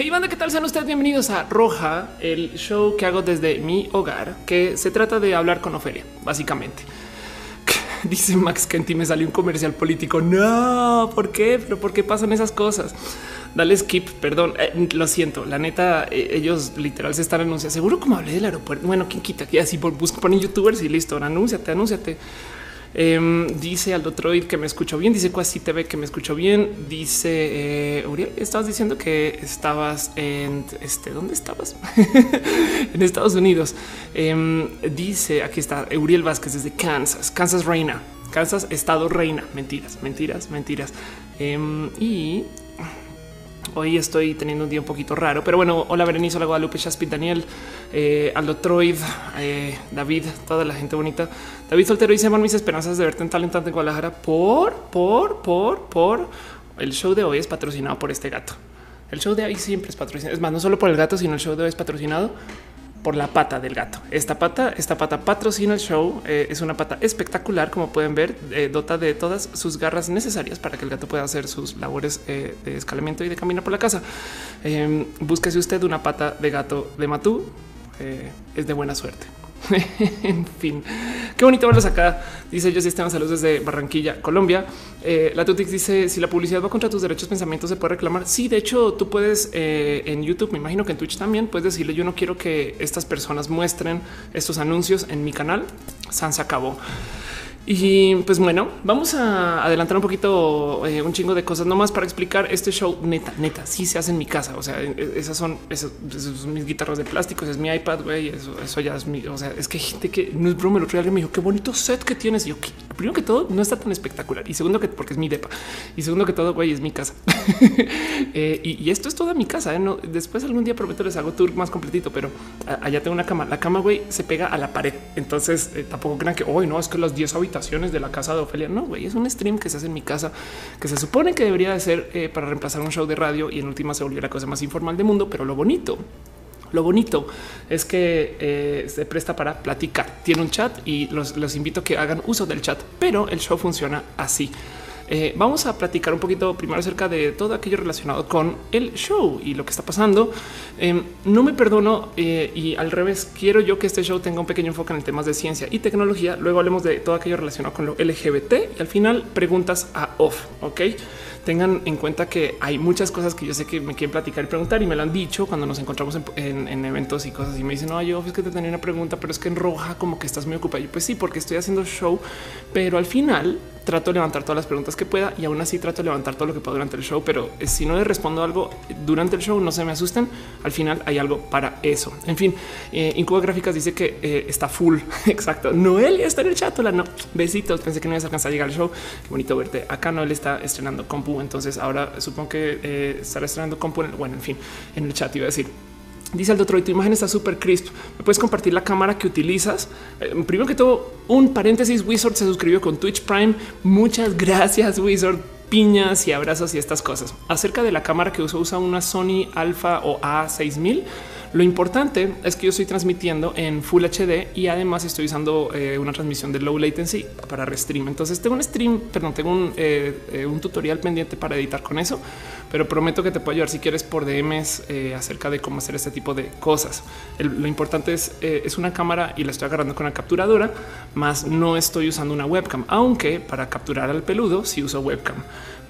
Hey banda, ¿qué tal? Sean ustedes bienvenidos a Roja, el show que hago desde mi hogar, que se trata de hablar con Ofelia, básicamente. Dice Max que en ti me salió un comercial político. No, ¿por qué? ¿Pero por qué pasan esas cosas? Dale skip, perdón, eh, lo siento. La neta, eh, ellos literal se están anunciando. Seguro como hablé del aeropuerto. Bueno, quién quita que así por busco ponen youtubers y listo. Anúnciate, anúnciate. Em, dice Aldo Troid que me escucho bien. Dice Quasi TV que me escucho bien. Dice eh, Uriel, estabas diciendo que estabas en este, ¿dónde estabas? en Estados Unidos. Em, dice aquí está Uriel Vázquez desde Kansas, Kansas Reina, Kansas, Estado Reina. Mentiras, mentiras, mentiras. Em, y Hoy estoy teniendo un día un poquito raro, pero bueno, hola Berenice, hola Guadalupe, Shaspit, Daniel, eh, Aldo Troid, eh, David, toda la gente bonita. David Soltero dice, man, mis esperanzas de verte en talentante en Guadalajara por, por, por, por. El show de hoy es patrocinado por este gato. El show de hoy siempre es patrocinado. Es más, no solo por el gato, sino el show de hoy es patrocinado por la pata del gato. Esta pata, esta pata patrocina el show. Eh, es una pata espectacular, como pueden ver, eh, dota de todas sus garras necesarias para que el gato pueda hacer sus labores eh, de escalamiento y de camino por la casa. Em, búsquese usted una pata de gato de Matú. es de buena suerte. en fin, qué bonito verlos acá. Dice yo, Esteban, saludos desde Barranquilla, Colombia. Eh, la Tutix dice si la publicidad va contra tus derechos, pensamientos se puede reclamar. Sí, de hecho, tú puedes eh, en YouTube, me imagino que en Twitch también puedes decirle yo no quiero que estas personas muestren estos anuncios en mi canal. San se acabó. Y pues bueno, vamos a adelantar un poquito eh, un chingo de cosas nomás para explicar este show. Neta, neta, sí se hace en mi casa. O sea, e, esas son, esas, son mis guitarras de plástico, es mi iPad, güey. Eso, eso, ya es mi. O sea, es que gente que no es broma. El otro día me dijo qué bonito set que tienes. Y yo, primero que todo, no está tan espectacular. Y segundo, que porque es mi depa. Y segundo, que todo, güey, es mi casa. eh, y, y, esto es toda mi casa. ¿eh? No, después algún día prometo les hago tour más completito, pero allá tengo una cama. La cama, güey, se pega a la pared. Entonces eh, tampoco crean que hoy no es que las 10 de la casa de Ofelia. No, güey, es un stream que se hace en mi casa, que se supone que debería de ser eh, para reemplazar un show de radio y en última se volvió la cosa más informal del mundo. Pero lo bonito lo bonito es que eh, se presta para platicar. Tiene un chat y los, los, invito a que hagan uso del chat, pero el show funciona así. Eh, vamos a platicar un poquito primero acerca de todo aquello relacionado con el show y lo que está pasando. Eh, no me perdono eh, y al revés, quiero yo que este show tenga un pequeño enfoque en temas de ciencia y tecnología. Luego hablemos de todo aquello relacionado con lo LGBT y al final preguntas a off. Ok tengan en cuenta que hay muchas cosas que yo sé que me quieren platicar y preguntar y me lo han dicho cuando nos encontramos en, en, eventos y cosas y me dicen, no, yo es que te tenía una pregunta, pero es que en roja como que estás muy ocupado. Yo pues sí, porque estoy haciendo show, pero al final trato de levantar todas las preguntas que pueda y aún así trato de levantar todo lo que puedo durante el show. Pero si no le respondo algo durante el show, no se me asusten. Al final hay algo para eso. En fin, eh, Incuba Gráficas dice que eh, está full. Exacto. Noelia está en el chat. Hola, no besitos. Pensé que no ibas a alcanzar a llegar al show. Qué bonito verte acá. Noel está estrenando compu. Entonces ahora supongo que eh, estará estrenando compu. bueno, en fin, en el chat iba a decir. Dice el otro, tu imagen está súper crisp. ¿Me puedes compartir la cámara que utilizas? Eh, primero que todo, un paréntesis, Wizard se suscribió con Twitch Prime. Muchas gracias, Wizard. Piñas y abrazos y estas cosas. Acerca de la cámara que uso, usa una Sony Alpha o A6000 lo importante es que yo estoy transmitiendo en Full HD y además estoy usando eh, una transmisión de low latency para restream. Entonces tengo un stream, perdón, tengo un, eh, eh, un, tutorial pendiente para editar con eso, pero prometo que te puedo ayudar si quieres por DMs acerca de cómo hacer este tipo de cosas. lo importante es, es una cámara y la estoy agarrando con la capturadora, más no estoy usando una webcam, aunque para capturar al peludo sí uso webcam.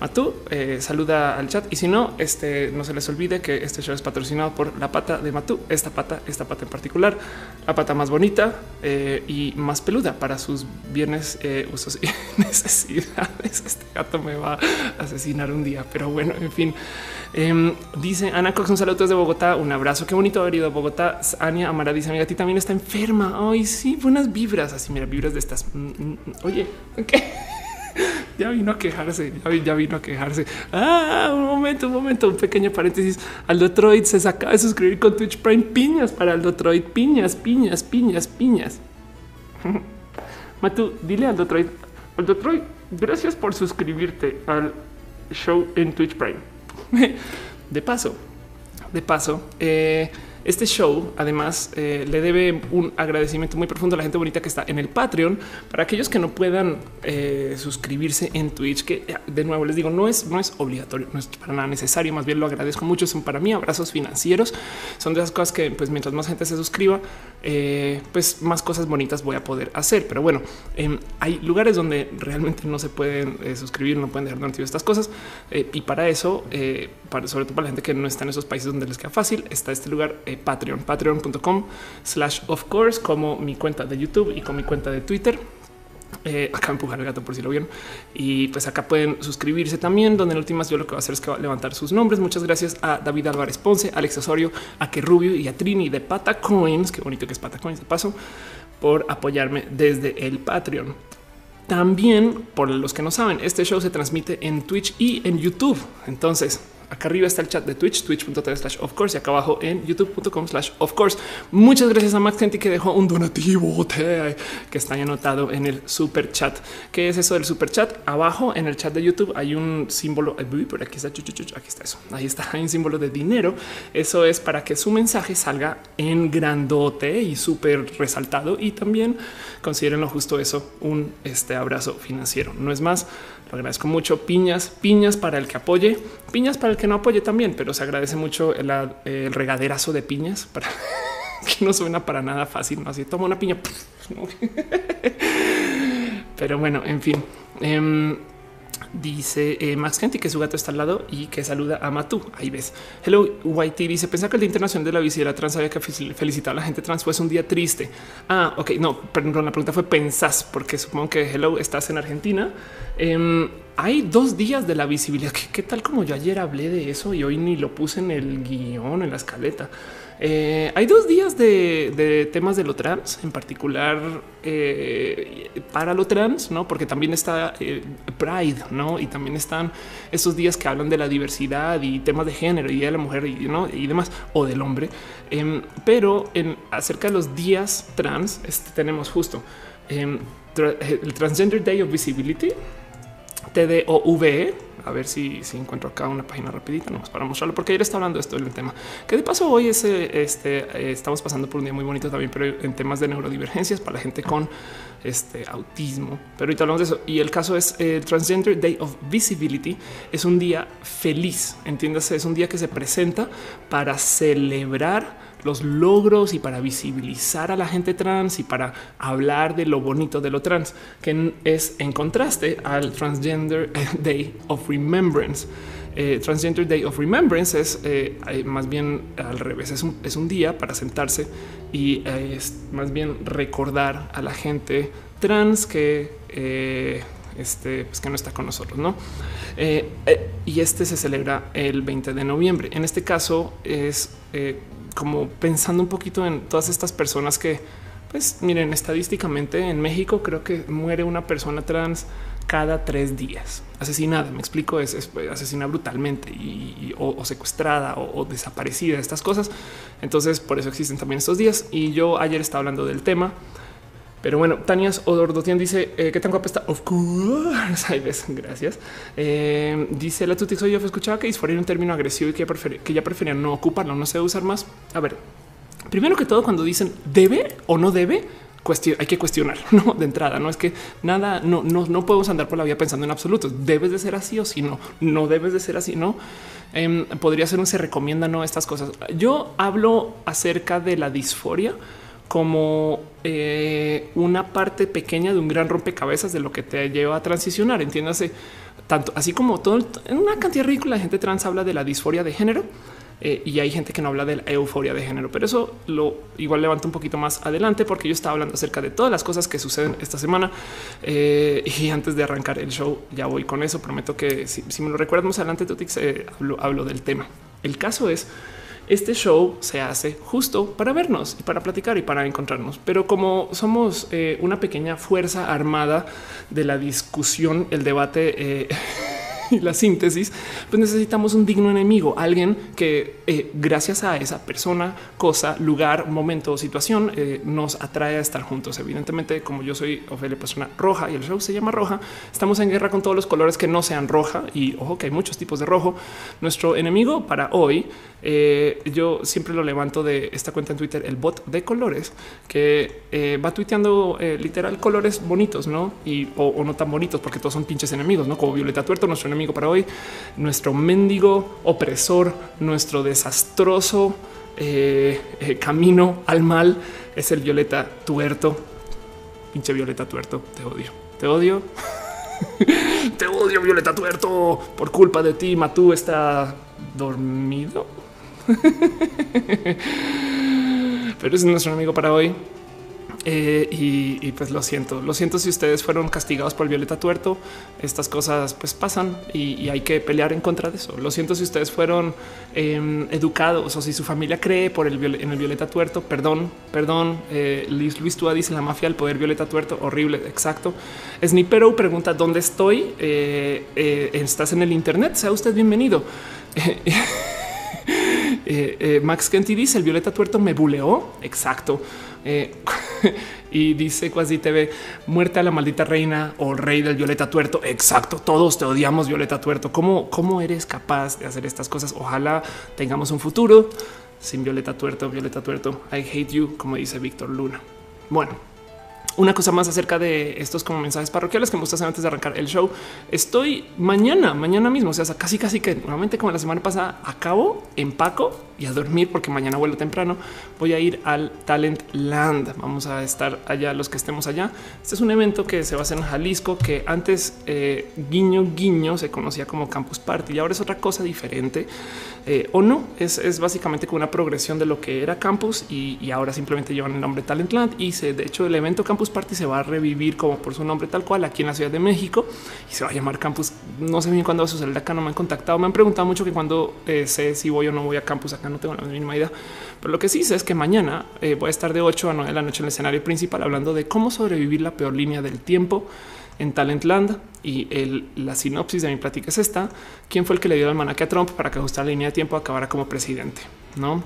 Matú eh, saluda al chat y si no, este no se les olvide que este show es patrocinado por la pata de Matú, esta pata, esta pata en particular, la pata más bonita eh, y más peluda para sus bienes, eh, usos y necesidades. Este gato me va a asesinar un día, pero bueno, en fin. Em, dice Ana Cox, un saludo desde Bogotá, un abrazo, qué bonito haber ido a Bogotá. Ania Amara dice, amiga, a ti también está enferma. Ay, sí, buenas vibras, así, mira, vibras de estas. Mm, mm, mm. Oye. ya vino a quejarse, ya vino a quejarse. Ah, un momento, un momento, un pequeño paréntesis. Aldo Troid se acaba de suscribir con Twitch Prime piñas para Aldo Troid, piñas, piñas, piñas, piñas. Matu, dile a Aldo Troid, Aldo Troid, gracias por suscribirte al show en Twitch Prime. de paso, de paso, eh, Este show además eh, le debe un agradecimiento muy profundo a la gente bonita que está en el Patreon. Para aquellos que no puedan eh, suscribirse en Twitch, que eh, de nuevo les digo, no es, no es obligatorio, no es para nada necesario, más bien lo agradezco mucho. Son para mí abrazos financieros. Son de esas cosas que pues mientras más gente se suscriba, pues más cosas bonitas voy a poder hacer. Pero bueno, em, hay lugares donde realmente no se pueden suscribir, no pueden dejar de estas cosas. y para eso, sobre todo para la gente que no está en esos países donde les queda fácil, está este lugar Patreon, patreon.com slash of course, como mi cuenta de YouTube y con mi cuenta de Twitter. Eh, acá empujar el gato por si lo vieron. Y pues acá pueden suscribirse también, donde en últimas yo lo que voy a hacer es que va a levantar sus nombres. Muchas gracias a David Álvarez Ponce, Alex Osorio, a que Rubio y a Trini de Pata Coins. Qué bonito que es Pata Coins de paso por apoyarme desde el Patreon. También, por los que no saben, este show se transmite en Twitch y en YouTube. Entonces, Acá arriba está el chat de Twitch, twitch.tv slash of course y acá abajo en youtube.com slash of course. Muchas gracias a Max que dejó un donativo que está anotado en el super chat. ¿Qué es eso del super chat? Abajo en el chat de YouTube hay un símbolo. Por aquí está, aquí está eso. Ahí está, hay un símbolo de dinero. Eso es para que su mensaje salga en grandote y súper resaltado. Y también consideren justo eso, un este abrazo financiero. No es más, lo agradezco mucho. Piñas, piñas para el que apoye, piñas para el que no apoye también, pero se agradece mucho el, regaderazo de piñas para que no suena para nada fácil. ¿no? Así toma una piña. pero bueno, en fin. Em, Dice eh, Max Gente que su gato está al lado y que saluda a Matú. Ahí ves. Hello, Whitey dice: Pensaba que el Día Internacional de la Visibilidad Trans había que felicitar a la gente trans. Fue un día triste. Ah, ok. No, perdón. La pregunta fue pensás, porque supongo que Hello estás en Argentina. Em, hay dos días de la visibilidad. ¿Qué, tal como yo ayer hablé de eso y hoy ni lo puse en el guion, en la escaleta? Eh, hay dos días de, temas de lo trans, en particular eh, para lo trans, no? Porque también está eh, Pride, no? Y también están esos días que hablan de la diversidad y temas de género y de la mujer y, ¿no? y demás, o del hombre. Em, pero acerca de los días trans, este, tenemos justo em, el Transgender Day of Visibility TDOVE. A ver si, si encuentro acá una página rapidita, no para mostrarlo, porque ayer está hablando esto del tema. Que de paso hoy es, eh, este, eh, estamos pasando por un día muy bonito también, pero en temas de neurodivergencias para la gente con este autismo. Pero ahorita hablamos de eso. Y el caso es el Transgender Day of Visibility. Es un día feliz, entiéndase, es un día que se presenta para celebrar los logros y para visibilizar a la gente trans y para hablar de lo bonito de lo trans, que es en contraste al Transgender Day of Remembrance. Eh, Transgender Day of Remembrance es eh, más bien al revés, es un, es un, día para sentarse y eh, es más bien recordar a la gente trans que este, pues que no está con nosotros, no? y este se celebra el 20 de noviembre. En este caso es como pensando un poquito en todas estas personas que, pues miren, estadísticamente en México creo que muere una persona trans cada tres días asesinada. Me explico, es, es asesina brutalmente y, o, secuestrada o, desaparecida, estas cosas. Entonces, por eso existen también estos días. Y yo ayer estaba hablando del tema. Pero bueno, Tanias Odordotian dice eh, que tan guapa está. Of course. ves. Gracias. Eh, dice la Tutix. Yo escuchaba que disforia era un término agresivo y que, ya prefería no ocuparlo, no sé usar más. A ver, primero que todo, cuando dicen debe o no debe, hay que cuestionar ¿no? de entrada. No es que nada, no, no, no podemos andar por la vida pensando en absoluto. Debes de ser así o si no, no debes de ser así. No em, podría ser un se recomienda no estas cosas. Yo hablo acerca de la disforia como eh, una parte pequeña de un gran rompecabezas de lo que te lleva a transicionar. Entiéndase tanto así como todo en una cantidad ridícula de gente trans habla de la disforia de género eh, y hay gente que no habla de la euforia de género, pero eso lo igual levanta un poquito más adelante porque yo estaba hablando acerca de todas las cosas que suceden esta semana eh, y antes de arrancar el show ya voy con eso. Prometo que si, me lo recuerdas más adelante, Tutix, hablo, hablo del tema. El caso es este show se hace justo para vernos y para platicar y para encontrarnos. Pero como somos eh, una pequeña fuerza armada de la discusión, el debate, eh, y la síntesis, pues necesitamos un digno enemigo, alguien que eh, gracias a esa persona, cosa, lugar, momento o situación eh, nos atrae a estar juntos. Evidentemente, como yo soy Ofelia persona roja y el show se llama roja, estamos en guerra con todos los colores que no sean roja y ojo que hay muchos tipos de rojo. Nuestro enemigo para hoy, eh, yo siempre lo levanto de esta cuenta en Twitter, el bot de colores, que va tuiteando literal colores bonitos, no? Y o, no tan bonitos, porque todos son pinches enemigos, no como Violeta Tuerto, nuestro enemigo para hoy, nuestro mendigo opresor, nuestro desastroso eh, eh, camino al mal es el Violeta Tuerto. Pinche Violeta Tuerto, te odio, te odio. te odio, Violeta Tuerto. Por culpa de ti, Matú está dormido. Pero es nuestro enemigo para hoy. Eh, y, pues lo siento, lo siento si ustedes fueron castigados por Violeta Tuerto. Estas cosas pues pasan y, hay que pelear en contra de eso. Lo siento si ustedes fueron em, educados o si su familia cree por el en el Violeta Tuerto. Perdón, perdón. Eh, Luis, Luis Túa dice la mafia al poder Violeta Tuerto. Horrible. Exacto. Snipero pregunta dónde estoy. Eh, estás en el Internet. Sea usted bienvenido. Max Kenty dice el Violeta Tuerto me buleó. Exacto. Y dice Quasi TV, muerte a la maldita reina o rey del Violeta Tuerto. Exacto, todos te odiamos Violeta Tuerto. ¿Cómo, cómo eres capaz de hacer estas cosas? Ojalá tengamos un futuro sin Violeta Tuerto, Violeta Tuerto. I hate you, como dice Víctor Luna. Bueno, una cosa más acerca de estos como mensajes parroquiales que me gusta antes de arrancar el show. Estoy mañana, mañana mismo, o sea, casi casi que nuevamente como la semana pasada acabo, empaco y a dormir porque mañana vuelo temprano. Voy a ir al Talent Land. Vamos a estar allá los que estemos allá. Este es un evento que se va a hacer en Jalisco, que antes eh, guiño guiño se conocía como Campus Party y ahora es otra cosa diferente. Eh, o no, es, básicamente como una progresión de lo que era Campus y, ahora simplemente llevan el nombre Talentland y se, de hecho el evento Campus Party se va a revivir como por su nombre tal cual aquí en la Ciudad de México y se va a llamar Campus. No sé bien cuándo va a suceder acá, no me han contactado, me han preguntado mucho que cuando eh, sé si voy o no voy a Campus. Acá, no tengo la mínima idea, pero lo que sí sé es que mañana eh, voy a estar de 8 a 9 de la noche en el escenario principal hablando de cómo sobrevivir la peor línea del tiempo en Talentland y la sinopsis de mi plática es esta. ¿Quién fue el que le dio el almanaque a Trump para que ajustara la línea de tiempo acabara como presidente? No.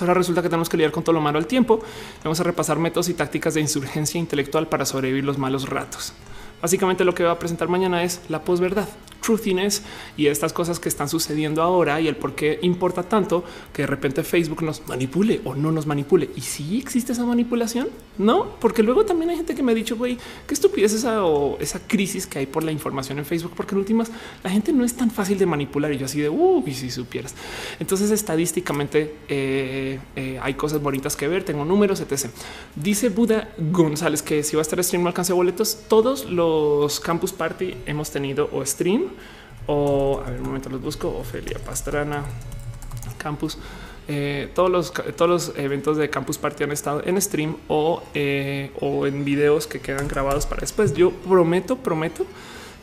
Ahora resulta que tenemos que lidiar con todo lo malo al tiempo. Vamos a repasar métodos y tácticas de insurgencia intelectual para sobrevivir los malos ratos. Básicamente lo que va a presentar mañana es la posverdad, truthiness y estas cosas que están sucediendo ahora y el por qué importa tanto que de repente Facebook nos manipule o no nos manipule. Y si existe esa manipulación, no, porque luego también hay gente que me ha dicho, güey, qué estupidez esa o esa crisis que hay por la información en Facebook, porque en últimas la gente no es tan fácil de manipular y yo así de, uh, si supieras. Entonces estadísticamente eh, eh, hay cosas bonitas que ver, tengo números, etc. Dice Buda González que si va a estar stream no alcance boletos, todos los campus party hemos tenido o stream o a ver, un momento los busco. Ofelia Pastrana, campus. Eh, todos los todos los eventos de Campus Party han estado en stream o, eh, o en videos que quedan grabados para después. Yo prometo, prometo.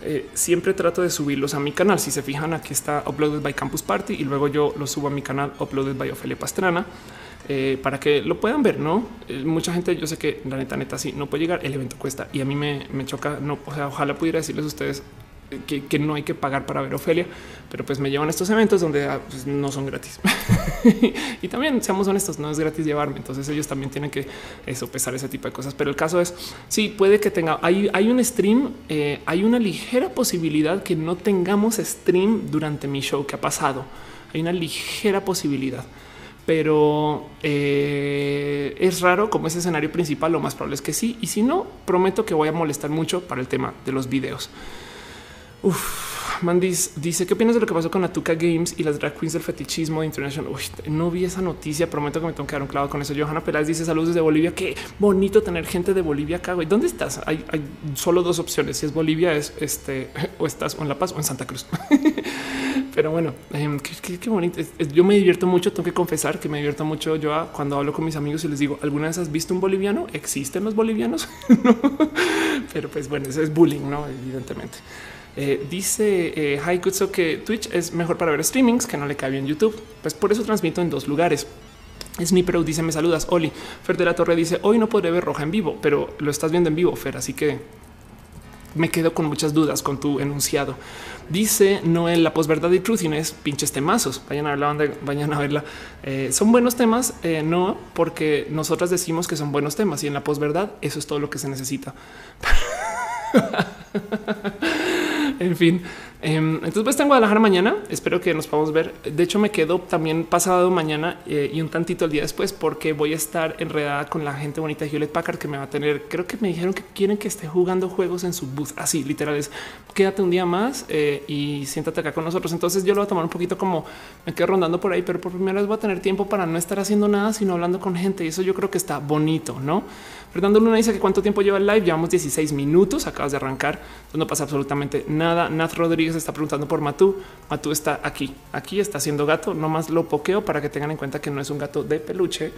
Eh, siempre trato de subirlos a mi canal. Si se fijan, aquí está Uploaded by Campus Party y luego yo lo subo a mi canal Uploaded by Ofelia Pastrana. Para que lo puedan ver. No eh, mucha gente, yo sé que la neta, neta, sí no puede llegar. El evento cuesta y a mí me, choca. No, o sea, ojalá pudiera decirles a ustedes que, no hay que pagar para ver Ofelia, pero pues me llevan a estos eventos donde ah, pues, no son gratis. y también seamos honestos, no es gratis llevarme. Entonces ellos también tienen que eso pesar ese tipo de cosas. Pero el caso es sí puede que tenga. Hay un stream, eh, hay una ligera posibilidad que no tengamos stream durante mi show que ha pasado. Hay una ligera posibilidad pero eh, es raro como ese escenario principal. Lo más probable es que sí. Y si no, prometo que voy a molestar mucho para el tema de los videos. Uf, Mandis dice qué opinas de lo que pasó con Atuca Games y las drag queens del fetichismo de International. no vi esa noticia. Prometo que me tengo que dar un clavo con eso. Johanna Peláez dice saludos desde Bolivia. Qué bonito tener gente de Bolivia acá. Güey. ¿Dónde estás? Hay, solo dos opciones. Si es Bolivia, es este o estás en La Paz o en Santa Cruz. Pero bueno, em, qué, bonito. Yo me divierto mucho. Tengo que confesar que me divierto mucho yo cuando hablo con mis amigos y les digo alguna vez has visto un boliviano? ¿Existen los bolivianos? Pero pues bueno, eso es bullying, no? Evidentemente. Eh, dice eh, que Twitch es mejor para ver streamings que no le cae bien YouTube. Pues por eso transmito en dos lugares. Es mi pero dice me saludas Oli. Fer de la Torre dice hoy no podré ver roja en vivo, pero lo estás viendo en vivo Fer, así que me quedo con muchas dudas con tu enunciado. Dice Noel, la posverdad y truth es pinches temazos. Vayan a ver la banda, vayan a verla. Eh, son buenos temas, eh, no porque nosotras decimos que son buenos temas y en la posverdad eso es todo lo que se necesita. en fin, Em, entonces, pues en Guadalajara mañana. Espero que nos podamos ver. De hecho, me quedo también pasado mañana eh, y un tantito el día después, porque voy a estar enredada con la gente bonita de Hewlett Packard que me va a tener. Creo que me dijeron que quieren que esté jugando juegos en su booth. Así literal es quédate un día más eh, y siéntate acá con nosotros. Entonces, yo lo voy a tomar un poquito como me quedo rondando por ahí, pero por primera vez voy a tener tiempo para no estar haciendo nada, sino hablando con gente. Y eso yo creo que está bonito, no? Fernando Luna dice que cuánto tiempo lleva el live. Llevamos 16 minutos. Acabas de arrancar. Entonces no pasa absolutamente nada. Nat Rodríguez está preguntando por Matú. Matú está aquí. Aquí está haciendo gato. No más lo pokeo para que tengan en cuenta que no es un gato de peluche.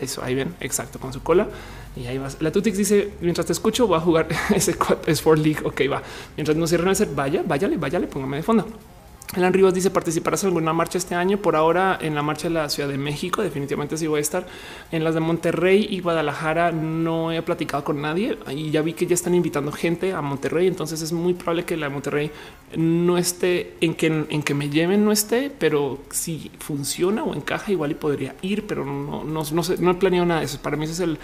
Eso ahí ven exacto con su cola y ahí vas. La Tutix dice mientras te escucho, voy a jugar ese es for League. Ok, va. Mientras no cierren el set, vaya, váyale, váyale, póngame de fondo. Elan Rivas dice participarás en alguna marcha este año. Por ahora en la marcha de la Ciudad de México, definitivamente sí voy a estar. En las de Monterrey y Guadalajara no he platicado con nadie y ya vi que ya están invitando gente a Monterrey. Entonces es muy probable que la de Monterrey no esté en que, en que me lleven, no esté, pero si funciona o encaja, igual y podría ir, pero no, no, no, sé, no he planeado nada de eso. Para mí ese es el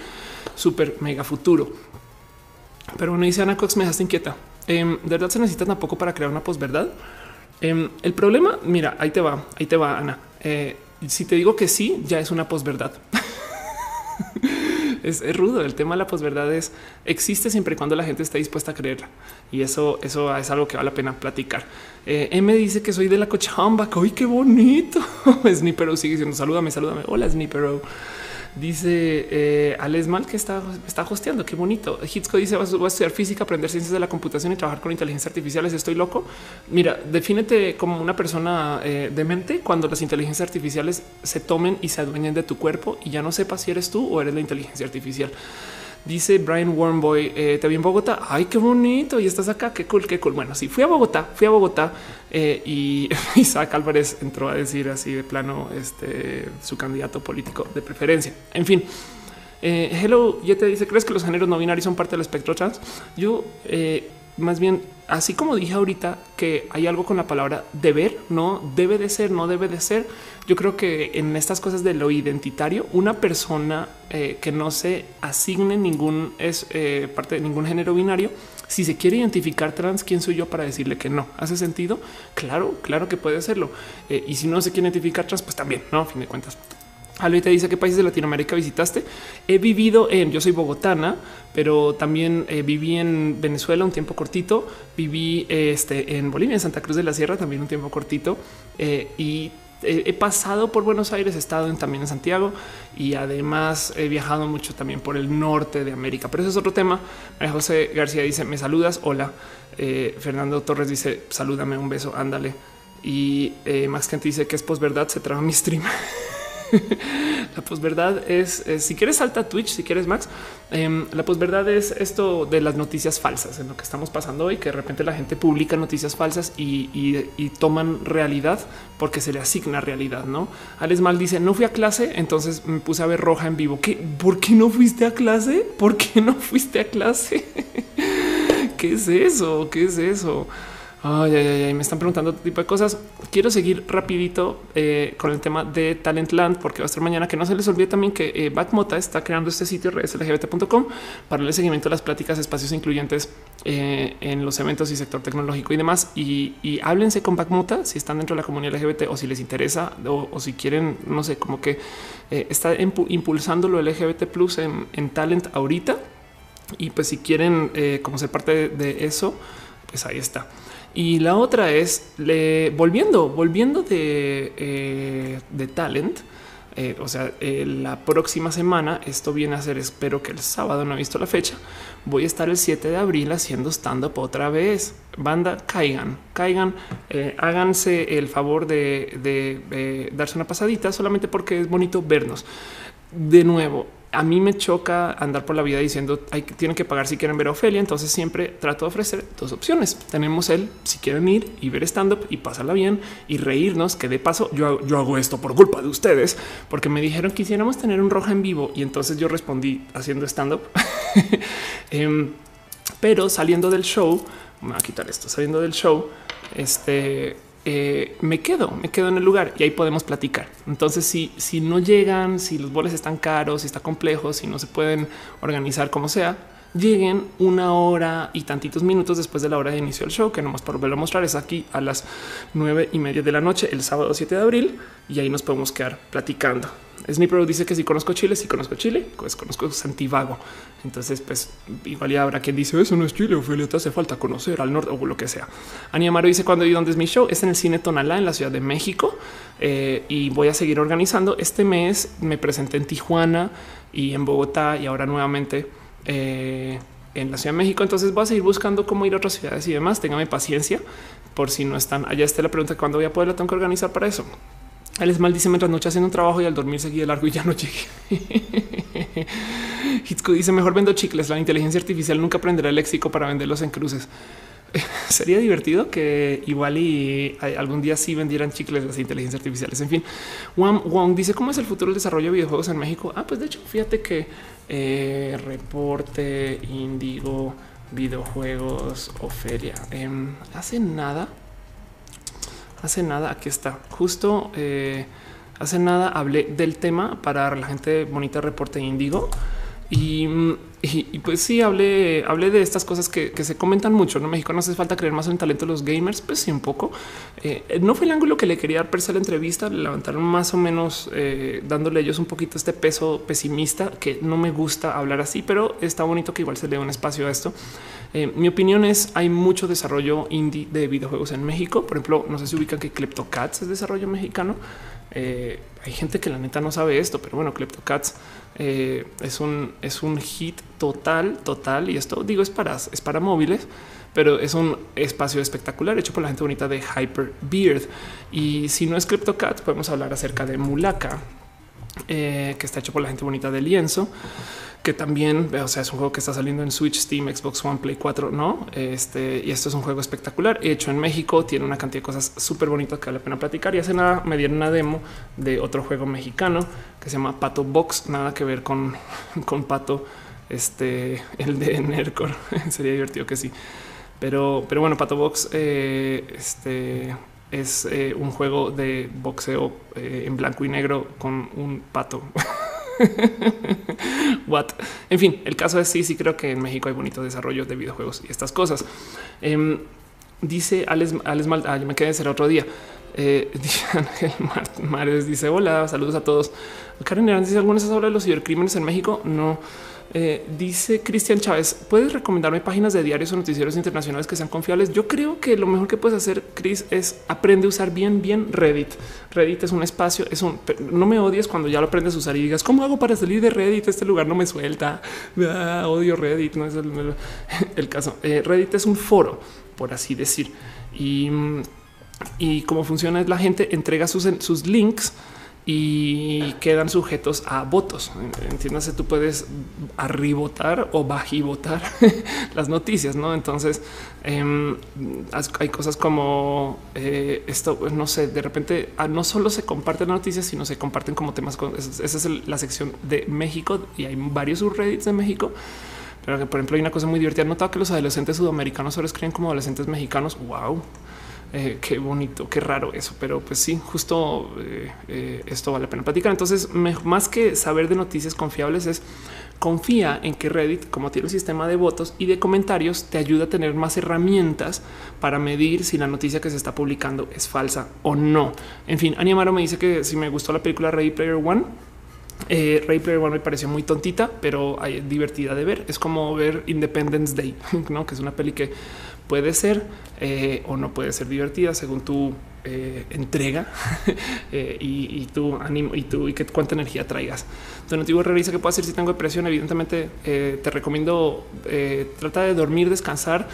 súper mega futuro. Pero bueno, dice Ana Cox, me dejaste inquieta. Em, de verdad se necesita tampoco para crear una posverdad. Em, el problema, mira, ahí te va, ahí te va, Ana. Eh, si te digo que sí, ya es una posverdad. es, rudo. El tema de la posverdad es existe siempre y cuando la gente esté dispuesta a creerla. Y eso, eso es algo que vale la pena platicar. Eh, M dice que soy de la Cochabamba. ¡Ay, qué bonito! Snipero sigue diciendo salúdame, salúdame. Hola, Snipero. Dice eh, Alesmal que está, está hosteando. Qué bonito. Hitzco dice: Vas a estudiar física, aprender ciencias de la computación y trabajar con inteligencia artificiales. Estoy loco. Mira, defínete como una persona eh, demente cuando las inteligencias artificiales se tomen y se adueñen de tu cuerpo y ya no sepas si eres tú o eres la inteligencia artificial. Dice Brian Wormboy, eh, te vi en Bogotá. Ay, qué bonito. Y estás acá. Qué cool, qué cool. Bueno, sí, fui a Bogotá, fui a Bogotá eh, y Isaac Álvarez entró a decir así de plano este su candidato político de preferencia. En fin, eh, Hello, ya te dice, ¿crees que los géneros no binarios son parte del espectro trans? Yo eh, más bien, así como dije ahorita que hay algo con la palabra deber, no debe de ser, no debe de ser. Yo creo que en estas cosas de lo identitario, una persona eh, que no se asigne ningún es eh, parte de ningún género binario, si se quiere identificar trans, ¿quién soy yo para decirle que no? ¿Hace sentido? Claro, claro que puede hacerlo. Eh, y si no se quiere identificar trans, pues también, no, a fin de cuentas. Algo te dice qué países de Latinoamérica visitaste. He vivido en, yo soy bogotana, pero también eh, viví en Venezuela un tiempo cortito. Viví este, en Bolivia, en Santa Cruz de la Sierra, también un tiempo cortito. Eh, y he pasado por Buenos Aires, he estado también en Santiago y además he viajado mucho también por el norte de América. Pero ese es otro tema. José García dice: Me saludas. Hola. Eh, Fernando Torres dice: Salúdame, un beso, ándale. Y Max Kent dice que es posverdad, se traba mi stream. la posverdad es, si quieres salta Twitch, si quieres Max, em, la posverdad es esto de las noticias falsas en lo que estamos pasando hoy, que de repente la gente publica noticias falsas y, toman realidad porque se le asigna realidad. No Alex Mal dice no fui a clase, entonces me puse a ver roja en vivo. ¿Qué? ¿Por qué no fuiste a clase? ¿Por qué no fuiste a clase? ¿Qué es eso? ¿Qué es eso? Ay, ay, ay, me están preguntando otro tipo de cosas. Quiero seguir rapidito eh, con el tema de Talentland, porque va a estar mañana. Que no se les olvide también que eh, está creando este sitio redslgbt.com para darle seguimiento a las pláticas, espacios incluyentes eh, en los eventos y sector tecnológico y demás. Y, háblense con Backmota si están dentro de la comunidad LGBT o si les interesa o, si quieren, no sé, como que está impulsando lo LGBT plus en, en, talent ahorita. Y pues si quieren como ser parte de eso, pues ahí está. Y la otra es volviendo, volviendo de, eh, de talent. Eh, o sea, eh, la próxima semana, esto viene a ser, espero que el sábado, no he visto la fecha, voy a estar el 7 de abril haciendo stand-up otra vez. Banda, caigan, caigan, háganse el favor de, de darse una pasadita solamente porque es bonito vernos. De nuevo, a mí me choca andar por la vida diciendo hay que tienen que pagar si quieren ver a Ofelia. Entonces siempre trato de ofrecer dos opciones. Tenemos el si quieren ir y ver stand up y pasarla bien y reírnos, que de paso yo, yo hago esto por culpa de ustedes, porque me dijeron que quisiéramos tener un roja en vivo y entonces yo respondí haciendo stand up. Em, Pero saliendo del show, me voy a quitar esto, saliendo del show, este eh, me quedo, me quedo en el lugar y ahí podemos platicar. Entonces, si, si no llegan, si los boles están caros, si está complejo, si no se pueden organizar como sea, lleguen una hora y tantitos minutos después de la hora de inicio del show, que nomás para volverlo a mostrar es aquí a las nueve y media de la noche, el sábado 7 de abril, y ahí nos podemos quedar platicando. Sniper dice que si conozco Chile, si conozco Chile, pues conozco Santiago. Entonces, pues igual ya habrá quien dice eso no es Chile, Ophelia, hace falta conocer al norte o lo que sea. Ani Amaro dice cuando y dónde es mi show, es en el cine Tonalá en la Ciudad de México eh, y voy a seguir organizando. Este mes me presenté en Tijuana y en Bogotá y ahora nuevamente eh, en la Ciudad de México. Entonces voy a seguir buscando cómo ir a otras ciudades y demás. Téngame paciencia por si no están allá. Está la pregunta cuándo voy a poder la tengo que organizar para eso. Él es mal dice mientras noche haciendo un trabajo y al dormir seguí de largo y ya no llegué. Hitsko dice mejor vendo chicles. La inteligencia artificial nunca aprenderá el léxico para venderlos en cruces. Sería divertido que igual y algún día sí vendieran chicles las inteligencias artificiales. En fin, Wang, Wong dice cómo es el futuro del desarrollo de videojuegos en México. Ah, pues de hecho, fíjate que eh, reporte, Indigo, videojuegos o feria. Eh, hace nada hace nada, aquí está, justo eh, hace nada hablé del tema para la gente bonita reporte índigo. Y, y, pues sí, hablé, hablé de estas cosas que, se comentan mucho. En México no hace falta creer más en el talento de los gamers, pues sí, un poco. Eh, no fue el ángulo que le quería dar a la entrevista. Le levantaron más o menos eh, dándole ellos un poquito este peso pesimista que no me gusta hablar así, pero está bonito que igual se le dé un espacio a esto. Eh, mi opinión es hay mucho desarrollo indie de videojuegos en México. Por ejemplo, no sé si ubican que Kleptocats es desarrollo mexicano. Eh, hay gente que la neta no sabe esto, pero bueno, Kleptocats eh, es un es un hit total, total. Y esto digo es para es para móviles, pero es un espacio espectacular hecho por la gente bonita de Hyper Beard. Y si no es Kleptocats, podemos hablar acerca de Mulaka, que está hecho por la gente bonita de Lienzo que también, o sea, es un juego que está saliendo en Switch, Steam, Xbox One, Play 4, no? Este y esto es un juego espectacular hecho en México. Tiene una cantidad de cosas súper bonitas que vale la pena platicar. Y hace nada me dieron una demo de otro juego mexicano que se llama Pato Box, nada que ver con, con Pato, este, el de Nercor. Sería divertido que sí, pero, pero bueno, Pato Box, eh, este es eh, un juego de boxeo eh, en blanco y negro con un pato. What? En fin, el caso es sí, sí creo que en México hay bonito desarrollo de videojuegos y estas cosas. Em, dice Alex, Alex Mal, ah, me quedé ser otro día. Eh, Ángel Mares, dice hola, saludos a todos. Karen Hernández dice algunas de los cibercrímenes en México. No. Eh, dice Cristian Chávez, ¿puedes recomendarme páginas de diarios o noticieros internacionales que sean confiables? Yo creo que lo mejor que puedes hacer, Chris, es aprende a usar bien, bien Reddit. Reddit es un espacio, es un... No me odies cuando ya lo aprendes a usar y digas, ¿cómo hago para salir de Reddit? Este lugar no me suelta. Ah, odio Reddit, no es el, caso. Eh, Reddit es un foro, por así decir. Y, y cómo funciona es la gente entrega sus, sus links y quedan sujetos a votos. Entiéndase, tú puedes arribotar o bajivotar las noticias, ¿no? Entonces em, hay cosas como eh, esto, pues, no sé, de repente ah, no solo se comparten noticias, sino se comparten como temas. Esa es la sección de México y hay varios subreddits de México. Pero que, por ejemplo, hay una cosa muy divertida. Notado que los adolescentes sudamericanos ahora escriben como adolescentes mexicanos. Wow. Eh, qué bonito, qué raro eso, pero pues sí, justo eh, eh, esto vale la pena platicar. Entonces, más que saber de noticias confiables es confía en que Reddit, como tiene un sistema de votos y de comentarios, te ayuda a tener más herramientas para medir si la noticia que se está publicando es falsa o no. En fin, Animaro me dice que si me gustó la película Ready Player One, eh, Ray Player One me pareció muy tontita, pero divertida de ver. Es como ver Independence Day, ¿no? que es una peli que puede ser eh, o no puede ser divertida según tu eh, entrega eh, y, tu ánimo y tú y que cuánta energía traigas. Tu nativo revisa que puedo hacer si tengo depresión. Evidentemente te recomiendo trata de dormir, descansar,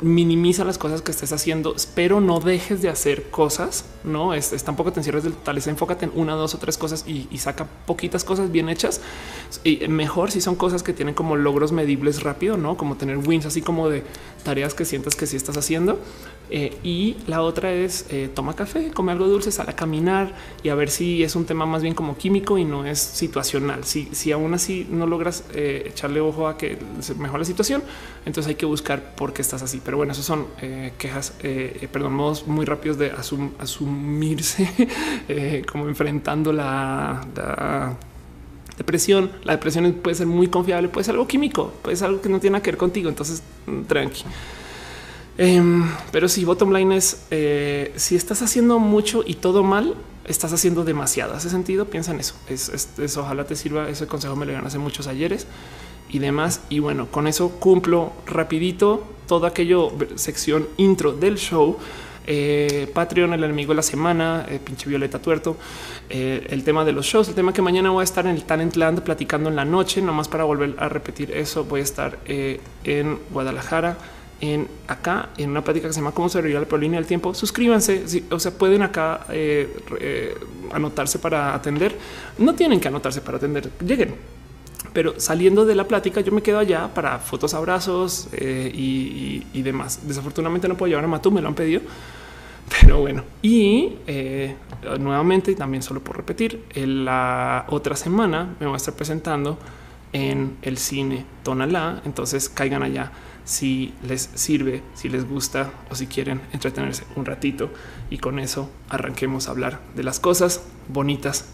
minimiza las cosas que estés haciendo, pero no dejes de hacer cosas. No es, tampoco te encierres del total, es enfócate en una, dos o tres cosas y, y saca poquitas cosas bien hechas. Y mejor si son cosas que tienen como logros medibles rápido, no como tener wins, así como de tareas que sientas que sí estás haciendo. y la otra es es eh, toma café, come algo dulce, sal a caminar y a ver si es un tema más bien como químico y no es situacional. Si, si aún así no logras eh, echarle ojo a que se mejore la situación, entonces hay que buscar por qué estás así. Pero bueno, esos son eh, quejas, perdón, modos muy rápidos de asumirse como enfrentando la, depresión. La depresión puede ser muy confiable, puede ser algo químico, puede ser algo que no tiene que ver contigo. Entonces, mm, tranqui. Em, pero si bottom line es eh, si estás haciendo mucho y todo mal, estás haciendo demasiado. Hace sentido. Piensa en eso. Es, ojalá te sirva. Ese consejo me lo dieron hace muchos ayeres y demás. Y bueno, con eso cumplo rapidito todo aquello sección intro del show. Eh, Patreon, el enemigo de la semana, eh, pinche Violeta Tuerto, el tema de los shows, el tema que mañana voy a estar en el Talentland platicando en la noche, nomás para volver a repetir eso, voy a estar en Guadalajara en acá en una plática que se llama cómo sobrevivir la línea del tiempo. Suscríbanse, o sea, pueden acá eh, eh, anotarse para atender. No tienen que anotarse para atender, lleguen. Pero saliendo de la plática, yo me quedo allá para fotos, abrazos eh, y, demás. Desafortunadamente no puedo llevar a Matú, me lo han pedido. Pero bueno, y nuevamente, y también solo por repetir, en la otra semana me voy a estar presentando en el cine Tonalá. Entonces caigan allá si les sirve, si les gusta o si quieren entretenerse un ratito. Y con eso arranquemos a hablar de las cosas bonitas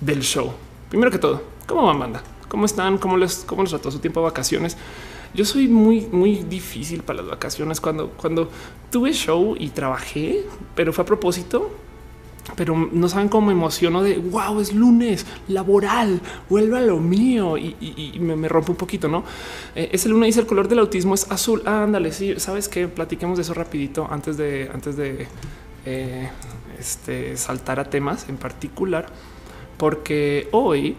del show. Primero que todo, ¿cómo van banda? ¿Cómo están? ¿Cómo les, cómo les trató su tiempo de vacaciones? Yo soy muy, muy difícil para las vacaciones. Cuando, cuando tuve show y trabajé, pero fue a propósito, pero no saben cómo me emociono de wow, es lunes laboral, vuelve a lo mío y, me, rompe un poquito. No eh, es el dice el color del autismo es azul. ándale, sí, sabes que platiquemos de eso rapidito antes de antes de eh, este, saltar a temas en particular, porque hoy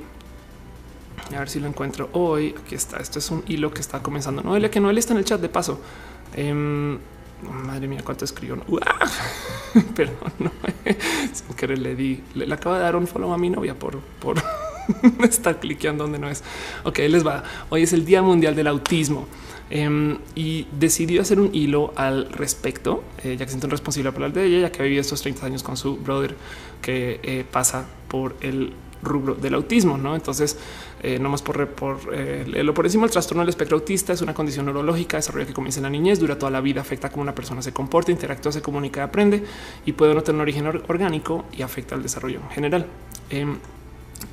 a ver si lo encuentro hoy. Aquí está. Esto es un hilo que está comenzando. Noelia, que Noelia está en el chat de paso. Em, madre mía, cuánto escribió. Perdón, no. sin querer le di, le, acaba de dar un follow a mi novia por, por estar cliqueando donde no es. Ok, les va. Hoy es el Día Mundial del Autismo. Em, y decidió hacer un hilo al respecto, eh, ya que siento responsable por hablar de ella, ya que ha vivido estos 30 años con su brother que eh, pasa por el rubro del autismo. ¿no? Entonces, eh, no más por, por eh, lo por encima, el trastorno del espectro autista es una condición neurológica, desarrollo que comienza en la niñez, dura toda la vida, afecta cómo una persona se comporta, interactúa, se comunica aprende y puede no tener un origen orgánico y afecta al desarrollo en general. Em,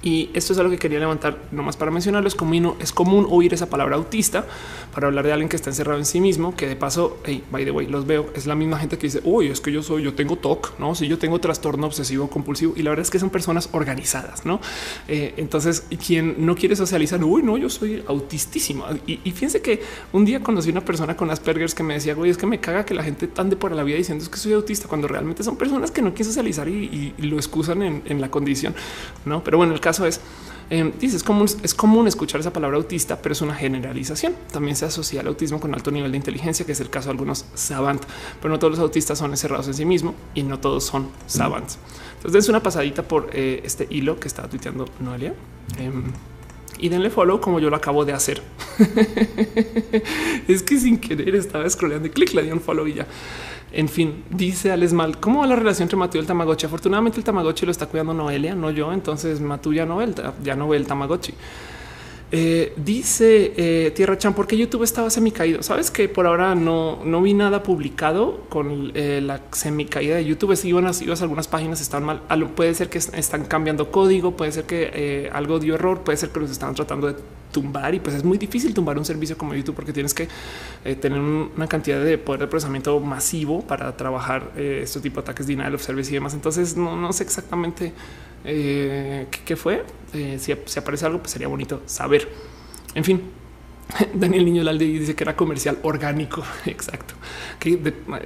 y esto es algo que quería levantar nomás para mencionarlo. Es común, es común oír esa palabra autista para hablar de alguien que está encerrado en sí mismo, que de paso, hey, by the way, los veo. Es la misma gente que dice, uy, es que yo soy, yo tengo TOC, no? Si yo tengo trastorno obsesivo compulsivo y la verdad es que son personas organizadas, no? Eh, entonces, quien no quiere socializar, uy, no, yo soy autistísimo. Y, fíjense que un día conocí una persona con Asperger que me decía, güey, es que me caga que la gente ande por la vida diciendo es que soy autista cuando realmente son personas que no quieren socializar y, lo excusan en la condición, no? Pero bueno, el caso es, eh, dice, es común, es común escuchar esa palabra autista, pero es una generalización. También se asocia al autismo con alto nivel de inteligencia, que es el caso de algunos savant, pero no todos los autistas son encerrados en sí mismo y no todos son savants. Entonces, es una pasadita por eh, este hilo que estaba tuiteando Noelia. Em, y denle follow como yo lo acabo de hacer. es que sin querer estaba scrolleando y clic, le di un follow y ya. En fin, dice Alesmal, ¿cómo va la relación entre Matú y el Tamagotchi? Afortunadamente el Tamagotchi lo está cuidando Noelia, no yo. Entonces Matú ya no ve el, ya no el Tamagotchi. Eh, dice eh, Tierra Chan, porque YouTube estaba semi caído. Sabes que por ahora no, no vi nada publicado con eh, la semi caída de YouTube. Si iban a, ibas algunas páginas están mal. Puede ser que están cambiando código, puede ser que algo dio error, puede ser que los estaban tratando de tumbar y pues es muy difícil tumbar un servicio como YouTube porque tienes que tener una cantidad de poder de procesamiento masivo para trabajar este tipo de ataques de denial of service y demás. Entonces no, no sé exactamente eh, ¿qué, fue? Eh, si, si, aparece algo, pues sería bonito saber. En fin, Daniel Niño Lalde dice que era comercial orgánico. Exacto. Que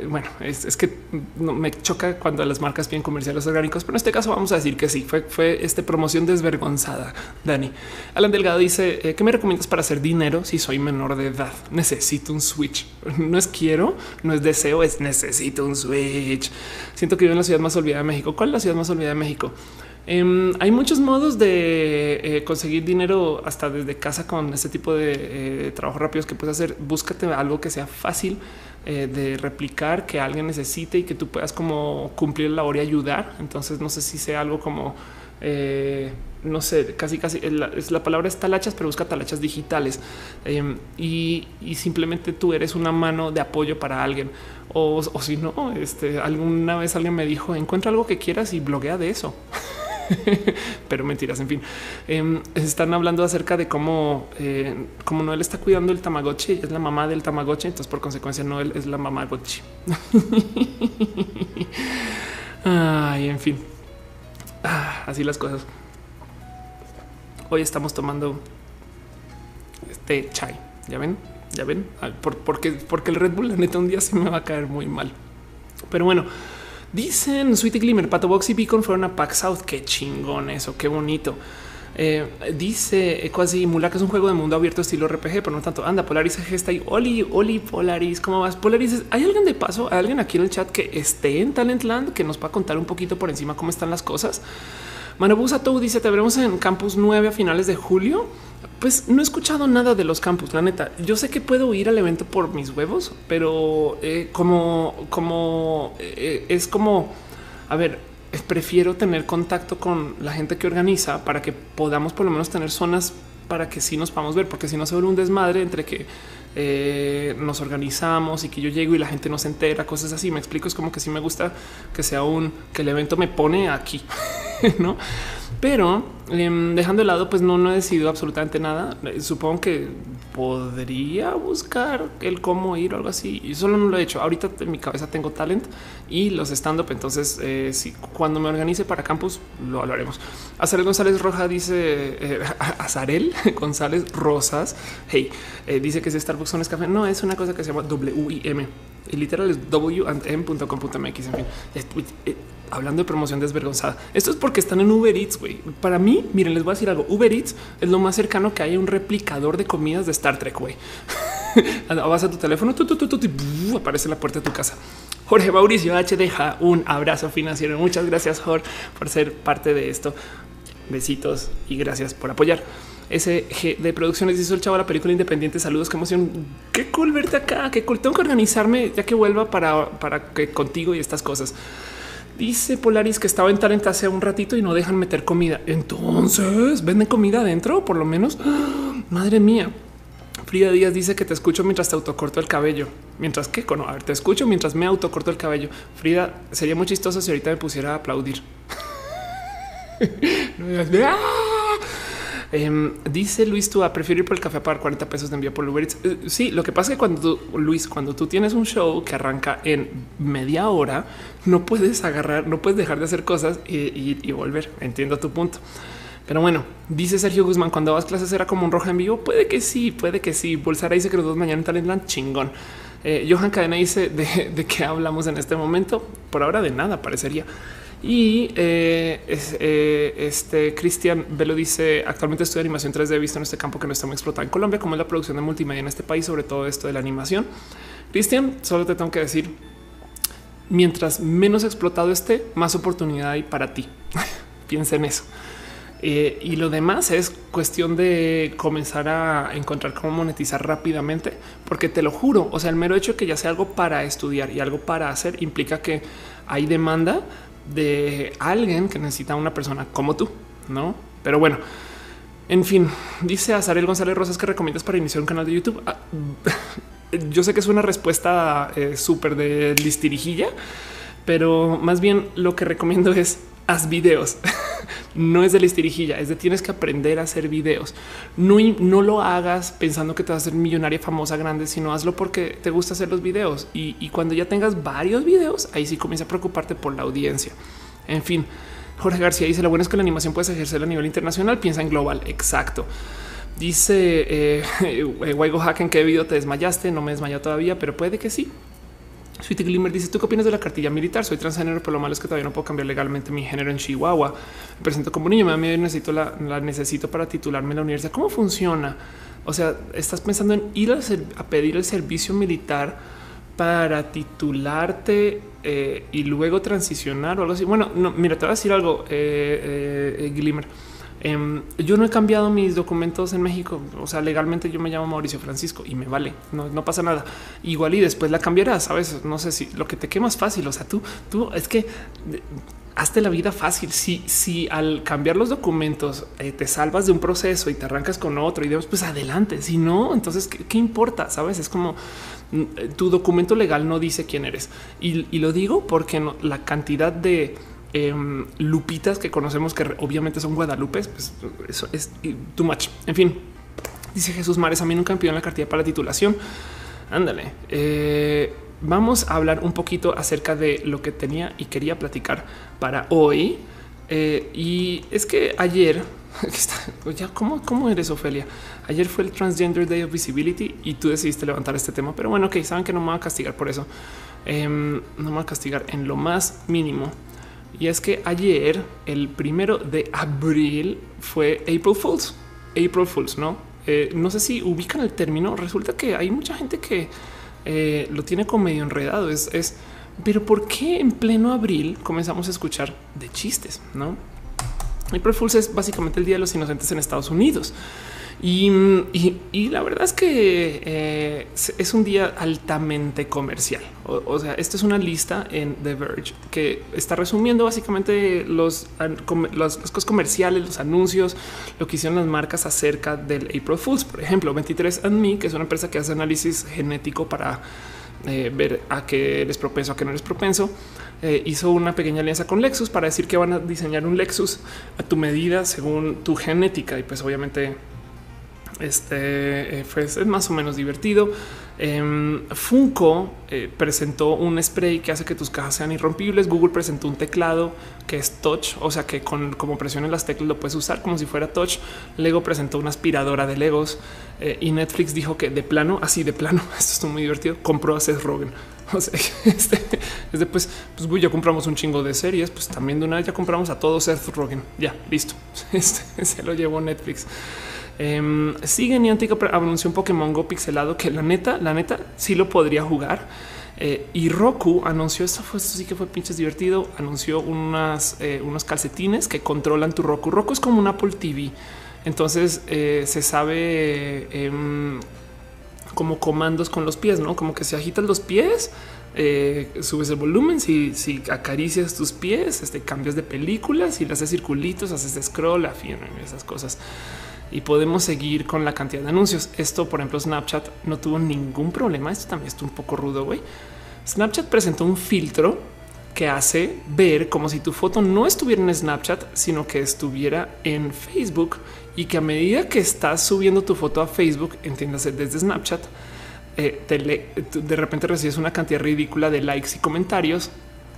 bueno, es, que me choca cuando las marcas piden comerciales orgánicos, pero en este caso vamos a decir que sí. Fue, fue este promoción desvergonzada. Dani Alan Delgado dice eh, que me recomiendas para hacer dinero si soy menor de edad. Necesito un switch. No es quiero, no es deseo, es necesito un switch. Siento que vivo en la ciudad más olvidada de México. ¿Cuál es la ciudad más olvidada de México? Em, hay muchos modos de eh, conseguir dinero hasta desde casa con este tipo de eh, trabajo rápidos que puedes hacer. Búscate algo que sea fácil eh, de replicar que alguien necesite y que tú puedas como cumplir la labor y ayudar. Entonces no sé si sea algo como eh, no sé, casi casi la, la, palabra es talachas, pero busca talachas digitales em, y, simplemente tú eres una mano de apoyo para alguien. O, si no, este, alguna vez alguien me dijo encuentra algo que quieras y bloguea de eso. pero mentiras. En fin, em, están hablando acerca de cómo, eh, como Noel está cuidando el Tamagotchi, es la mamá del Tamagotchi. Entonces, por consecuencia, Noel es la mamá Gochi. Ay, en fin, ah, así las cosas. Hoy estamos tomando este chai. Ya ven, ya ven, ah, porque, porque el Red Bull, la neta, un día se me va a caer muy mal. Pero bueno, Dicen Sweetie Glimmer, Pato Box y Beacon fueron a Pack South. Qué chingón eso, qué bonito. Eh, dice Quasi Mula es un juego de mundo abierto estilo RPG, pero no tanto. Anda, Polaris gesta y Oli, Oli, Polaris, ¿cómo vas? Polaris, ¿hay alguien de paso? ¿Hay alguien aquí en el chat que esté en Talentland que nos va a contar un poquito por encima cómo están las cosas? Manobusa Tou dice: Te veremos en Campus 9 a finales de julio. Pues no he escuchado nada de los campus, la neta. Yo sé que puedo ir al evento por mis huevos, pero eh, como, como eh, es como, a ver, prefiero tener contacto con la gente que organiza para que podamos por lo menos tener zonas para que sí nos podamos ver, porque si no se vuelve un desmadre entre que eh, nos organizamos y que yo llego y la gente no se entera, cosas así. Me explico, es como que sí me gusta que sea un que el evento me pone aquí, no? Pero em, dejando de lado, pues no, no he decidido absolutamente nada. Eh, supongo que podría buscar el cómo ir o algo así. Y solo no lo he hecho. Ahorita en mi cabeza tengo talent y los stand up. Entonces, eh, si cuando me organice para campus, lo hablaremos. Azarel González Roja dice eh, Azarel González Rosas. Hey, eh, dice que es Starbucks son es café. No es una cosa que se llama W I M y literal es w and m.com.mx. En fin, eh, hablando de promoción desvergonzada. Esto es porque están en Uber Eats. güey. Para mí, miren, les voy a decir algo. Uber Eats es lo más cercano que hay a un replicador de comidas de Star Trek. güey. Vas a tu teléfono, tu, tu, tu, y aparece la puerta de tu casa. Jorge Mauricio H deja un abrazo financiero. Muchas gracias, Jorge, por ser parte de esto. Besitos y gracias por apoyar. SG de producciones hizo el chavo la película independiente. Saludos, qué emoción. Qué cool verte acá. Qué cool. Tengo que organizarme ya que vuelva para, para que contigo y estas cosas. Dice Polaris que estaba en talent hace un ratito y no dejan meter comida. Entonces venden comida adentro, por lo menos. Madre mía. Frida Díaz dice que te escucho mientras te autocorto el cabello. Mientras que, a ver, te escucho mientras me autocorto el cabello. Frida, sería muy chistoso si ahorita me pusiera a aplaudir. Em, dice Luis, tú a preferir por el café a pagar 40 pesos de envío por Uber Eats. Eh, sí, lo que pasa es que cuando tú, Luis, cuando tú tienes un show que arranca en media hora, no puedes agarrar, no puedes dejar de hacer cosas y, volver. Entiendo tu punto. Pero bueno, dice Sergio Guzmán, cuando vas clases era como un roja en vivo. Puede que sí, puede que sí. Bolsara dice que los dos mañana en Talentland, chingón. Eh, Johan Cadena dice de qué hablamos en este momento. Por ahora de nada parecería. Y eh, eh, este Cristian Velo dice actualmente estudio animación 3D visto en este campo que no está muy explotado en Colombia, como es la producción de multimedia en este país, sobre todo esto de la animación. Cristian, solo te tengo que decir, mientras menos explotado esté, más oportunidad hay para ti. Piensa en eso. Eh, y lo demás es cuestión de comenzar a encontrar cómo monetizar rápidamente, porque te lo juro, o sea, el mero hecho de que ya sea algo para estudiar y algo para hacer implica que hay demanda de alguien que necesita una persona como tú, no? Pero bueno, en fin, dice Azarel González Rosas que recomiendas para iniciar un canal de YouTube. Ah, yo sé que es una respuesta eh, súper de listirijilla, pero más bien lo que recomiendo es haz videos. no es de listirijilla, es de tienes que aprender a hacer videos. No, no lo hagas pensando que te vas a hacer millonaria, famosa, grande, sino hazlo porque te gusta hacer los videos. Y, cuando ya tengas varios videos, ahí sí comienza a preocuparte por la audiencia. En fin, Jorge García dice: Lo bueno es que la animación puedes ejercer a nivel internacional. Piensa en global. Exacto. Dice eh, Waigo Hacken que video te desmayaste. No me desmayó todavía, pero puede que sí. Sweetie Glimmer dice: ¿Tú qué opinas de la cartilla militar? Soy transgénero, pero lo malo es que todavía no puedo cambiar legalmente mi género en Chihuahua. Me presento como niño, me da miedo y necesito la, necesito para titularme en la universidad. ¿Cómo funciona? O sea, estás pensando en ir a, pedir el servicio militar para titularte eh, y luego transicionar o algo así. Bueno, no, mira, te voy a decir algo, eh, eh, Glimmer. Em, yo no he cambiado mis documentos en México. O sea, legalmente yo me llamo Mauricio Francisco y me vale. No, no pasa nada. Igual y después la cambiarás. Sabes, no sé si lo que te quema es fácil. O sea, tú, tú es que hazte la vida fácil. Si, si al cambiar los documentos eh, te salvas de un proceso y te arrancas con otro y demás, pues adelante. Si no, entonces, ¿qué, importa? Sabes, es como mm, tu documento legal no dice quién eres. Y, lo digo porque la cantidad de em, lupitas que conocemos, que obviamente son guadalupes, pues eso es too much. En fin, dice Jesús Mares, a mí nunca me pidieron la cartilla para la titulación. Ándale. Eh, vamos a hablar un poquito acerca de lo que tenía y quería platicar para hoy. Eh, y es que ayer, ya cómo, cómo eres Ofelia? Ayer fue el Transgender Day of Visibility y tú decidiste levantar este tema, pero bueno, ok, saben que no me voy a castigar por eso. Em, no me voy a castigar en lo más mínimo. Y es que ayer, el primero de abril, fue April Fools. April Fools, no? Eh, no sé si ubican el término. Resulta que hay mucha gente que eh, lo tiene como medio enredado. Es, es, pero ¿por qué en pleno abril comenzamos a escuchar de chistes? No April Fools es básicamente el Día de los Inocentes en Estados Unidos. Y, la verdad es que eh, es un día altamente comercial. O, sea, esta es una lista en The Verge que está resumiendo básicamente los, las cosas comerciales, los anuncios, lo que hicieron las marcas acerca del April Fools. Por ejemplo, 23andMe, que es una empresa que hace análisis genético para eh, ver a qué eres propenso, a qué no eres propenso. Eh, hizo una pequeña alianza con Lexus para decir que van a diseñar un Lexus a tu medida según tu genética. Y pues obviamente este eh, fue es más o menos divertido. Em, Funko eh, presentó un spray que hace que tus cajas sean irrompibles. Google presentó un teclado que es touch, o sea que con como presiones las teclas lo puedes usar como si fuera touch. Lego presentó una aspiradora de Legos eh, y Netflix dijo que de plano, así de plano, esto está muy divertido. Compró a Seth Rogen. O sea, este, después, pues ya compramos un chingo de series, pues también de una vez ya compramos a todos Seth Rogen. Ya listo. Este, se lo llevó Netflix. Eh, sigue Niantic anunció un Pokémon Go pixelado que la neta, la neta sí lo podría jugar. Eh, y Roku anunció esto, fue, esto sí que fue pinches divertido. Anunció unas, eh, unos calcetines que controlan tu Roku. Roku es como un Apple TV. Entonces eh, se sabe em, como comandos con los pies, no como que se agitan los pies, subes el volumen. Si, si, acaricias tus pies, este, cambios de películas y le haces circulitos, haces scroll, afín, esas cosas y podemos seguir con la cantidad de anuncios. Esto, por ejemplo, Snapchat no tuvo ningún problema. Esto también está un poco rudo. güey. Snapchat presentó un filtro que hace ver como si tu foto no estuviera en Snapchat, sino que estuviera en Facebook y que a medida que estás subiendo tu foto a Facebook, entiéndase desde Snapchat, eh, de repente recibes una cantidad ridícula de likes y comentarios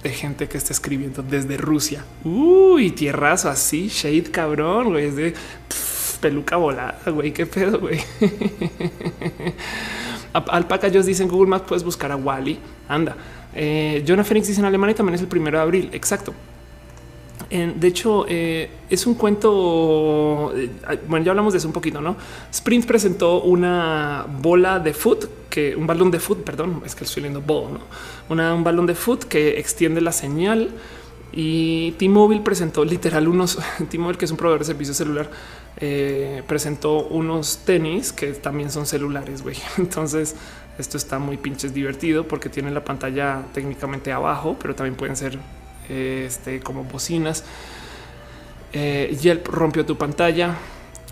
de gente que está escribiendo desde Rusia. Uy, tierrazo así, shade cabrón, güey, es de peluca volada, güey, qué pedo, güey. Alpaca ellos dicen Google Maps puedes buscar a Wally. Anda. Eh, Jonah Phoenix dice en Alemania también es el primero de abril. Exacto. de hecho, eh, es un cuento. Eh, bueno, ya hablamos de eso un poquito, no? Sprint presentó una bola de foot que un balón de foot, perdón, es que estoy leyendo ball, no? Una, un balón de foot que extiende la señal y T-Mobile presentó literal unos T-Mobile, que es un proveedor de servicio celular, eh, presentó unos tenis que también son celulares. güey. Entonces, esto está muy pinches divertido porque tiene la pantalla técnicamente abajo, pero también pueden ser eh, este, como bocinas. Eh, Yelp rompió tu pantalla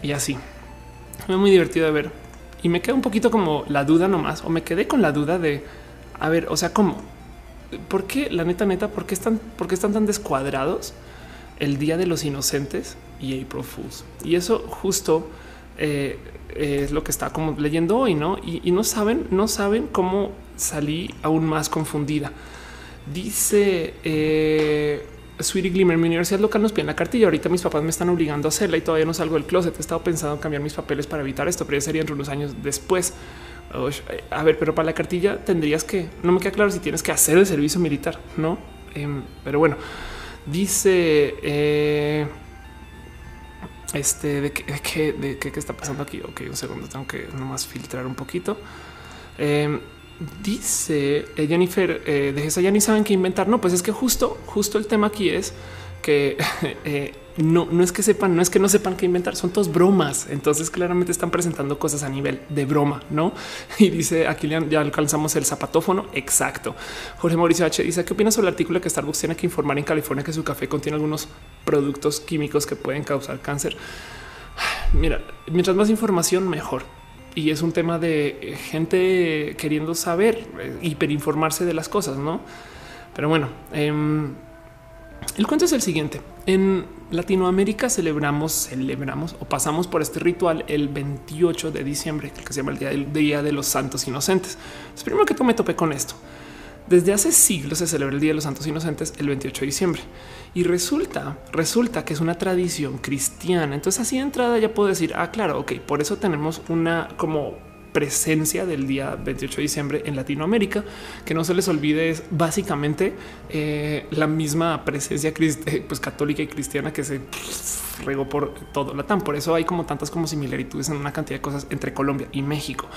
y así. Fue muy divertido de ver y me queda un poquito como la duda nomás, o me quedé con la duda de a ver, o sea, cómo ¿por qué la neta, neta, por qué están, por qué están tan descuadrados el Día de los Inocentes y April? Y eso justo eh, es lo que está como leyendo hoy, ¿no? Y, no saben, no saben cómo salí aún más confundida. Dice eh, Sweetie Glimmer, mi universidad local nos pide la cartilla. Ahorita mis papás me están obligando a hacerla y todavía no salgo del closet. He estado pensando en cambiar mis papeles para evitar esto, pero ya serían unos años después. A ver, pero para la cartilla tendrías que no me queda claro si tienes que hacer el servicio militar, no? Em, pero bueno, dice eh, este de qué de, qué está pasando aquí. Ok, un segundo, tengo que nomás filtrar un poquito. Em, dice eh, Jennifer eh, de esa ya ni saben qué inventar. No, pues es que justo, justo el tema aquí es que no, no es que sepan, no es que no sepan qué inventar, son todos bromas. Entonces claramente están presentando cosas a nivel de broma, ¿no? Y dice aquí ya alcanzamos el zapatófono. Exacto. Jorge Mauricio H dice, ¿qué opinas sobre el artículo que Starbucks tiene que informar en California que su café contiene algunos productos químicos que pueden causar cáncer? Mira, mientras más información, mejor. Y es un tema de gente queriendo saber, eh, hiperinformarse de las cosas, ¿no? Pero bueno, eh, el cuento es el siguiente. En Latinoamérica celebramos, celebramos o pasamos por este ritual el 28 de diciembre, que se llama el día, día de los Santos Inocentes. Es primero que tú me topé con esto. Desde hace siglos se celebra el Día de los Santos Inocentes el 28 de diciembre y resulta, resulta que es una tradición cristiana. Entonces así de entrada ya puedo decir, ah, claro, ok, por eso tenemos una como presencia del día 28 de diciembre en Latinoamérica, que no se les olvide es básicamente eh, la misma presencia eh, pues, católica y cristiana que se regó por todo Latam. Por eso hay como tantas como similitudes en una cantidad de cosas entre Colombia y México,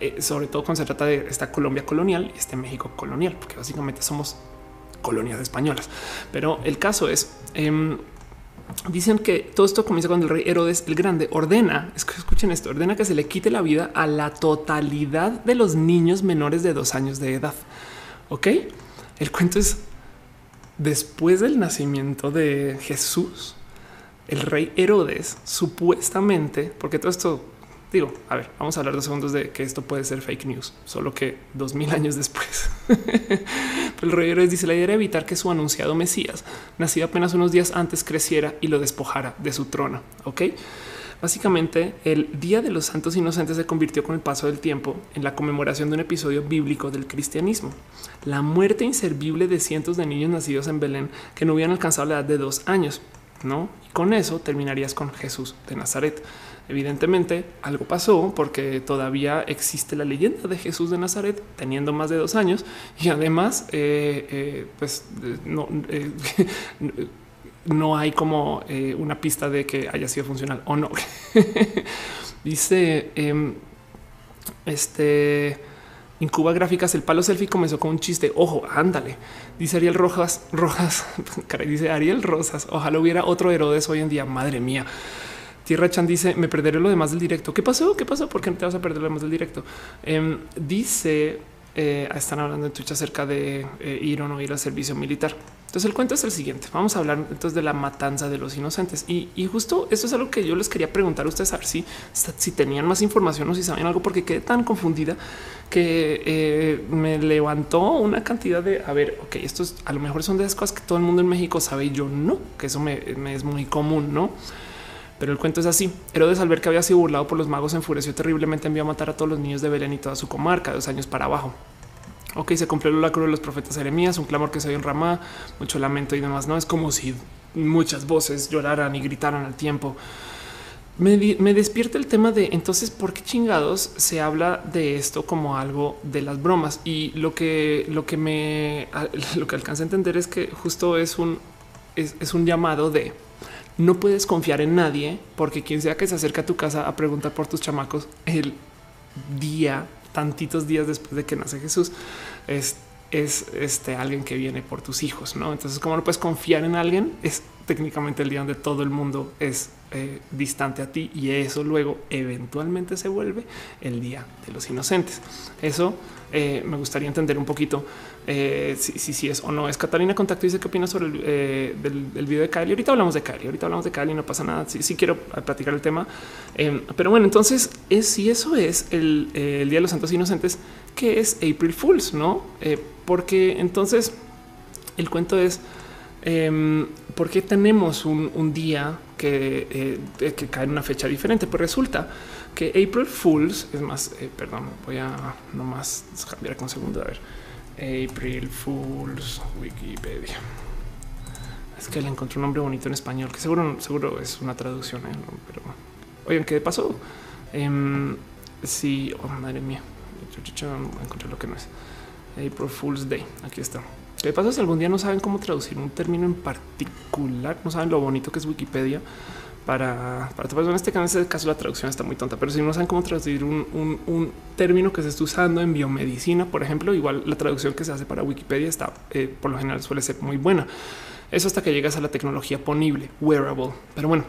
eh, sobre todo cuando se trata de esta Colombia colonial y este México colonial, porque básicamente somos colonias españolas. Pero el caso es, em, Dicen que todo esto comienza cuando el rey Herodes el Grande ordena, escuchen esto, ordena que se le quite la vida a la totalidad de los niños menores de dos años de edad. Ok, el cuento es después del nacimiento de Jesús, el rey Herodes supuestamente, porque todo esto Digo, a ver, vamos a hablar dos segundos de que esto puede ser fake news, solo que dos mil años después. el rey Herodes dice la idea era evitar que su anunciado Mesías, nacido apenas unos días antes, creciera y lo despojara de su trono. Ok. Básicamente, el Día de los Santos Inocentes se convirtió con el paso del tiempo en la conmemoración de un episodio bíblico del cristianismo, la muerte inservible de cientos de niños nacidos en Belén que no hubieran alcanzado la edad de dos años. No, y con eso terminarías con Jesús de Nazaret. Evidentemente algo pasó porque todavía existe la leyenda de Jesús de Nazaret teniendo más de dos años y además eh, eh, pues no, eh, no hay como una pista de que haya sido funcional o no. Dice em, este Incuba Gráficas, el palo selfie comenzó con un chiste. Ojo, ándale. Dice Ariel Rojas, Rojas, dice Ariel Rosas. Ojalá hubiera otro Herodes hoy en día. Madre mía. Tierra Chan dice me perderé lo demás del directo. ¿Qué pasó? ¿Qué pasó? ¿Por qué no te vas a perder lo demás del directo? Em, dice eh, están hablando en Twitch acerca de eh, ir o no ir al servicio militar. Entonces el cuento es el siguiente. Vamos a hablar entonces de la matanza de los inocentes y, justo esto es algo que yo les quería preguntar a ustedes a ver si, tenían más información o si saben algo, porque quedé tan confundida que eh, me levantó una cantidad de a ver, ok, esto es, a lo mejor son de esas cosas que todo el mundo en México sabe y yo no, que eso me es muy común, no? Pero el cuento es así. Herodes al ver que había sido burlado por los magos enfureció terriblemente, envió a matar a todos los niños de Belén y toda su comarca, dos años para abajo. Ok, se cumplió el cruz de los profetas Jeremías, un clamor que se oye en Ramá, mucho lamento y demás. No es como si muchas voces lloraran y gritaran al tiempo. Me, me, despierta el tema de entonces por qué chingados se habla de esto como algo de las bromas y lo que lo que me lo que alcanza a entender es que justo es un es un llamado de no puedes confiar en nadie porque quien sea que se acerca a tu casa a preguntar por tus chamacos el día, tantitos días después de que nace Jesús, es, es este alguien que viene por tus hijos. No, entonces, como no puedes confiar en alguien, es técnicamente el día donde todo el mundo es eh, distante a ti y eso luego eventualmente se vuelve el día de los inocentes. Eso eh, me gustaría entender un poquito eh, si, si, es o no es. Catalina Contacto dice qué opinas sobre el, eh, del, video de Kylie. Ahorita hablamos de Kylie, ahorita hablamos de Kylie, no pasa nada. Sí, sí quiero platicar el tema. Em, pero bueno, entonces es si eso es el, Día de los Santos Inocentes, que es April Fools, no? porque entonces el cuento es em, por qué tenemos un, un día que, que cae en una fecha diferente. Pues resulta que April Fools es más, eh, perdón, voy a nomás cambiar con segundo. A ver, April Fools Wikipedia. Es que le encontré un nombre bonito en español, que seguro, seguro es una traducción, ¿eh? pero oigan, ¿qué pasó? Eh, sí, oh, madre mía, encontré lo que no es. April Fools Day. Aquí está. ¿Qué pasa si algún día no saben cómo traducir un término en particular? No saben lo bonito que es Wikipedia para, para en este caso, en este caso la traducción está muy tonta, pero si no saben cómo traducir un, término que se está usando en biomedicina, por ejemplo, igual la traducción que se hace para Wikipedia está eh, por lo general suele ser muy buena. Eso hasta que llegas a la tecnología ponible, wearable. Pero bueno,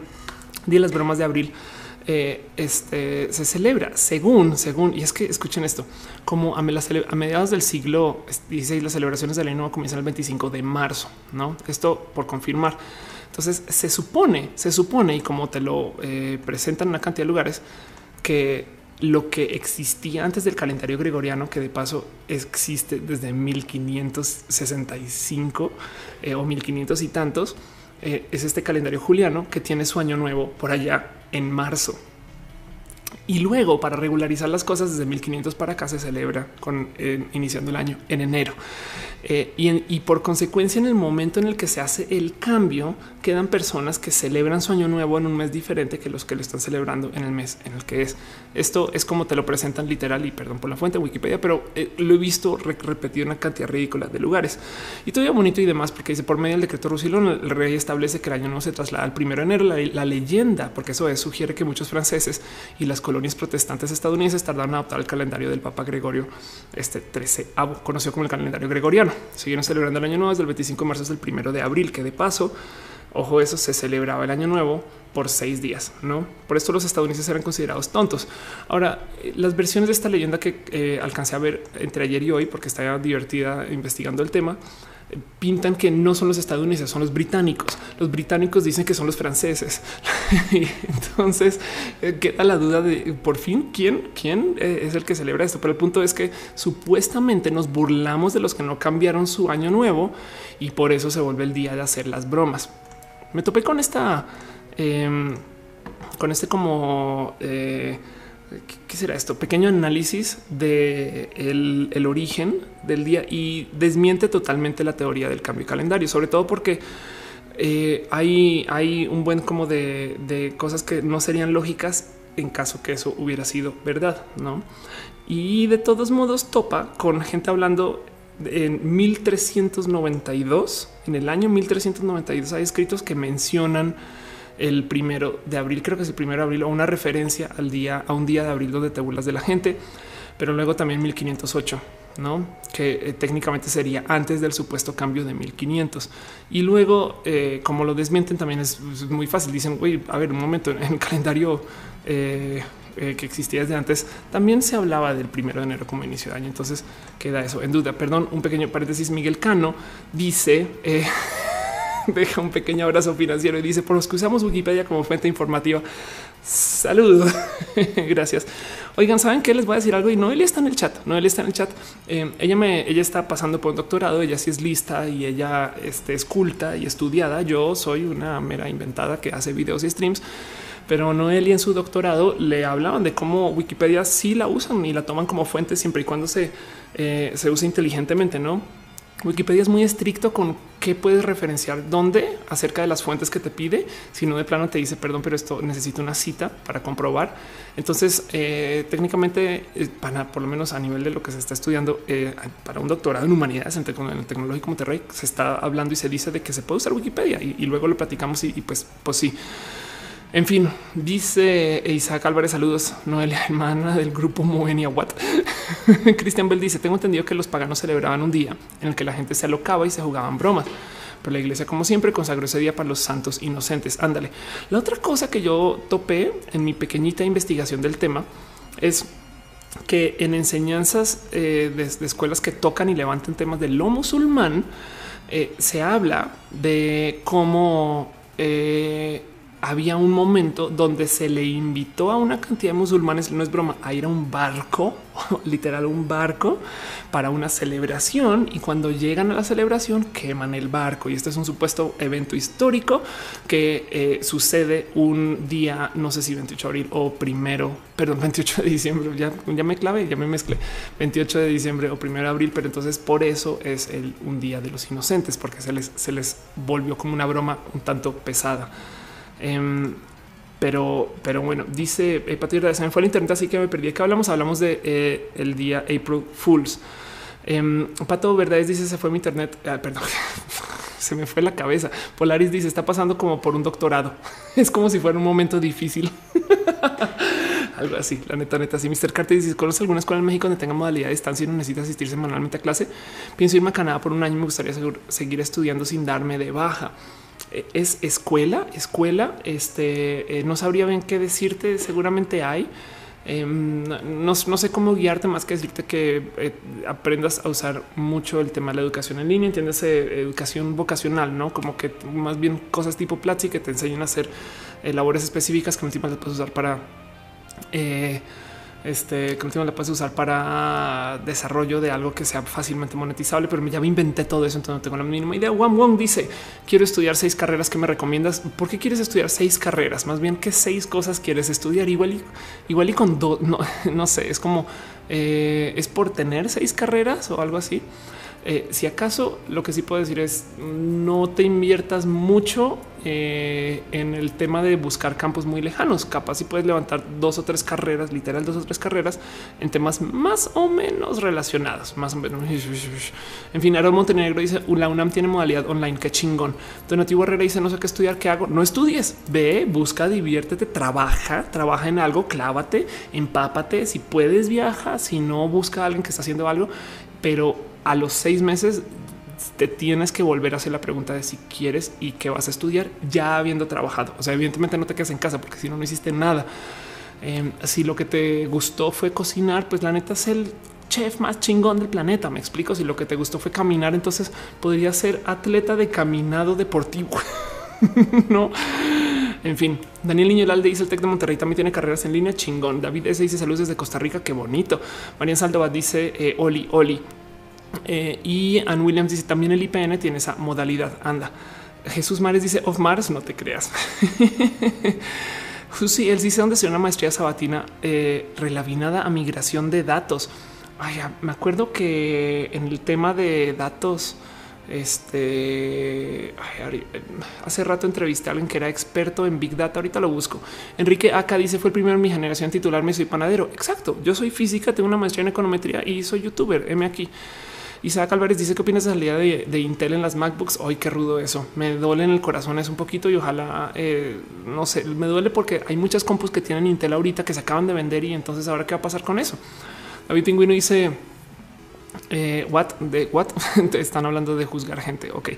Día las bromas de abril. Eh, este se celebra según, según, y es que escuchen esto, como a, a mediados del siglo XVI, las celebraciones de la nueva comienzan el 25 de marzo, no? Esto por confirmar. Entonces se supone, se supone, y como te lo eh, presentan en una cantidad de lugares, que lo que existía antes del calendario gregoriano, que de paso existe desde 1565 eh, o 1500 y tantos, eh, es este calendario juliano que tiene su año nuevo por allá en marzo. Y luego, para regularizar las cosas, desde 1500 para acá se celebra con iniciando el año en enero. Eh, y, por consecuencia, en el momento en el que se hace el cambio, quedan personas que celebran su año nuevo en un mes diferente que los que lo están celebrando en el mes en el que es. Esto es como te lo presentan literal y perdón por la fuente Wikipedia, pero eh, lo he visto repetido en una cantidad ridícula de lugares y todavía bonito y demás, porque dice por medio del decreto Rusilón, el rey establece que el año no se traslada al primero de enero. La, leyenda, porque eso es, sugiere que muchos franceses y las colonias protestantes estadounidenses tardaron en adoptar el calendario del Papa Gregorio este 13, conocido como el calendario gregoriano. Siguieron celebrando el año nuevo desde el 25 de marzo hasta el primero de abril, que de paso, ojo, eso se celebraba el año nuevo por seis días, no? Por esto los estadounidenses eran considerados tontos. Ahora, las versiones de esta leyenda que eh, alcancé a ver entre ayer y hoy, porque estaba divertida investigando el tema, pintan que no son los estadounidenses, son los británicos. Los británicos dicen que son los franceses. entonces eh, queda la duda de por fin quién, quién eh, es el que celebra esto. Pero el punto es que supuestamente nos burlamos de los que no cambiaron su año nuevo y por eso se vuelve el día de hacer las bromas. Me topé con esta, em, con este como eh, ¿qué será esto? Pequeño análisis de el, origen del día y desmiente totalmente la teoría del cambio de calendario, sobre todo porque eh, hay, hay un buen como de, cosas que no serían lógicas en caso que eso hubiera sido verdad, ¿no? Y de todos modos topa con gente hablando en 1392, en el año 1392 hay escritos que mencionan el primero de abril, creo que es el primero de abril o una referencia al día, a un día de abril donde te burlas de la gente, pero luego también 1508, no que eh, técnicamente sería antes del supuesto cambio de 1500 y luego, eh, como lo desmienten, también es, muy fácil. Dicen, güey, a ver, un momento en el calendario eh, que existía desde antes, también se hablaba del primero de enero como inicio de año. Entonces queda eso en duda. Perdón, un pequeño paréntesis. Miguel Cano dice deja un pequeño abrazo financiero y dice por los que usamos Wikipedia como fuente informativa. Saludos. Gracias. Oigan, saben que les voy a decir algo y Noelia está en el chat. Noelia está en el chat. Eh, ella me, ella está pasando por un doctorado. Ella sí es lista y ella este, es culta y estudiada. Yo soy una mera inventada que hace videos y streams pero Noelia en su doctorado le hablaban de cómo Wikipedia sí la usan y la toman como fuente siempre y cuando se, eh, se use inteligentemente, no? Wikipedia es muy estricto con qué puedes referenciar dónde acerca de las fuentes que te pide. Si no de plano te dice perdón, pero esto necesita una cita para comprobar. Entonces, eh, técnicamente, eh, para por lo menos a nivel de lo que se está estudiando eh, para un doctorado en humanidades en, el tecnológico Monterrey, se está hablando y se dice de que se puede usar Wikipedia y, luego lo platicamos y, y pues, pues sí. En fin, dice Isaac Álvarez, saludos, Noelia, hermana del grupo Moenia What. Cristian Bell dice, tengo entendido que los paganos celebraban un día en el que la gente se alocaba y se jugaban bromas. Pero la iglesia, como siempre, consagró ese día para los santos inocentes. Ándale. La otra cosa que yo topé en mi pequeñita investigación del tema es que en enseñanzas eh, de, escuelas que tocan y levantan temas de lo musulmán, eh, se habla de cómo eh, había un momento donde se le invitó a una cantidad de musulmanes, no es broma, a ir a un barco, literal un barco, para una celebración. Y cuando llegan a la celebración, queman el barco. Y este es un supuesto evento histórico que eh, sucede un día, no sé si 28 de abril o primero, perdón, 28 de diciembre. Ya, me clavé, ya me mezclé 28 de diciembre o primero de abril. Pero entonces por eso es el, un día de los inocentes, porque se les, se les volvió como una broma un tanto pesada. Em, pero, pero bueno, dice eh, se me fue el internet, así que me perdí. que hablamos? Hablamos de eh, día April Fools. Eh, Pato Verdades dice se fue mi internet. Ah, perdón, se me fue la cabeza. Polaris dice está pasando como por un doctorado. Es como si fuera un momento difícil. Algo así, la neta, neta. Si Mr. Carter dice, ¿conoce alguna escuela en México donde tenga modalidad de distancia y no necesita asistirse manualmente a clase? Pienso irme a Canadá por un año y me gustaría seguir estudiando sin darme de baja. Es escuela, escuela. Este eh, no sabría bien qué decirte. Seguramente hay. Em, no, sé cómo guiarte más que decirte que eh, aprendas a usar mucho el tema de la educación en línea, entiendes educación vocacional, no como que más bien cosas tipo Platzi que te enseñan a hacer eh, labores específicas que últimas puedes usar para este que último la puedes usar para desarrollo de algo que sea fácilmente monetizable, pero ya me inventé todo eso, entonces no tengo la mínima idea. Wam Wong dice, quiero estudiar seis carreras que me recomiendas. ¿Por qué quieres estudiar seis carreras? Más bien, ¿qué seis cosas quieres estudiar? Igual y, igual y con dos, no, no sé, es como, eh, es por tener seis carreras o algo así. Eh, si acaso lo que sí puedo decir es no te inviertas mucho eh, en el tema de buscar campos muy lejanos. Capaz si puedes levantar dos o tres carreras, literal dos o tres carreras en temas más o menos relacionados, más o menos. En fin, Aaron Montenegro dice la UNAM tiene modalidad online. Qué chingón. Donativo Herrera dice no sé qué estudiar, qué hago. No estudies, ve, busca, diviértete, trabaja, trabaja en algo, clávate, empápate. Si puedes, viaja. Si no, busca a alguien que está haciendo algo, pero a los seis meses te tienes que volver a hacer la pregunta de si quieres y qué vas a estudiar ya habiendo trabajado. O sea, evidentemente no te quedes en casa porque si no, no hiciste nada. Em, si lo que te gustó fue cocinar, pues la neta es el chef más chingón del planeta. Me explico. Si lo que te gustó fue caminar, entonces podría ser atleta de caminado deportivo. no. En fin, Daniel Niñolalde dice el Tec de Monterrey también tiene carreras en línea. Chingón. David S dice saludos desde Costa Rica. Qué bonito. María Saldova dice eh, Oli, Oli. Eh, y Ann Williams dice también el IPN tiene esa modalidad. Anda. Jesús Mares dice of Mars, no te creas. sí, él dice dónde se una maestría sabatina eh, relavinada a migración de datos. Ay, me acuerdo que en el tema de datos, este hace rato entrevisté a alguien que era experto en Big Data. Ahorita lo busco. Enrique acá dice fue el primero en mi generación titularme. Soy panadero. Exacto. Yo soy física, tengo una maestría en econometría y soy youtuber. M aquí. Isaac Álvarez dice qué opinas de la salida de, Intel en las MacBooks. Hoy qué rudo eso. Me duele en el corazón es un poquito y ojalá eh, no sé, me duele porque hay muchas compus que tienen Intel ahorita que se acaban de vender y entonces ahora qué va a pasar con eso. David Pingüino dice eh, what de what están hablando de juzgar gente. Ok,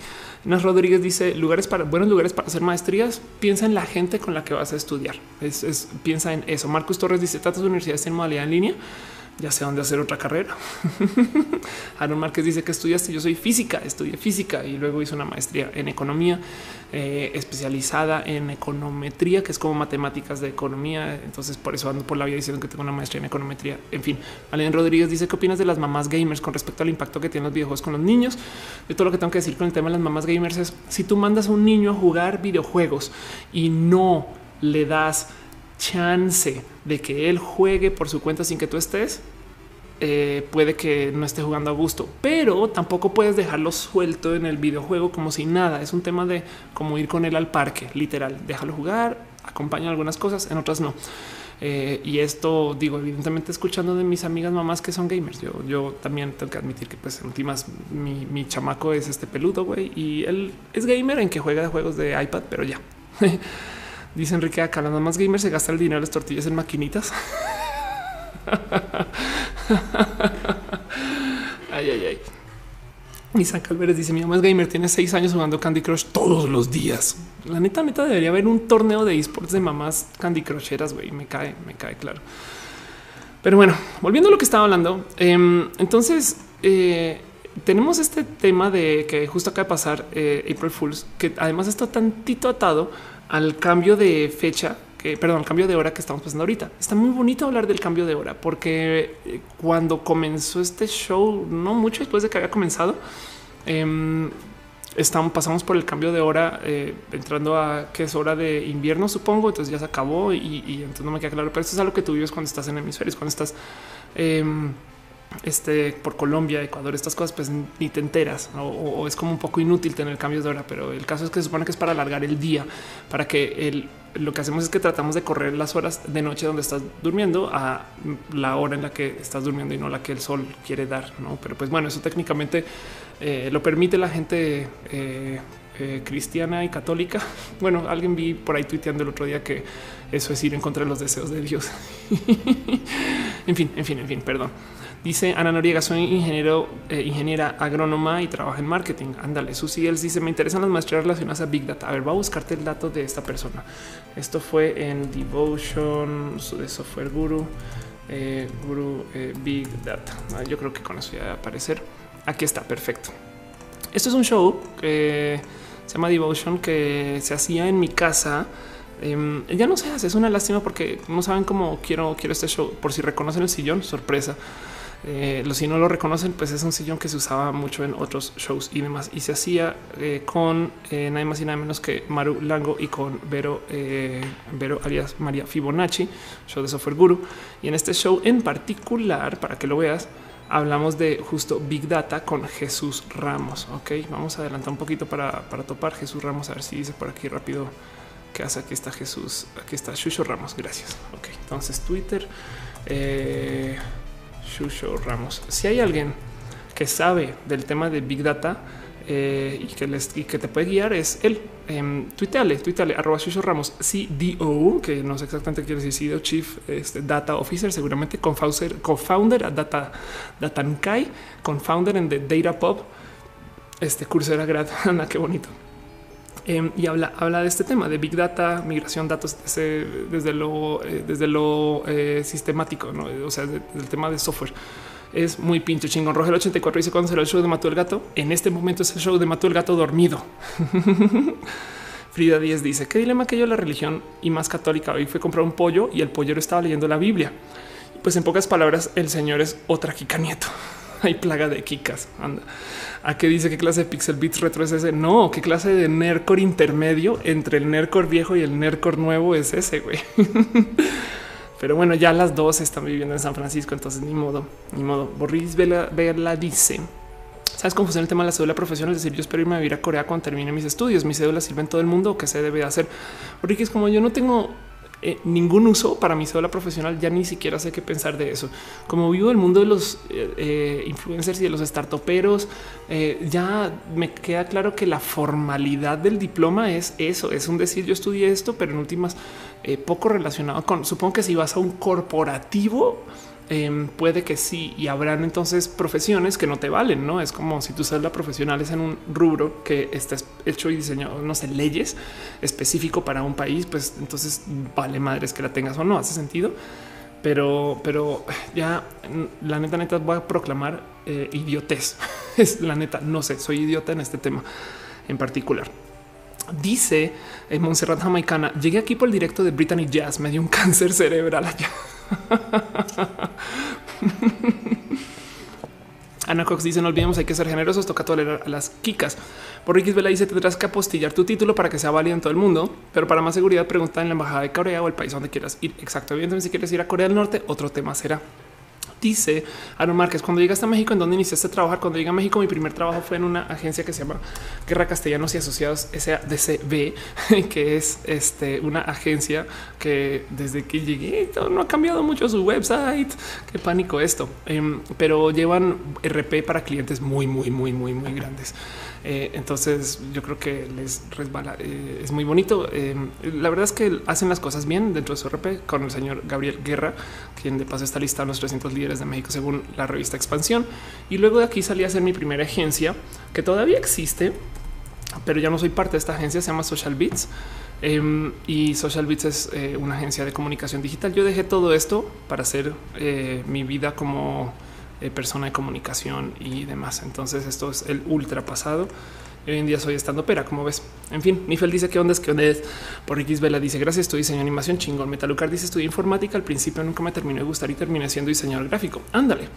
Nas Rodríguez dice lugares para buenos lugares para hacer maestrías. Piensa en la gente con la que vas a estudiar. Es, piensa en eso. Marcos Torres dice tantas universidades en modalidad en línea ya sé dónde hacer otra carrera. Aaron Márquez dice que estudiaste. Yo soy física, estudié física y luego hice una maestría en economía eh, especializada en econometría, que es como matemáticas de economía. Entonces, por eso ando por la vida diciendo que tengo una maestría en econometría. En fin, Alén Rodríguez dice qué opinas de las mamás gamers con respecto al impacto que tienen los videojuegos con los niños. Yo todo lo que tengo que decir con el tema de las mamás gamers es si tú mandas a un niño a jugar videojuegos y no le das chance de que él juegue por su cuenta sin que tú estés, eh, puede que no esté jugando a gusto, pero tampoco puedes dejarlo suelto en el videojuego como si nada. Es un tema de cómo ir con él al parque, literal. Déjalo jugar, acompaña algunas cosas, en otras no. Eh, y esto digo, evidentemente, escuchando de mis amigas mamás que son gamers. Yo, yo también tengo que admitir que, pues, en últimas, mi, mi chamaco es este peludo, güey, y él es gamer en que juega juegos de iPad, pero ya. Dice Enrique acá, nada más gamer se gasta el dinero de las tortillas en maquinitas. ay, ay, ay. Isaac Alvarez dice: Mi mamá gamer, tiene seis años jugando Candy Crush todos los días. La neta, neta, debería haber un torneo de esports de mamás Candy Crusheras. Güey, me cae, me cae claro. Pero bueno, volviendo a lo que estaba hablando, em, entonces eh, tenemos este tema de que justo acaba de pasar eh, April Fools, que además está tantito atado al cambio de fecha, que perdón, al cambio de hora que estamos pasando ahorita. Está muy bonito hablar del cambio de hora porque eh, cuando comenzó este show, no mucho después de que había comenzado, em, estamos, pasamos por el cambio de hora, eh, entrando a que es hora de invierno, supongo. Entonces ya se acabó y, entonces no me queda claro, pero esto es algo que tú vives cuando estás en hemisferios, cuando estás em, este por Colombia, Ecuador, estas cosas, pues ni te enteras o, es como un poco inútil tener cambios de hora. Pero el caso es que se supone que es para alargar el día, para que el, lo que hacemos es que tratamos de correr las horas de noche donde estás durmiendo a la hora en la que estás durmiendo y no la que el sol quiere dar. No, pero pues bueno, eso técnicamente eh, lo permite la gente. Eh, eh, cristiana y católica. Bueno, alguien vi por ahí tuiteando el otro día que eso es ir en contra de los deseos de Dios. en fin, en fin, en fin, perdón. Dice Ana Noriega, soy ingeniero, eh, ingeniera agrónoma y trabajo en marketing. Ándale, Susi él dice, me interesan las maestrías relacionadas a Big Data. A ver, va a buscarte el dato de esta persona. Esto fue en Devotion de Software Guru, eh, Guru eh, Big Data. Ah, yo creo que con eso ya aparecer. Aquí está, perfecto. Esto es un show que se llama Devotion que se hacía en mi casa. Em, ya no se hace, es una lástima porque no saben cómo quiero, quiero este show. Por si reconocen el sillón, sorpresa. Eh, si no lo reconocen, pues es un sillón que se usaba mucho en otros shows y demás. Y se hacía eh, con eh, nada más y nada menos que Maru Lango y con Vero, Vero alias María Fibonacci, show de Software Guru. Y en este show en particular, para que lo veas, hablamos de justo Big Data con Jesús Ramos. Ok, vamos a adelantar un poquito para, para topar Jesús Ramos, a ver si dice por aquí rápido qué hace. Aquí está Jesús, aquí está Shusho Ramos. Gracias. Ok, entonces Twitter. Shusho Ramos. Si hay alguien que sabe del tema de Big Data eh, y, que les, y que te puede guiar, es él. Eh, tuiteale, tuiteale, arroba Shusho Ramos, CDO, que no sé exactamente qué quiere decir, CDO, Chief este, Data Officer, seguramente co-founder, co-founder a Data, Datankai, con-founder en The Data Pop, este Coursera Grad, anda, qué bonito. Em, y habla, habla de este tema de Big Data, migración datos desde, lo, eh, desde eh, sistemático, ¿no? o sea, del tema de software. Es muy pinche chingón. Rogel 84 dice cuando será el show de Mató el Gato. En este momento es el show de Mató el Gato dormido. Frida 10 dice qué dilema que yo la religión y más católica. Hoy fue comprar un pollo y el pollero estaba leyendo la Biblia. Pues en pocas palabras, el señor es otra Kika Nieto. Hay plaga de Kikas. Anda. ¿A qué dice qué clase de Pixel Beats retro es ese? No, qué clase de Nerdcore intermedio entre el Nerdcore viejo y el Nerdcore nuevo es ese, güey. Pero bueno, ya las dos están viviendo en San Francisco, entonces ni modo, ni modo. Boris Vela, Vela dice: ¿Sabes cómo funciona el tema de la cédula profesional? Es decir, yo espero irme a vivir a Corea cuando termine mis estudios. Mi cédula sirve en todo el mundo. ¿Qué se debe hacer? Porque es como yo no tengo eh, ningún uso para mi cédula profesional, ya ni siquiera sé qué pensar de eso. Como vivo el mundo de los eh, eh, influencers y de los startuperos, ya me queda claro que la formalidad del diploma es eso, es un decir yo estudié esto, pero en últimas poco relacionado con, supongo que si vas a un corporativo, Em, puede que sí y habrán entonces profesiones que no te valen, no es como si tú la profesional es en un rubro que está hecho y diseñado, no sé, leyes específico para un país, pues entonces vale madres que la tengas o no, hace sentido. Pero, pero ya la neta, neta, voy a proclamar eh, idiotez. Es la neta, no sé, soy idiota en este tema en particular. Dice en eh, Montserrat Jamaicana, llegué aquí por el directo de Brittany Jazz, me dio un cáncer cerebral allá. Ana Cox dice: No olvidemos, hay que ser generosos, toca tolerar a las kicas. Por Vela dice: Tendrás que apostillar tu título para que sea válido en todo el mundo, pero para más seguridad, pregunta en la embajada de Corea o el país donde quieras ir. Exacto. Evidentemente, si quieres ir a Corea del Norte, otro tema será dice Aaron Márquez, cuando llegaste a México, ¿en dónde iniciaste a trabajar? Cuando llegué a México, mi primer trabajo fue en una agencia que se llama Guerra Castellanos y Asociados SADCB, que es este, una agencia que desde que llegué no ha cambiado mucho su website. Qué pánico esto, em, pero llevan RP para clientes muy, muy, muy, muy, muy grandes. Eh, entonces yo creo que les resbala. Eh, es muy bonito. Eh, la verdad es que hacen las cosas bien dentro de su RP con el señor Gabriel Guerra, quien de paso está listado en los 300 líderes de México según la revista Expansión. Y luego de aquí salí a hacer mi primera agencia que todavía existe, pero ya no soy parte de esta agencia. Se llama Social Beats. y Social Beats es una agencia de comunicación digital. Yo dejé todo esto para hacer mi vida como eh, persona de comunicación y demás. Entonces esto es el ultra pasado. Hoy en día soy estando pera, como ves. En fin, Mifel dice que onda es que onda es. Por X Vela dice gracias. Estoy diseño animación chingón. Metalucar dice estudié informática. Al principio nunca me terminó de gustar y terminé siendo diseñador gráfico. Ándale.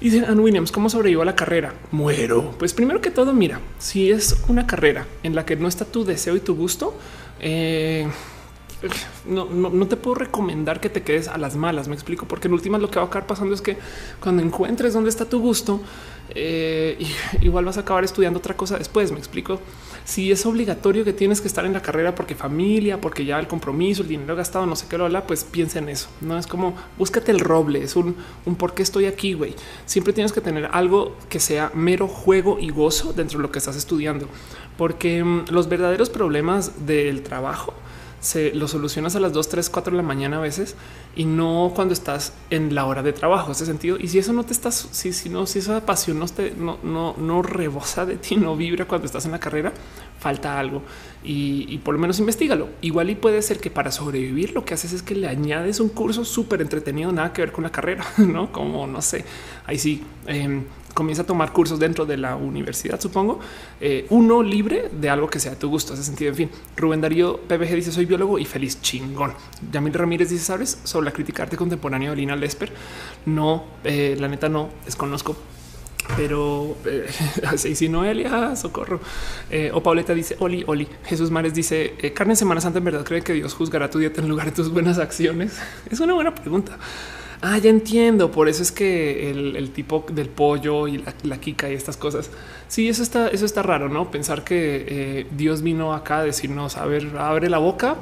Dice Ann Williams, ¿cómo sobrevivo a la carrera? Muero. Pues primero que todo, mira, si es una carrera en la que no está tu deseo y tu gusto, eh, no, te puedo recomendar que te quedes a las malas. Me explico, porque en últimas lo que va a acabar pasando es que cuando encuentres dónde está tu gusto, eh, igual vas a acabar estudiando otra cosa después. Me explico. Si es obligatorio que tienes que estar en la carrera porque familia, porque ya el compromiso, el dinero gastado, no sé qué lo habla, pues piensa en eso. No es como búscate el roble, es un, un por qué estoy aquí, güey. Siempre tienes que tener algo que sea mero juego y gozo dentro de lo que estás estudiando, porque mm, los verdaderos problemas del trabajo se lo solucionas a las 2, 3, 4 de la mañana a veces y no cuando estás en la hora de trabajo. Ese sentido. Y si eso no te estás, si, si no, si esa pasión no, te, no, no, no rebosa de ti, no vibra cuando estás en la carrera, falta algo y, por lo menos investigalo. Igual y puede ser que para sobrevivir lo que haces es que le añades un curso súper entretenido, nada que ver con la carrera, no como no sé. Ahí sí. Eh, comienza a tomar cursos dentro de la universidad, supongo, eh, uno libre de algo que sea a tu gusto. Ese sentido, en fin, Rubén Darío PBG dice soy biólogo y feliz chingón. Yamil Ramírez dice, sabes sobre la crítica arte contemporánea de Lina Lesper. No, eh, la neta no desconozco, pero eh, así si Noelia, socorro. Eh, o Pauleta dice Oli, Oli. Jesús Mares dice carne en Semana Santa. En verdad cree que Dios juzgará tu dieta en lugar de tus buenas acciones. Es una buena pregunta. Ah, ya entiendo. Por eso es que el, tipo del pollo y la, la, y estas cosas. Sí, eso está, eso está raro, no pensar que eh, Dios vino acá a decirnos, a ver, abre la boca.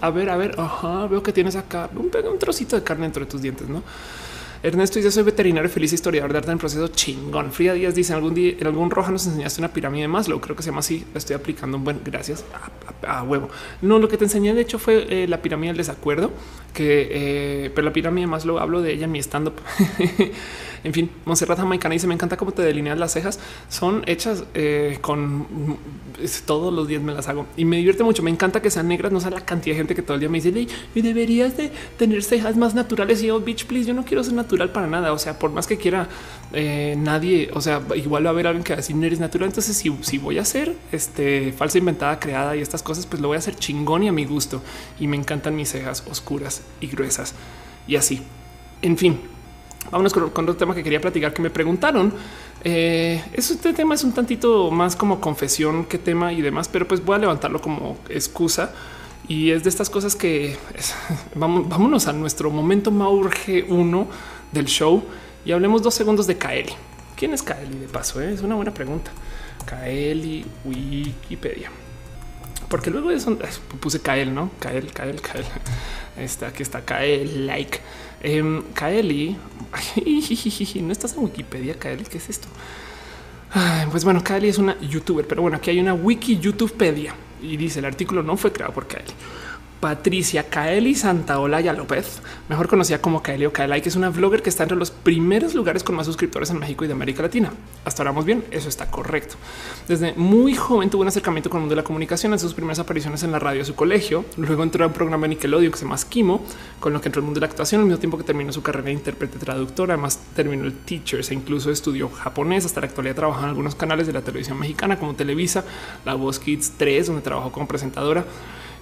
a ver, a ver, ajá, veo que tienes acá un, un trocito de carne dentro de tus dientes, no? Ernesto dice soy veterinario feliz historiador de arte en proceso chingón. Frida Díaz dice algún día en algún roja nos enseñaste una pirámide de Maslow. Creo que se llama así. estoy aplicando un buen gracias a, huevo. No, lo que te enseñé de hecho fue eh, la pirámide del desacuerdo, que eh, pero la pirámide de Maslow hablo de ella en mi stand up. En fin, Monserrat Jamaicana dice: Me encanta cómo te delineas las cejas. Son hechas eh, con todos los días me las hago y me divierte mucho. Me encanta que sean negras. No sé la cantidad de gente que todo el día me dice: Y deberías de tener cejas más naturales. Y yo, bitch, please, yo no quiero ser natural para nada. O sea, por más que quiera eh, nadie, o sea, igual va a haber alguien que va a decir no eres natural. Entonces, si, si voy a hacer este falsa inventada, creada y estas cosas, pues lo voy a hacer chingón y a mi gusto. Y me encantan mis cejas oscuras y gruesas y así. En fin, Vámonos con, otro tema que quería platicar que me preguntaron. Eh, este tema es un tantito más como confesión que tema y demás, pero pues voy a levantarlo como excusa. Y es de estas cosas que vamos, vámonos a nuestro momento Maurge 1 del show y hablemos dos segundos de Kaeli. ¿Quién es Kaeli de paso? Eh? Es una buena pregunta. Kaeli Wikipedia. Porque luego eso puse Kael, no Kael, Kael, Kael. Está aquí está Kael like. Eh, Kaeli, no estás en Wikipedia, Kaeli, ¿qué es esto? pues bueno, Kaeli es una youtuber, pero bueno, aquí hay una wiki YouTubepedia y dice el artículo no fue creado por Kaeli. Patricia Kaeli Santaolalla López, mejor conocida como Kaeli o Kaelai, que es una vlogger que está entre los primeros lugares con más suscriptores en México y de América Latina. Hasta ahora vamos bien, eso está correcto. Desde muy joven tuvo un acercamiento con el mundo de la comunicación en sus primeras apariciones en la radio de su colegio. Luego entró a un programa de Nickelodeon que se llama Kimo, con lo que entró el mundo de la actuación al mismo tiempo que terminó su carrera de intérprete traductora. Además terminó el Teachers e incluso estudió japonés. Hasta la actualidad trabaja en algunos canales de la televisión mexicana como Televisa, La Voz Kids 3, donde trabajó como presentadora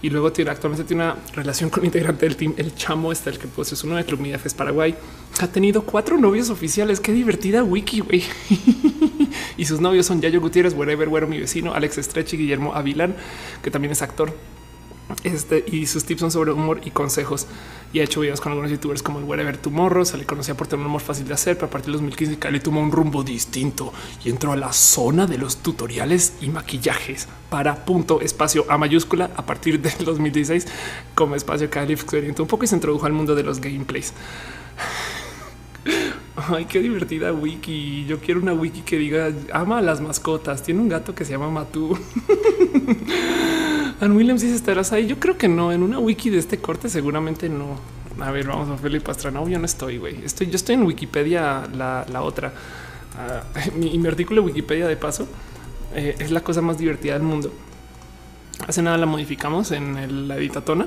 y luego tiene actualmente tiene una relación con integrante del team, el chamo está el que pues es uno de Club Media Fest Paraguay. Ha tenido cuatro novios oficiales. Qué divertida wiki, güey. y sus novios son Yayo Gutiérrez, Wherever, Güero, mi vecino, Alex Estrechi, Guillermo Avilán, que también es actor. Este, y sus tips son sobre humor y consejos. Y ha hecho videos con algunos youtubers como el Wherever Tomorrow. Se le conocía por tener un humor fácil de hacer, pero a partir de 2015 Cali tomó un rumbo distinto y entró a la zona de los tutoriales y maquillajes para punto espacio A mayúscula a partir del 2016 como espacio Cali experimentó un poco y se introdujo al mundo de los gameplays. Ay, qué divertida wiki. Yo quiero una wiki que diga ama a las mascotas. Tiene un gato que se llama Matú. Ann Williams dice estarás ahí. Yo creo que no. En una wiki de este corte, seguramente no. A ver, vamos a Felipe Pastrana. Yo no estoy, güey. Estoy, yo estoy en Wikipedia, la, otra. Uh, mi, mi, artículo de Wikipedia de paso eh, es la cosa más divertida del mundo. Hace nada la modificamos en la editatona,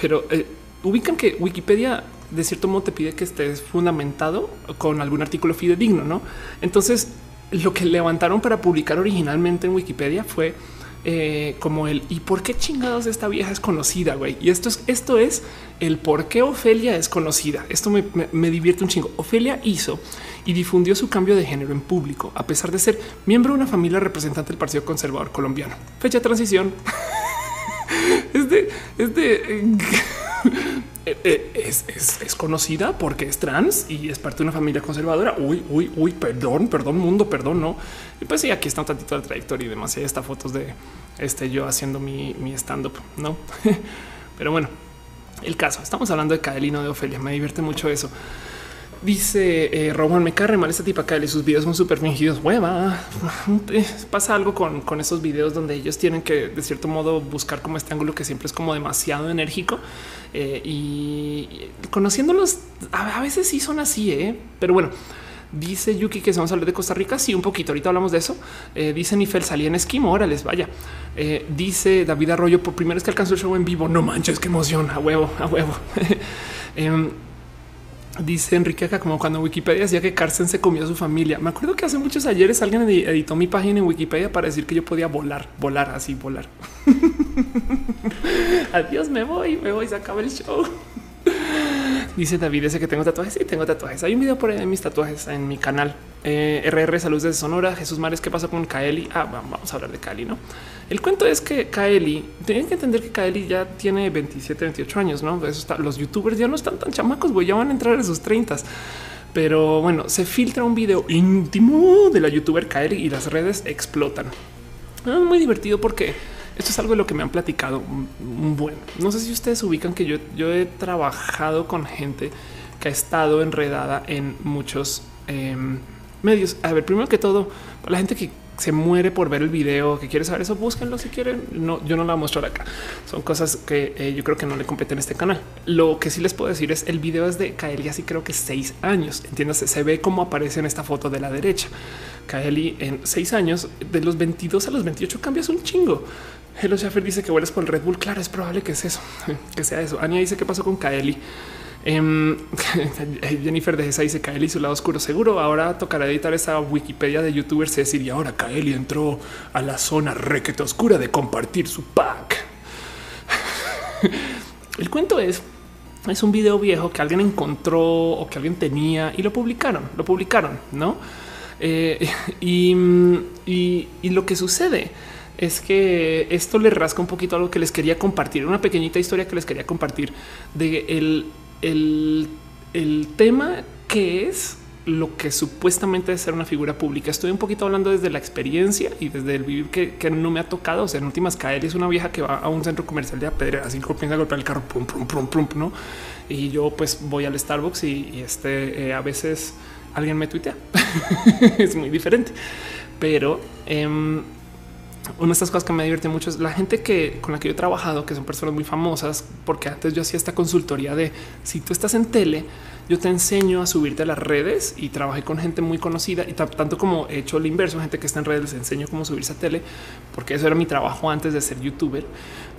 pero eh, ubican que Wikipedia de cierto modo te pide que estés fundamentado con algún artículo fidedigno, ¿no? Entonces, lo que levantaron para publicar originalmente en Wikipedia fue eh, como el y por qué chingados esta vieja es conocida, güey. Y esto es esto es el por qué Ofelia es conocida. Esto me, me, divierte un chingo. Ofelia hizo y difundió su cambio de género en público, a pesar de ser miembro de una familia representante del Partido Conservador Colombiano. Fecha de transición. es de, es de eh, es, es, conocida porque es trans y es parte de una familia conservadora. Uy, uy, uy, perdón, perdón, mundo, perdón, no. Y pues sí, aquí está un tantito de trayectoria y demás. Fotos de este yo haciendo mi, mi stand up, no? Pero bueno, el caso. Estamos hablando de Kaelino de Ofelia. Me divierte mucho eso. Dice eh, Roman, me carre mal esta tipa. Sus videos son súper fingidos. Hueva. Pasa algo con, con esos videos donde ellos tienen que, de cierto modo, buscar como este ángulo que siempre es como demasiado enérgico. Eh, y conociéndolos, a, veces sí son así, ¿eh? pero bueno. Dice Yuki que vamos a hablar de Costa Rica. Sí, un poquito. Ahorita hablamos de eso. Eh, dice Nifel salía en esquimo. Órales, vaya. Eh, dice David Arroyo por primera vez que alcanzó el show en vivo. No manches, qué emoción. A huevo, a huevo. Dice Enrique acá como cuando Wikipedia decía que Carsten se comió a su familia. Me acuerdo que hace muchos ayeres alguien editó mi página en Wikipedia para decir que yo podía volar, volar así, volar. Adiós, me voy, me voy, se acaba el show. Dice David ese que tengo tatuajes. y tengo tatuajes. Hay un video por ahí de mis tatuajes en mi canal. Eh, RR Salud de Sonora. Jesús Mares, ¿qué pasó con Kaeli? Ah, vamos a hablar de Kaeli, ¿no? El cuento es que Kaeli, tienen que entender que Kaeli ya tiene 27, 28 años, ¿no? Eso está, los youtubers ya no están tan chamacos, güey, ya van a entrar en sus 30. Pero bueno, se filtra un video íntimo de la youtuber Kaeli y las redes explotan. Es muy divertido porque esto es algo de lo que me han platicado. Bueno, no sé si ustedes ubican que yo, yo he trabajado con gente que ha estado enredada en muchos em, medios. A ver, primero que todo, la gente que se muere por ver el video, que quiere saber eso, búsquenlo si quieren. No, yo no la mostrar acá. Son cosas que eh, yo creo que no le competen este canal. Lo que sí les puedo decir es el video es de Kaeli, así creo que seis años. Entiéndase, se ve cómo aparece en esta foto de la derecha. Kaeli en seis años, de los 22 a los 28 cambias un chingo. Hello Schaffer dice que vuelves por el Red Bull. Claro, es probable que es eso, que sea eso. Ania dice qué pasó con Kaeli. Em, Jennifer de esa dice Kaeli su lado oscuro. Seguro ahora tocará editar esa Wikipedia de youtubers y decir y ahora Kaeli entró a la zona requete oscura de compartir su pack. el cuento es es un video viejo que alguien encontró o que alguien tenía y lo publicaron, lo publicaron, no? Eh, y, y lo que sucede es que esto le rasca un poquito algo que les quería compartir, una pequeñita historia que les quería compartir de el, el, tema que es lo que supuestamente es ser una figura pública. Estoy un poquito hablando desde la experiencia y desde el vivir que, no me ha tocado. O sea, en últimas caer es una vieja que va a un centro comercial de apedrear, así que piensa golpear el carro, pum, pum, pum, pum, no? Y yo pues voy al Starbucks y, este eh, a veces alguien me tuitea. es muy diferente, pero em, una de estas cosas que me divierte mucho es la gente que con la que yo he trabajado, que son personas muy famosas, porque antes yo hacía esta consultoría de si tú estás en tele, yo te enseño a subirte a las redes y trabajé con gente muy conocida y tanto como he hecho el inverso, gente que está en redes, les enseño cómo subirse a tele, porque eso era mi trabajo antes de ser youtuber.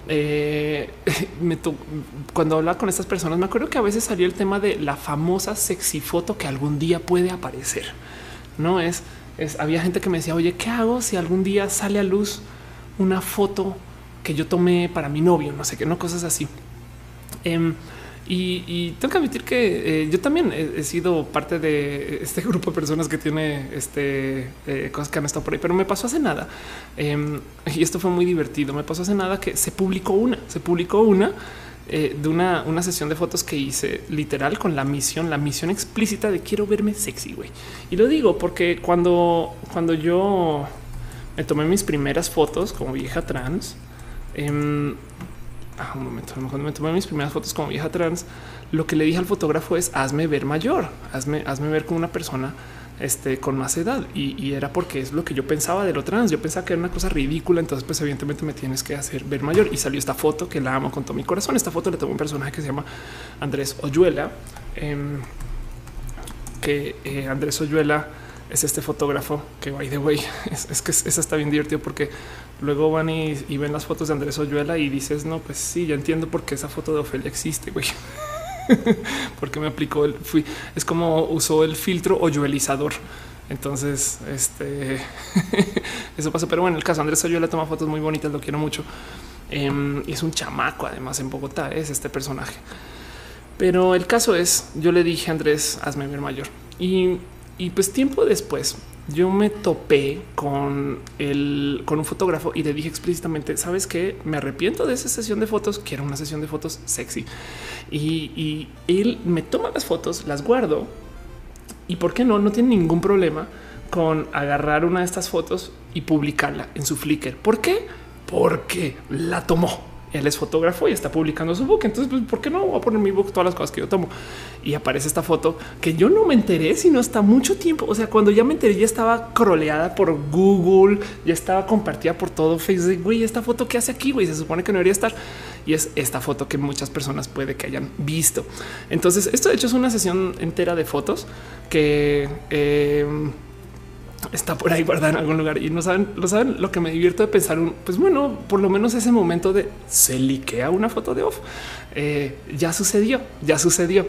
Eh, cuando hablaba con estas personas, me acuerdo que a veces salió el tema de la famosa sexy foto que algún día puede aparecer. No es había gente que me decía, oye, ¿qué hago si algún día sale a luz una foto que yo tomé para mi novio? No sé qué, no cosas así. Em, y, tengo que admitir que eh, yo también he, sido parte de este grupo de personas que tiene este, eh, cosas que han estado por ahí, pero me pasó hace nada. Em, y esto fue muy divertido. Me pasó hace nada que se publicó una, se publicó una eh, de una, una, sesión de fotos que hice literal con la misión, la misión explícita de quiero verme sexy, güey. Y lo digo porque cuando, cuando yo me tomé mis primeras fotos como vieja trans, eh, un momento, cuando me tomé mis primeras fotos como vieja trans, lo que le dije al fotógrafo es hazme ver mayor, hazme, hazme ver como una persona este, con más edad y, era porque es lo que yo pensaba de lo trans. Yo pensaba que era una cosa ridícula. Entonces, pues, evidentemente me tienes que hacer ver mayor y salió esta foto que la amo con todo mi corazón. Esta foto le tomó un personaje que se llama Andrés Oyuela, em, que eh, Andrés Oyuela es este fotógrafo que by the way es, que eso está bien divertido porque luego van y, y, ven las fotos de Andrés Oyuela y dices no, pues sí, ya entiendo por qué esa foto de Ofelia existe. Güey. porque me aplicó el fui. Es como usó el filtro hoyuelizador. Entonces, este eso pasó. Pero bueno, el caso Andrés le toma fotos muy bonitas, lo quiero mucho. Em, y es un chamaco, además, en Bogotá es este personaje. Pero el caso es, yo le dije a Andrés, hazme ver mayor. Y, y pues tiempo después, yo me topé con el con un fotógrafo y le dije explícitamente, sabes que me arrepiento de esa sesión de fotos, quiero una sesión de fotos sexy. Y, y él me toma las fotos, las guardo y por qué no, no tiene ningún problema con agarrar una de estas fotos y publicarla en su Flickr. ¿Por qué? Porque la tomó él es fotógrafo y está publicando su book. Entonces, pues, ¿por qué no voy a poner mi book todas las cosas que yo tomo? Y aparece esta foto que yo no me enteré sino hasta mucho tiempo. O sea, cuando ya me enteré, ya estaba croleada por Google, ya estaba compartida por todo Facebook. Güey, esta foto que hace aquí, güey, se supone que no debería estar. Y es esta foto que muchas personas puede que hayan visto. Entonces, esto de hecho es una sesión entera de fotos que eh, está por ahí guardada en algún lugar y no saben, lo saben. Lo que me divierto de pensar, un, pues bueno, por lo menos ese momento de se liquea una foto de off eh, ya sucedió, ya sucedió.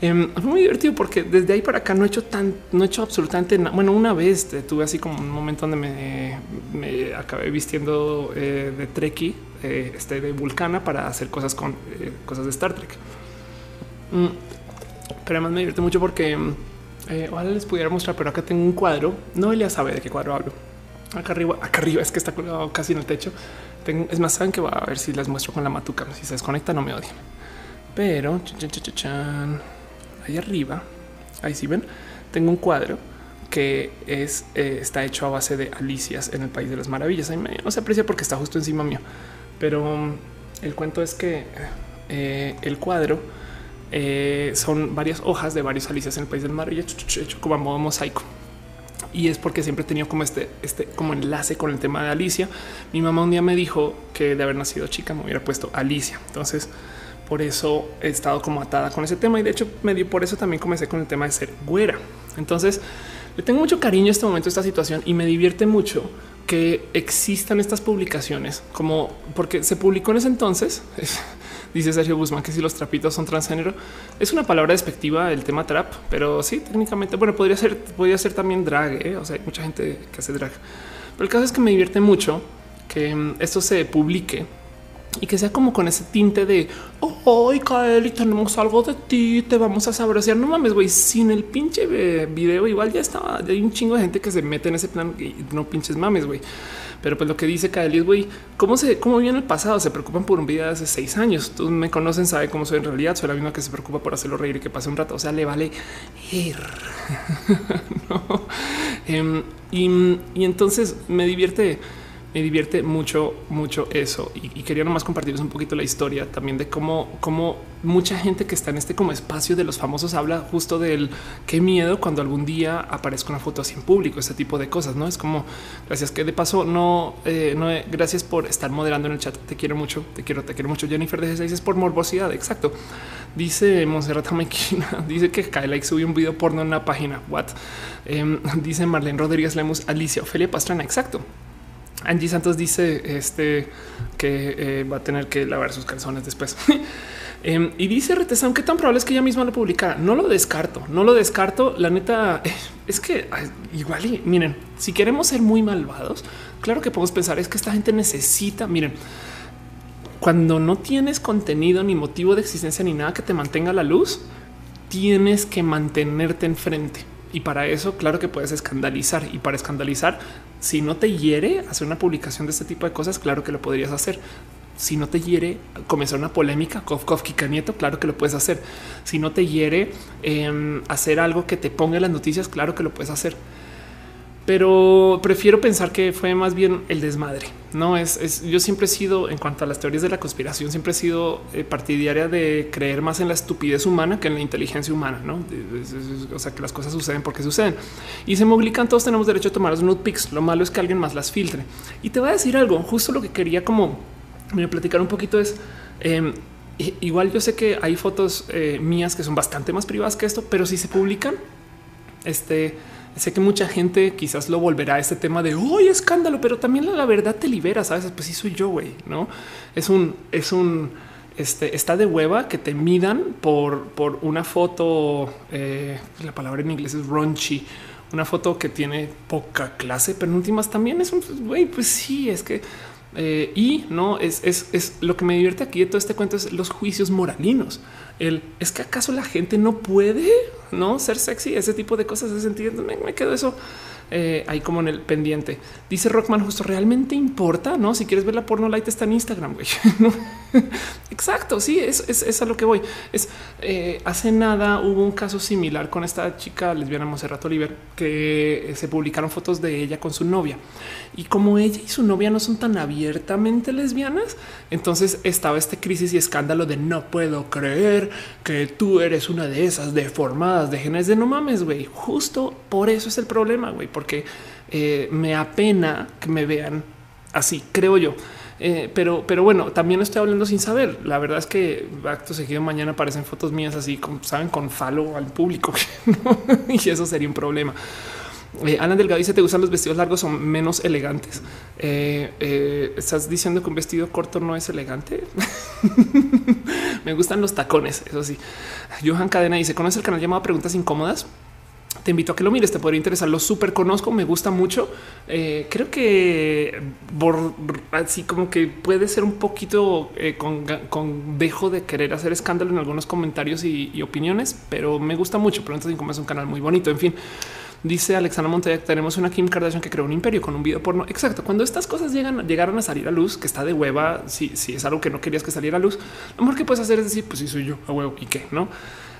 Eh, fue muy divertido porque desde ahí para acá no he hecho tan, no he hecho absolutamente nada. Bueno, una vez tuve así como un momento donde me, me acabé vistiendo eh, de Trekkie, eh, este de Vulcana para hacer cosas con cosas de Star Trek. Mm, pero además me divierte mucho porque eh, ojalá les pudiera mostrar, pero acá tengo un cuadro. No ya sabe de qué cuadro hablo. Acá arriba, acá arriba es que está colgado casi en el techo. Es más, saben que va a ver si les muestro con la matuca. Si se desconecta, no me odian. Pero chan, chan, chan, ahí arriba, ahí sí ven, tengo un cuadro que es eh, está hecho a base de alicias en el país de las maravillas. Ahí no se aprecia porque está justo encima mío, pero um, el cuento es que eh, el cuadro eh, son varias hojas de varios alicias en el país del mar y hecho como a modo mosaico. Y es porque siempre he tenido como este, este como enlace con el tema de Alicia. Mi mamá un día me dijo que de haber nacido chica me hubiera puesto Alicia. Entonces, por eso he estado como atada con ese tema. Y de hecho, me dio por eso también comencé con el tema de ser güera. Entonces, le tengo mucho cariño a este momento, a esta situación y me divierte mucho que existan estas publicaciones como porque se publicó en ese entonces. Dice Sergio Guzmán que si los trapitos son transgénero es una palabra despectiva el tema trap, pero sí, técnicamente, bueno, podría ser, podría ser también drag. ¿eh? O sea, hay mucha gente que hace drag, pero el caso es que me divierte mucho que mm, esto se publique y que sea como con ese tinte de hoy oh, y tenemos algo de ti, te vamos a saber. no mames, güey, sin el pinche eh, video, igual ya estaba. Hay un chingo de gente que se mete en ese plan y no pinches mames, güey. Pero pues lo que dice Kaeli es, güey, ¿cómo se, cómo viene el pasado? Se preocupan por un video de hace seis años. Tú me conocen, sabe cómo soy en realidad. Soy la misma que se preocupa por hacerlo reír y que pase un rato. O sea, le vale ir. no. Em, y, y entonces me divierte me divierte mucho, mucho eso. Y, quería nomás compartirles un poquito la historia también de cómo, cómo mucha gente que está en este como espacio de los famosos habla justo del qué miedo cuando algún día aparezca una foto así en público, ese tipo de cosas. No es como gracias que de paso no, eh, no eh, gracias por estar moderando en el chat. Te quiero mucho, te quiero, te quiero mucho. Jennifer de dices por morbosidad. Exacto. Dice Monserrat Maquina, dice que Kyle subió un video porno en una página. What? Em, dice Marlene Rodríguez Lemus, Alicia Ofelia Pastrana. Exacto. Angie Santos dice este que eh, va a tener que lavar sus calzones después. Em, y dice Retesam que tan probable es que ella misma lo publicara. No lo descarto, no lo descarto. La neta es que igual y miren, si queremos ser muy malvados, claro que podemos pensar es que esta gente necesita. Miren, cuando no tienes contenido ni motivo de existencia ni nada que te mantenga la luz, tienes que mantenerte enfrente. Y para eso, claro que puedes escandalizar. Y para escandalizar, si no te hiere hacer una publicación de este tipo de cosas, claro que lo podrías hacer. Si no te hiere comenzar una polémica, Kof Kika Nieto, claro que lo puedes hacer. Si no te hiere em, hacer algo que te ponga en las noticias, claro que lo puedes hacer pero prefiero pensar que fue más bien el desmadre. No es, yo siempre he sido en cuanto a las teorías de la conspiración, siempre he sido eh, partidaria de creer más en la estupidez humana que en la inteligencia humana. No, o sea, que las cosas suceden porque suceden y se moglican. Todos tenemos derecho a tomar los pics. Lo malo es que alguien más las filtre. Y te voy a decir algo. Justo lo que quería como platicar un poquito es em, igual. Yo sé que hay fotos eh, mías que son bastante más privadas que esto, pero si se publican, este Sé que mucha gente quizás lo volverá a este tema de hoy escándalo, pero también la, verdad te libera. Sabes, pues sí soy yo, güey. No es un, es un, este está de hueva que te midan por, por una foto. Eh, la palabra en inglés es raunchy, una foto que tiene poca clase, pero en últimas también es un güey. Pues sí, es que eh, y no es, es, es, lo que me divierte aquí de todo este cuento es los juicios moralinos. El es que acaso la gente no puede no ser sexy, ese tipo de cosas. de sentido me, me quedo eso. eh, ahí como en el pendiente. Dice Rockman, justo realmente importa, no? Si quieres ver la porno light está en Instagram, güey. Exacto. Sí, es, es, a lo que voy. Es eh, hace nada hubo un caso similar con esta chica lesbiana Monserrat Oliver que se publicaron fotos de ella con su novia y como ella y su novia no son tan abiertamente lesbianas, entonces estaba este crisis y escándalo de no puedo creer que tú eres una de esas deformadas de genes de no mames, güey. Justo por eso es el problema, güey, porque eh, me apena que me vean así, creo yo. Eh, pero, pero bueno, también estoy hablando sin saber. La verdad es que acto seguido mañana aparecen fotos mías así, como saben, con falo al público y eso sería un problema. Eh, Alan Delgado dice: ¿Te gustan los vestidos largos? Son menos elegantes. Eh, ¿Estás diciendo que un vestido corto no es elegante? Me gustan los tacones. Eso sí. Johan Cadena dice: ¿Conoce el canal llamado Preguntas Incómodas? Te invito a que lo mires, te podría interesar. Lo súper conozco, me gusta mucho. Eh, creo que así como que puede ser un poquito eh, con, dejo de querer hacer escándalo en algunos comentarios y, opiniones, pero me gusta mucho. Pero entonces, como es un canal muy bonito. En fin, dice Alexandra Monte, tenemos una Kim Kardashian que creó un imperio con un video porno. Exacto. Cuando estas cosas llegan, llegaron a salir a luz, que está de hueva, si, si es algo que no querías que saliera a luz, lo mejor que puedes hacer es decir, pues sí soy yo a huevo y qué, no?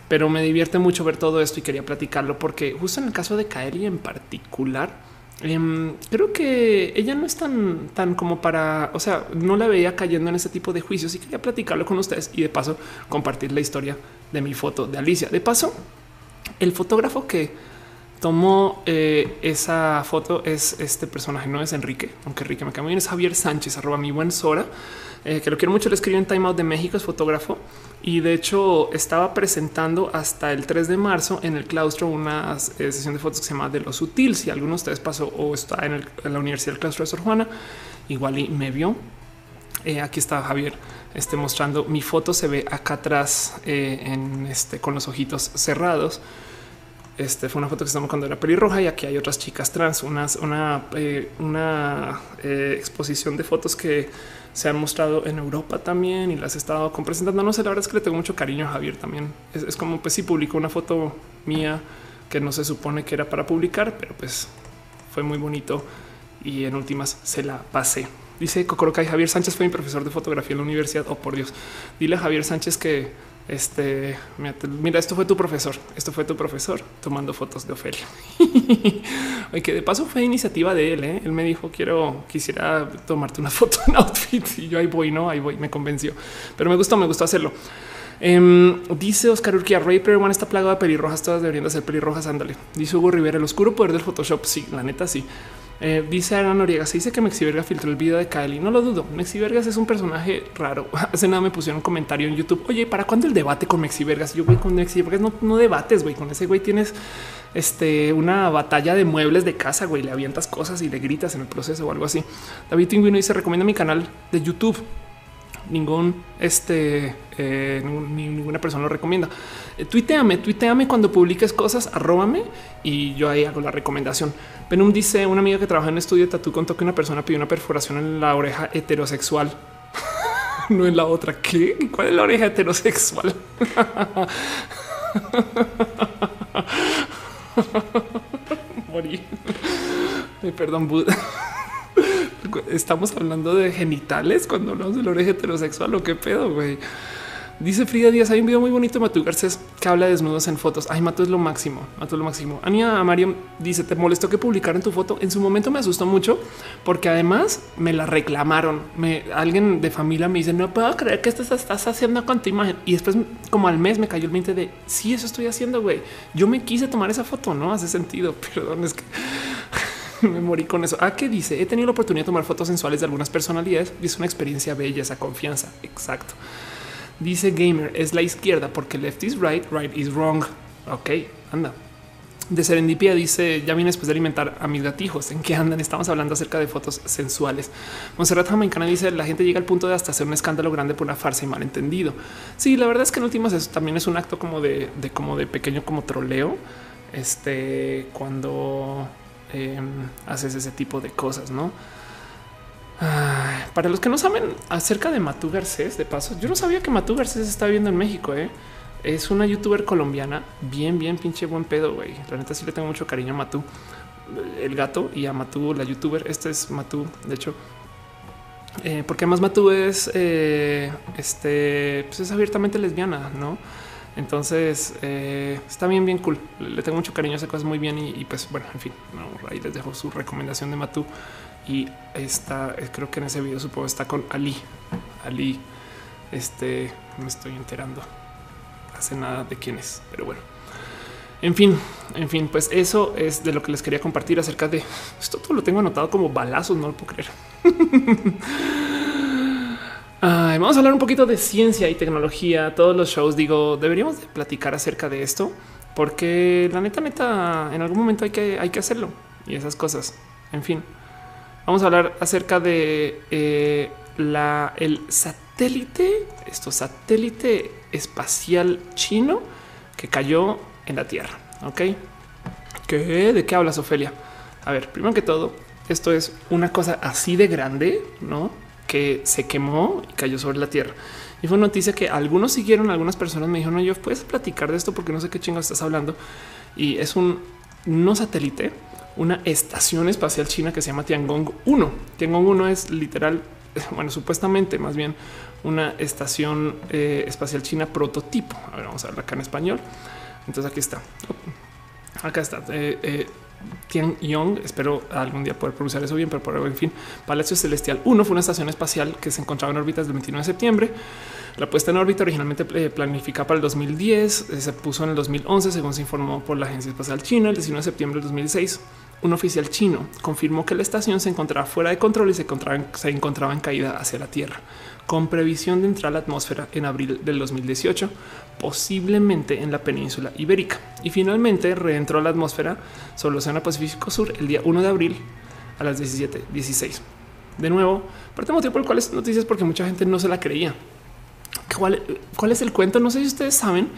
Pero me divierte mucho ver todo esto y quería platicarlo porque justo en el caso de Kaeli en particular, em, creo que ella no es tan, tan como para, o sea, no la veía cayendo en ese tipo de juicios y quería platicarlo con ustedes y de paso compartir la historia de mi foto de Alicia. De paso, el fotógrafo que tomó eh, esa foto es este personaje, no es Enrique, aunque Enrique me cae muy bien, es Javier Sánchez, arroba mi buen Sora, eh, que lo quiero mucho, le escribió en Time Out de México, es fotógrafo y de hecho estaba presentando hasta el 3 de marzo en el claustro una eh, sesión de fotos que se llama de lo sutil. Si alguno de ustedes pasó o está en, la Universidad del Claustro de Sor Juana, igual y me vio. Eh, aquí está Javier este, mostrando mi foto. Se ve acá atrás eh, en este con los ojitos cerrados. Este fue una foto que estamos cuando era pelirroja y aquí hay otras chicas trans, unas, una, una exposición de fotos que se han mostrado en Europa también y las he estado presentando. No sé, la verdad es que le tengo mucho cariño a Javier también. Es, como pues si publicó una foto mía que no se supone que era para publicar, pero pues fue muy bonito y en últimas se la pasé. Dice Cocoroca y Javier Sánchez fue mi profesor de fotografía en la universidad. Oh, por Dios. Dile a Javier Sánchez que este, mira, esto fue tu profesor, esto fue tu profesor tomando fotos de Ofelia. Oye, que de paso fue iniciativa de él. ¿eh? Él me dijo, quiero, quisiera tomarte una foto en outfit y yo ahí voy, no, ahí voy, me convenció, pero me gustó, me gustó hacerlo. Em, dice Oscar Urquía, Ray One está plagado de pelirrojas, todas deberían ser pelirrojas. Ándale. Dice Hugo Rivera, el oscuro poder del Photoshop. Sí, la neta, sí. Eh, dice Ana Noriega, se dice que Mexiverga filtró el video de Kylie. No lo dudo. Mexivergas es un personaje raro. Hace nada me pusieron un comentario en YouTube. Oye, ¿para cuándo el debate con Mexivergas? Yo voy con Mexivergas, no, no debates, güey. Con ese güey tienes este, una batalla de muebles de casa, güey. Le avientas cosas y le gritas en el proceso o algo así. David Tinguino dice: Recomienda mi canal de YouTube ningún este eh, ninguna persona lo recomienda. Eh, tuiteame, tuiteame cuando publiques cosas, arróbame y yo ahí hago la recomendación. Penum dice una amiga que trabaja en estudio de tatu contó que una persona pidió una perforación en la oreja heterosexual. no en la otra. ¿Qué? ¿Cuál es la oreja heterosexual? Morí. Perdón, Buda. Estamos hablando de genitales cuando hablamos del oreja heterosexual o qué pedo, güey. Dice Frida Díaz, hay un video muy bonito de Matú Garcés que habla de desnudos en fotos. Ay, Matú es lo máximo, Matú es lo máximo. Ania Mario dice, ¿te molestó que publicaran tu foto? En su momento me asustó mucho porque además me la reclamaron. Me, alguien de familia me dice, no puedo creer que esto estás haciendo con tu imagen. Y después, como al mes, me cayó el 20 de, sí, eso estoy haciendo, güey. Yo me quise tomar esa foto, ¿no? Hace sentido, perdón, es que... me morí con eso. ¿A ah, qué dice? He tenido la oportunidad de tomar fotos sensuales de algunas personalidades y es una experiencia bella, esa confianza. Exacto. Dice Gamer es la izquierda porque left is right, right is wrong. Ok, anda. De Serendipia dice ya viene después de alimentar a mis gatijos. ¿En qué andan? Estamos hablando acerca de fotos sensuales. Monserrat Jamaicana dice la gente llega al punto de hasta hacer un escándalo grande por una farsa y malentendido. Sí, la verdad es que en últimas eso también es un acto como de, de como de pequeño como troleo. Este cuando Em, haces ese tipo de cosas, ¿no? para los que no saben acerca de Matú Garcés, de paso, yo no sabía que Matú Garcés está viviendo en México, ¿eh? Es una youtuber colombiana, bien, bien pinche buen pedo, güey. La neta sí le tengo mucho cariño a Matú. el gato y a Matú, la youtuber. Este es Matú, de hecho. Eh, porque además Matú es eh, este, pues es abiertamente lesbiana, no? Entonces eh, está bien, bien cool. Le tengo mucho cariño, hace cosas muy bien y, pues bueno, en fin, ahí les dejo su recomendación de Matú y está, creo que en ese video supongo está con Ali. Ali, este me estoy enterando hace nada de quién es, pero bueno. En fin, en fin, pues eso es de lo que les quería compartir acerca de esto. Todo lo tengo anotado como balazos, no lo puedo creer. vamos a hablar un poquito de ciencia y tecnología. Todos los shows digo, deberíamos de platicar acerca de esto porque la neta, neta, en algún momento hay que, hay que hacerlo y esas cosas. En fin, vamos a hablar acerca de eh, la, el satélite, esto satélite espacial chino que cayó en la Tierra. Ok, ¿Qué? ¿de qué hablas, Ofelia? A ver, primero que todo, esto es una cosa así de grande, no? Que se quemó y cayó sobre la Tierra. Y fue noticia que algunos siguieron, algunas personas me dijeron, no, yo puedes platicar de esto porque no sé qué chingo estás hablando. Y es un no satélite, una estación espacial china que se llama Tiangong 1. Tiangong 1 es literal, bueno, supuestamente más bien una estación eh, espacial china prototipo. A ver, vamos a ver acá en español. Entonces aquí está. Acá está. Eh, eh, Tianyong, espero algún día poder pronunciar eso bien, pero por en fin, Palacio Celestial 1 fue una estación espacial que se encontraba en órbita desde el 29 de septiembre. La puesta en órbita originalmente eh, planificada para el 2010 se puso en el 2011, según se informó por la Agencia Espacial China. El 19 de septiembre del 2006, un oficial chino confirmó que la estación se encontraba fuera de control y se encontraba, se encontraba en caída hacia la Tierra con previsión de entrar a la atmósfera en abril del 2018, posiblemente en la península ibérica. Y finalmente reentró a la atmósfera sobre el Océano Pacífico Sur el día 1 de abril a las 17:16. De nuevo, parte motivo por el cual es noticias porque mucha gente no se la creía. ¿Cuál, cuál es el cuento? No sé si ustedes saben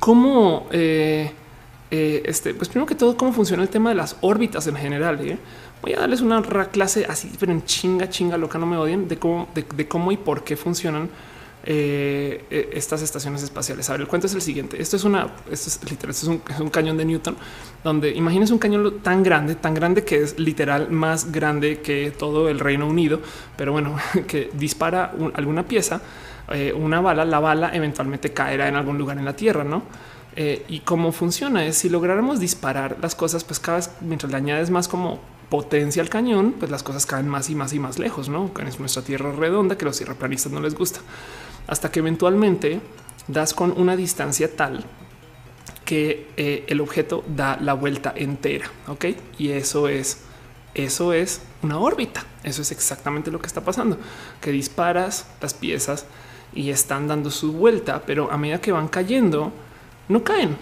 cómo eh, eh, este, pues primero que todo, cómo funciona el tema de las órbitas en general. ¿eh? Voy a darles una clase así, pero en chinga, chinga, loca, no me odien, de cómo, de, cómo y por qué funcionan eh, eh, estas estaciones espaciales. A ver, el cuento es el siguiente. Esto es una, esto es literal, esto es un, cañón de Newton, donde imagínense un cañón tan grande, tan grande que es literal más grande que todo el Reino Unido, pero bueno, que dispara alguna pieza, eh, una bala, la bala eventualmente caerá en algún lugar en la Tierra, ¿no? y cómo funciona es si lográramos disparar las cosas, pues cada vez mientras le añades más como potencia al cañón, pues las cosas caen más y más y más lejos, ¿no? Es nuestra tierra redonda que los tierraplanistas no les gusta. Hasta que eventualmente das con una distancia tal que eh, el objeto da la vuelta entera, ¿ok? Y eso es, eso es una órbita. Eso es exactamente lo que está pasando, que disparas las piezas y están dando su vuelta, pero a medida que van cayendo, no caen.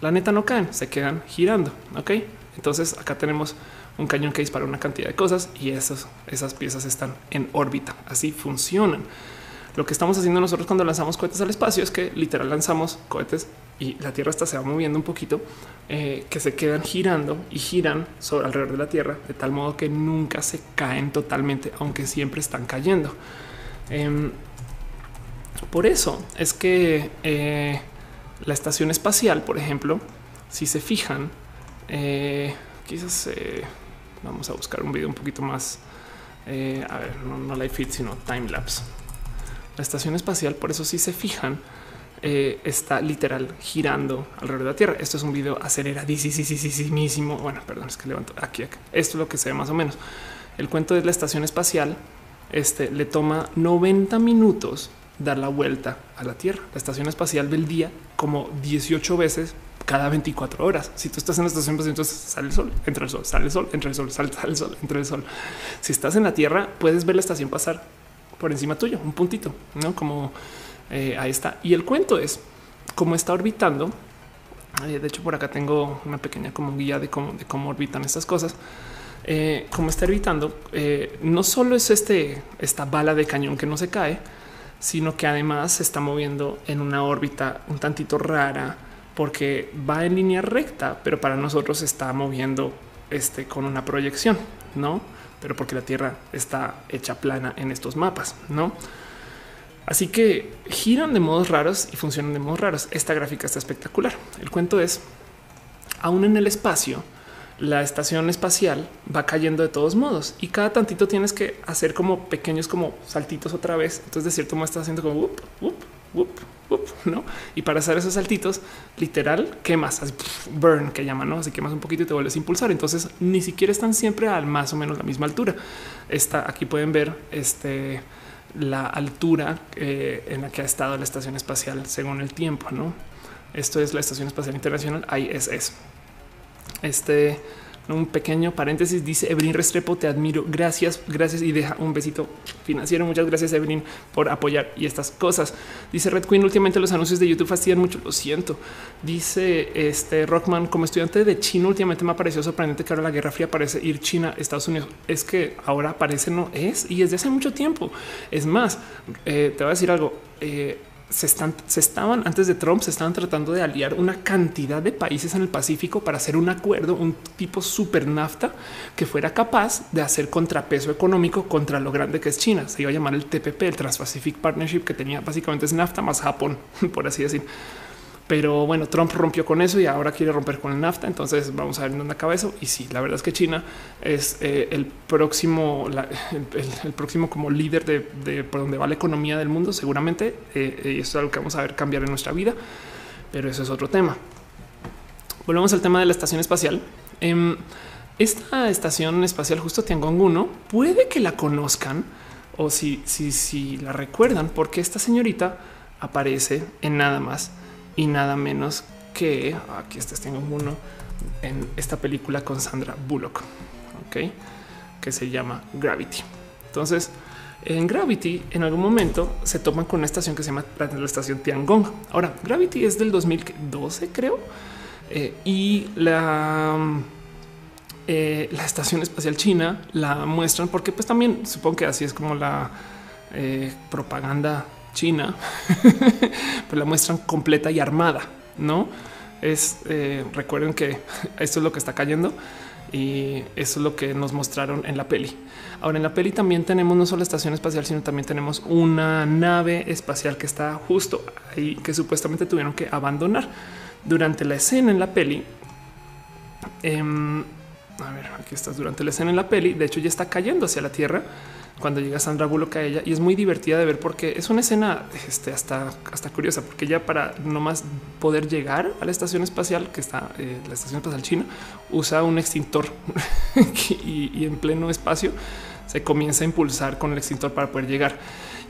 La neta no caen, se quedan girando, ¿ok? Entonces acá tenemos un cañón que dispara una cantidad de cosas y esas, esas piezas están en órbita. Así funcionan. Lo que estamos haciendo nosotros cuando lanzamos cohetes al espacio es que literal lanzamos cohetes y la Tierra está se va moviendo un poquito, eh, que se quedan girando y giran sobre alrededor de la Tierra de tal modo que nunca se caen totalmente, aunque siempre están cayendo. Em, por eso es que eh, la estación espacial, por ejemplo, si se fijan, eh, quizás Vamos a buscar un video un poquito más. A ver, no, no live fit, sino time lapse. La estación espacial, por eso si se fijan, eh, está literal girando alrededor de la Tierra. Esto es un video aceleradísimo. Bueno, perdón, es que levanto aquí, Esto es lo que se ve más o menos. El cuento de la estación espacial este, le toma 90 minutos dar la vuelta a la Tierra. La estación espacial del día como 18 veces cada 24 horas. Si tú estás en la estación, entonces sale el sol, entra el sol, sale el sol, entra el sol, sale, el sol, entra el sol. Si estás en la Tierra, puedes ver la estación pasar por encima tuyo, un puntito, no como eh, ahí está. Y el cuento es cómo está orbitando. Eh, de hecho, por acá tengo una pequeña como guía de cómo, orbitan estas cosas. Eh, como está orbitando, no solo es este esta bala de cañón que no se cae, sino que además se está moviendo en una órbita un tantito rara porque va en línea recta, pero para nosotros está moviendo este con una proyección, no? Pero porque la Tierra está hecha plana en estos mapas, no? Así que giran de modos raros y funcionan de modos raros. Esta gráfica está espectacular. El cuento es aún en el espacio. la estación espacial va cayendo de todos modos y cada tantito tienes que hacer como pequeños como saltitos otra vez. Entonces de cierto modo estás haciendo como no? Y para hacer esos saltitos, literal, quemas, burn, que llaman, ¿no? Así quemas un poquito y te vuelves a impulsar. Entonces ni siquiera están siempre al más o menos la misma altura. Esta aquí pueden ver este la altura eh, en la que ha estado la estación espacial según el tiempo, ¿no? Esto es la Estación Espacial Internacional ISS. Este un pequeño paréntesis dice Evelyn Restrepo, te admiro. Gracias, gracias y deja un besito financiero. Muchas gracias, Evelyn, por apoyar y estas cosas. Dice Red Queen. Últimamente los anuncios de YouTube fastidian mucho. Lo siento. Dice este Rockman, como estudiante de China, últimamente me pareció sorprendente que ahora la Guerra Fría parece ir China, Estados Unidos. Es que ahora parece no es y es de hace mucho tiempo. Es más, eh, te voy a decir algo. Eh, se, están, se estaban antes de Trump, se estaban tratando de aliar una cantidad de países en el Pacífico para hacer un acuerdo, un tipo super nafta que fuera capaz de hacer contrapeso económico contra lo grande que es China. Se iba a llamar el TPP, el Trans-Pacific Partnership, que tenía básicamente es nafta más Japón, por así decir. Pero bueno, Trump rompió con eso y ahora quiere romper con el NAFTA. Entonces vamos a ver en dónde acaba eso. Y sí, la verdad es que China es eh, el próximo, el, próximo como líder de, por donde va la economía del mundo. Seguramente eh, y eso es algo que vamos a ver cambiar en nuestra vida, pero eso es otro tema. Volvemos al tema de la estación espacial. Em, esta estación espacial justo Tiangong 1 puede que la conozcan o si, si, si la recuerdan, porque esta señorita aparece en nada más y nada menos que aquí está tengo uno en esta película con Sandra Bullock, ok, que se llama Gravity. Entonces, en Gravity, en algún momento se toman con una estación que se llama la estación Tiangong. Ahora, Gravity es del 2012, creo, eh, y la eh, la estación espacial china la muestran porque, pues, también supongo que así es como la eh, propaganda China, pues la muestran completa y armada, ¿no? Es, eh, recuerden que esto es lo que está cayendo y eso es lo que nos mostraron en la peli. Ahora en la peli también tenemos no solo estación espacial, sino también tenemos una nave espacial que está justo ahí, que supuestamente tuvieron que abandonar durante la escena en la peli. Em, a ver, aquí estás durante la escena en la peli. De hecho, ya está cayendo hacia la Tierra cuando llega Sandra Bullock a ella y es muy divertida de ver porque es una escena este, hasta, hasta curiosa porque ya para no más poder llegar a la estación espacial que está eh, la estación espacial china usa un extintor y en pleno espacio se comienza a impulsar con el extintor para poder llegar.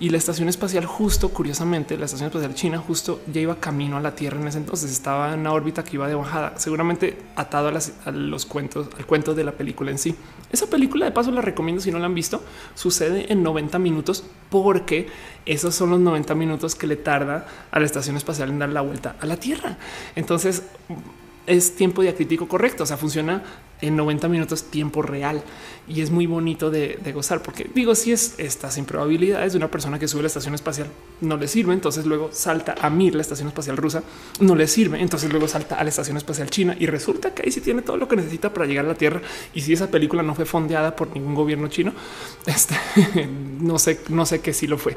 Y la estación espacial justo, curiosamente, la estación espacial china justo ya iba camino a la Tierra en ese entonces, estaba en una órbita que iba de bajada, seguramente atado a, los cuentos, al cuento de la película en sí. Esa película de paso la recomiendo si no la han visto, sucede en 90 minutos porque esos son los 90 minutos que le tarda a la estación espacial en dar la vuelta a la Tierra. Entonces es tiempo diacrítico correcto, o sea, funciona en 90 minutos tiempo real y es muy bonito de, gozar porque digo, si es estas improbabilidades de una persona que sube la estación espacial no le sirve, entonces luego salta a Mir, la estación espacial rusa, no le sirve, entonces luego salta a la estación espacial china y resulta que ahí sí tiene todo lo que necesita para llegar a la Tierra y si esa película no fue fondeada por ningún gobierno chino, este, no sé, no sé qué sí lo fue.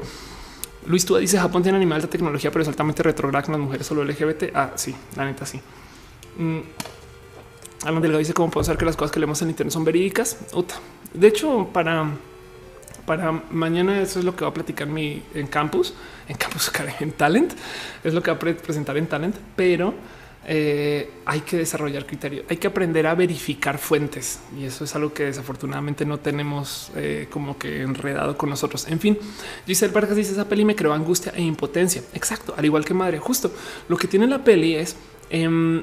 Luis Túa dice Japón tiene animal de tecnología, pero es altamente retrogrado con las mujeres solo LGBT. Ah, sí, la neta sí. Mm, Alan Delgado dice cómo puedo saber que las cosas que leemos en internet son verídicas. De hecho, para, para mañana eso es lo que va a platicar mi en campus, en campus, en talent, es lo que va a presentar en talent, pero eh, hay que desarrollar criterio, hay que aprender a verificar fuentes y eso es algo que desafortunadamente no tenemos eh, como que enredado con nosotros. En fin, Giselle Vargas dice esa peli me creó angustia e impotencia. Exacto, al igual que madre, justo lo que tiene la peli es eh,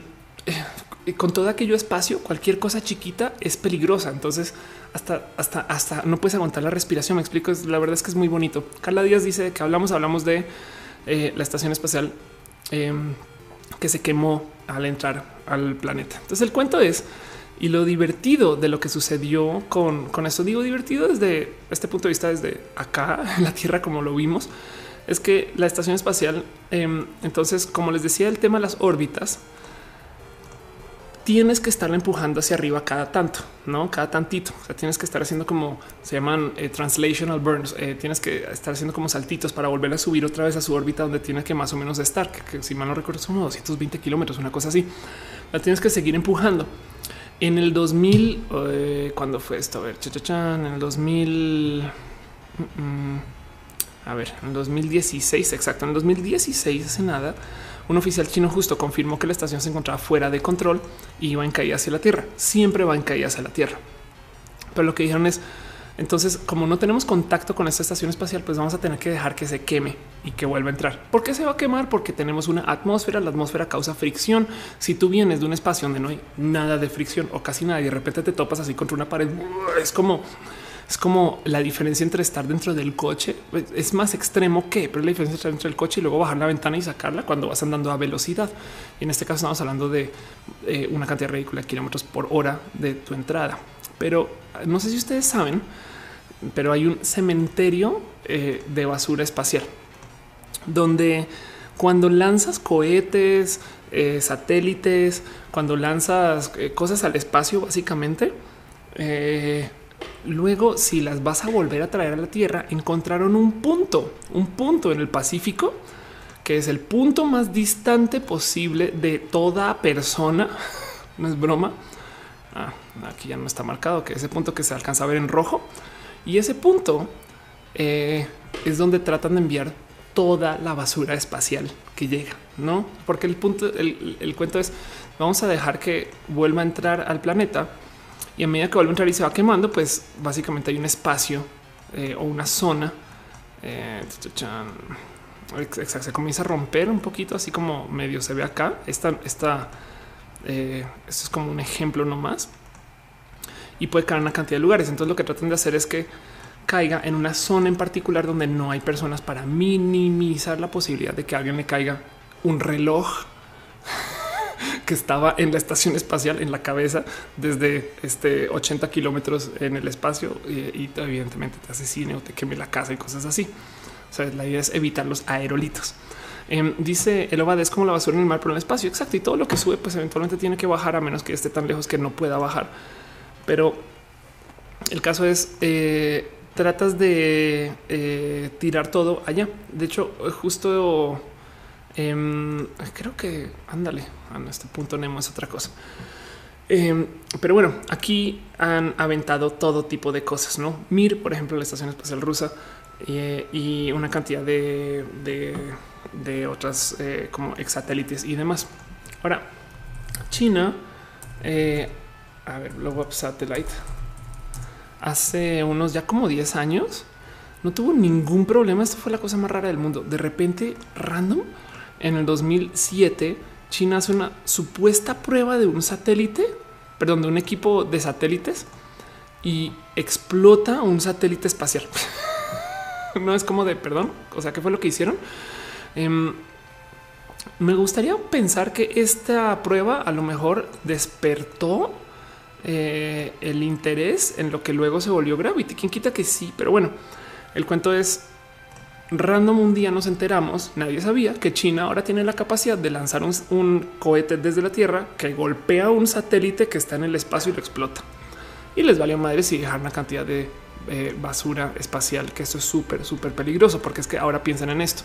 con todo aquello espacio, cualquier cosa chiquita es peligrosa. Entonces, hasta, hasta, hasta no puedes aguantar la respiración. Me explico. La verdad es que es muy bonito. Carla Díaz dice que hablamos, hablamos de eh, la estación espacial em, que se quemó al entrar al planeta. Entonces, el cuento es y lo divertido de lo que sucedió con, con. Digo divertido desde este punto de vista, desde acá en la Tierra, como lo vimos, es que la estación espacial, em, entonces, como les decía, el tema de las órbitas tienes que estarla empujando hacia arriba cada tanto, no cada tantito. O sea, tienes que estar haciendo como se llaman eh, translational burns. Eh, tienes que estar haciendo como saltitos para volver a subir otra vez a su órbita donde tiene que más o menos estar, que, si mal no recuerdo son unos 220 kilómetros, una cosa así. La tienes que seguir empujando. En el 2000, eh, cuando fue esto? A ver, en el 2000. Mm, mm, a ver, en el 2016, exacto, en el 2016, hace nada, un oficial chino justo confirmó que la estación se encontraba fuera de control y iba en caída hacia la Tierra. Siempre va en caída hacia la Tierra. Pero lo que dijeron es, entonces, como no tenemos contacto con esta estación espacial, pues vamos a tener que dejar que se queme y que vuelva a entrar. ¿Por qué se va a quemar? Porque tenemos una atmósfera. La atmósfera causa fricción. Si tú vienes de un espacio donde no hay nada de fricción o casi nada y de repente te topas así contra una pared, es como es como la diferencia entre estar dentro del coche. Es más extremo que, pero la diferencia entre dentro del coche y luego bajar la ventana y sacarla cuando vas andando a velocidad. Y en este caso estamos hablando de eh, una cantidad ridícula de kilómetros por hora de tu entrada. Pero no sé si ustedes saben, pero hay un cementerio eh, de basura espacial donde cuando lanzas cohetes, eh, satélites, cuando lanzas cosas al espacio, básicamente, luego si las vas a volver a traer a la Tierra, encontraron un punto, un punto en el Pacífico, que es el punto más distante posible de toda persona, no es broma. Ah, aquí ya no está marcado, que ese punto que se alcanza a ver en rojo y ese punto eh, es donde tratan de enviar toda la basura espacial que llega, no? Porque el punto, el, cuento es vamos a dejar que vuelva a entrar al planeta y a medida que vuelve a entrar y se va quemando, pues básicamente hay un espacio eh, o una zona. Eh, se comienza a romper un poquito, así como medio se ve acá. Esta, esta, esto es como un ejemplo nomás y puede caer en una cantidad de lugares. Entonces lo que tratan de hacer es que caiga en una zona en particular donde no hay personas para minimizar la posibilidad de que alguien le caiga un reloj que estaba en la estación espacial en la cabeza desde este 80 kilómetros en el espacio y, evidentemente te asesine o te queme la casa y cosas así. O sea, la idea es evitar los aerolitos. Em, dice el Obad es como la basura en el mar, pero en el espacio. Exacto. Y todo lo que sube, pues eventualmente tiene que bajar a menos que esté tan lejos que no pueda bajar. Pero el caso es, eh, tratas de eh, tirar todo allá. De hecho, justo em, creo que, ándale, a este punto Nemo es otra cosa. Em, pero bueno, aquí han aventado todo tipo de cosas, ¿no? Mir, por ejemplo, la Estación Espacial Rusa eh, y una cantidad de, de, otras como exsatélites y demás. Ahora, China a ver, luego Satellite hace unos ya como 10 años no tuvo ningún problema. Esto fue la cosa más rara del mundo. De repente, random, en el 2007, China hace una supuesta prueba de un satélite, perdón, de un equipo de satélites y explota un satélite espacial. no es como de perdón. O sea, ¿qué fue lo que hicieron? Em, me gustaría pensar que esta prueba a lo mejor despertó eh, el interés en lo que luego se volvió Gravity. Quien quita que sí, pero bueno, el cuento es random. Un día nos enteramos, nadie sabía que China ahora tiene la capacidad de lanzar un, cohete desde la Tierra que golpea un satélite que está en el espacio y lo explota. Y les valió madre si dejar una cantidad de eh, basura espacial, que esto es súper, súper peligroso, porque es que ahora piensan en esto.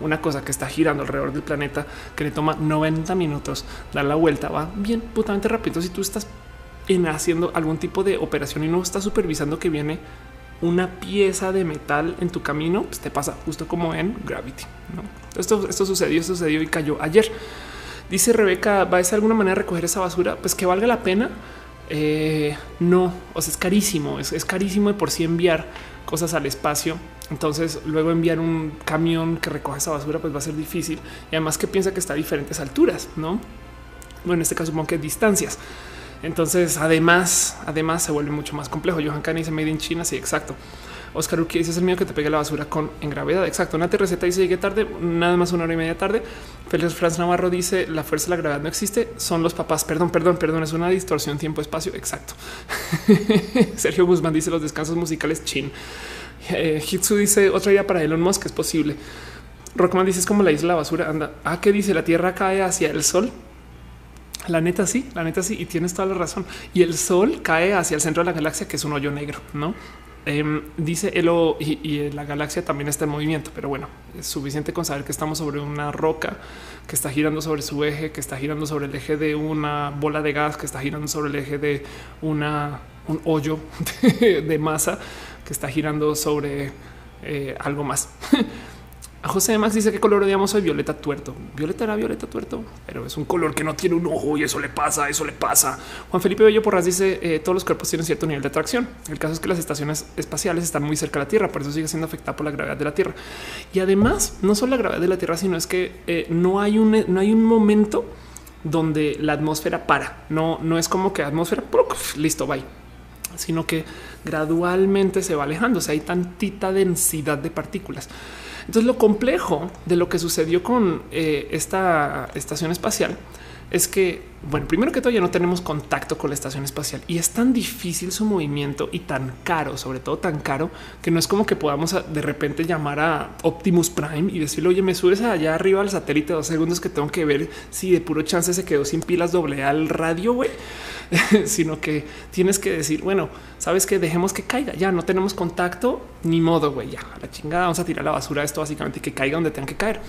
Una cosa que está girando alrededor del planeta que le toma 90 minutos dar la vuelta va bien putamente rápido. Si tú estás en haciendo algún tipo de operación y no está supervisando que viene una pieza de metal en tu camino, pues te pasa justo como en Gravity. Esto, esto sucedió, sucedió y cayó ayer. Dice Rebeca, ¿va a de alguna manera recoger esa basura? Pues que valga la pena. Eh, no, o sea, es carísimo, es, es, carísimo de por sí enviar cosas al espacio. Entonces, luego enviar un camión que recoja esa basura, pues va a ser difícil. Y además que piensa que está a diferentes alturas, no? Bueno, en este caso, supongo que distancias. Entonces, además, además se vuelve mucho más complejo. Johan Cani dice Made in China. Sí, exacto. Oscar Urquía dice es el mío que te pegue la basura con en gravedad. Exacto. Una receta dice llegué tarde, nada más una hora y media tarde. Félix Franz Navarro dice la fuerza de la gravedad no existe. Son los papás. Perdón, perdón, perdón. Es una distorsión tiempo espacio. Exacto. Sergio Guzmán dice los descansos musicales chin. Eh, Hitsu dice otra idea para Elon Musk es posible. Rockman dice es como la isla la basura. Anda. Ah, ¿qué dice? La tierra cae hacia el sol. La neta sí, la neta sí, y tienes toda la razón. Y el sol cae hacia el centro de la galaxia, que es un hoyo negro, ¿no? Em, dice Elo y, la galaxia también está en movimiento, pero bueno, es suficiente con saber que estamos sobre una roca que está girando sobre su eje, que está girando sobre el eje de una bola de gas, que está girando sobre el eje de una, un hoyo de, masa, que está girando sobre eh, algo más. José Max dice que color odiamos hoy violeta tuerto. Violeta era violeta tuerto, pero es un color que no tiene un ojo y eso le pasa, eso le pasa. Juan Felipe Bello Porras dice eh, todos los cuerpos tienen cierto nivel de atracción. El caso es que las estaciones espaciales están muy cerca de la Tierra, por eso sigue siendo afectada por la gravedad de la Tierra. Y además, no solo la gravedad de la Tierra, sino es que eh, no hay un no hay un momento donde la atmósfera para. No, no es como que atmósfera listo, bye, sino que gradualmente se va alejando. O sea, hay tantita densidad de partículas. Entonces lo complejo de lo que sucedió con eh, esta estación espacial es que, bueno, primero que todo ya no tenemos contacto con la estación espacial y es tan difícil su movimiento y tan caro, sobre todo tan caro, que no es como que podamos de repente llamar a Optimus Prime y decirle, oye, me subes allá arriba al satélite dos segundos que tengo que ver si de puro chance se quedó sin pilas doble al radio, güey. sino que tienes que decir, bueno, sabes que dejemos que caiga, ya no tenemos contacto, ni modo, güey, ya a la chingada, vamos a tirar la basura esto básicamente que caiga donde tenga que caer.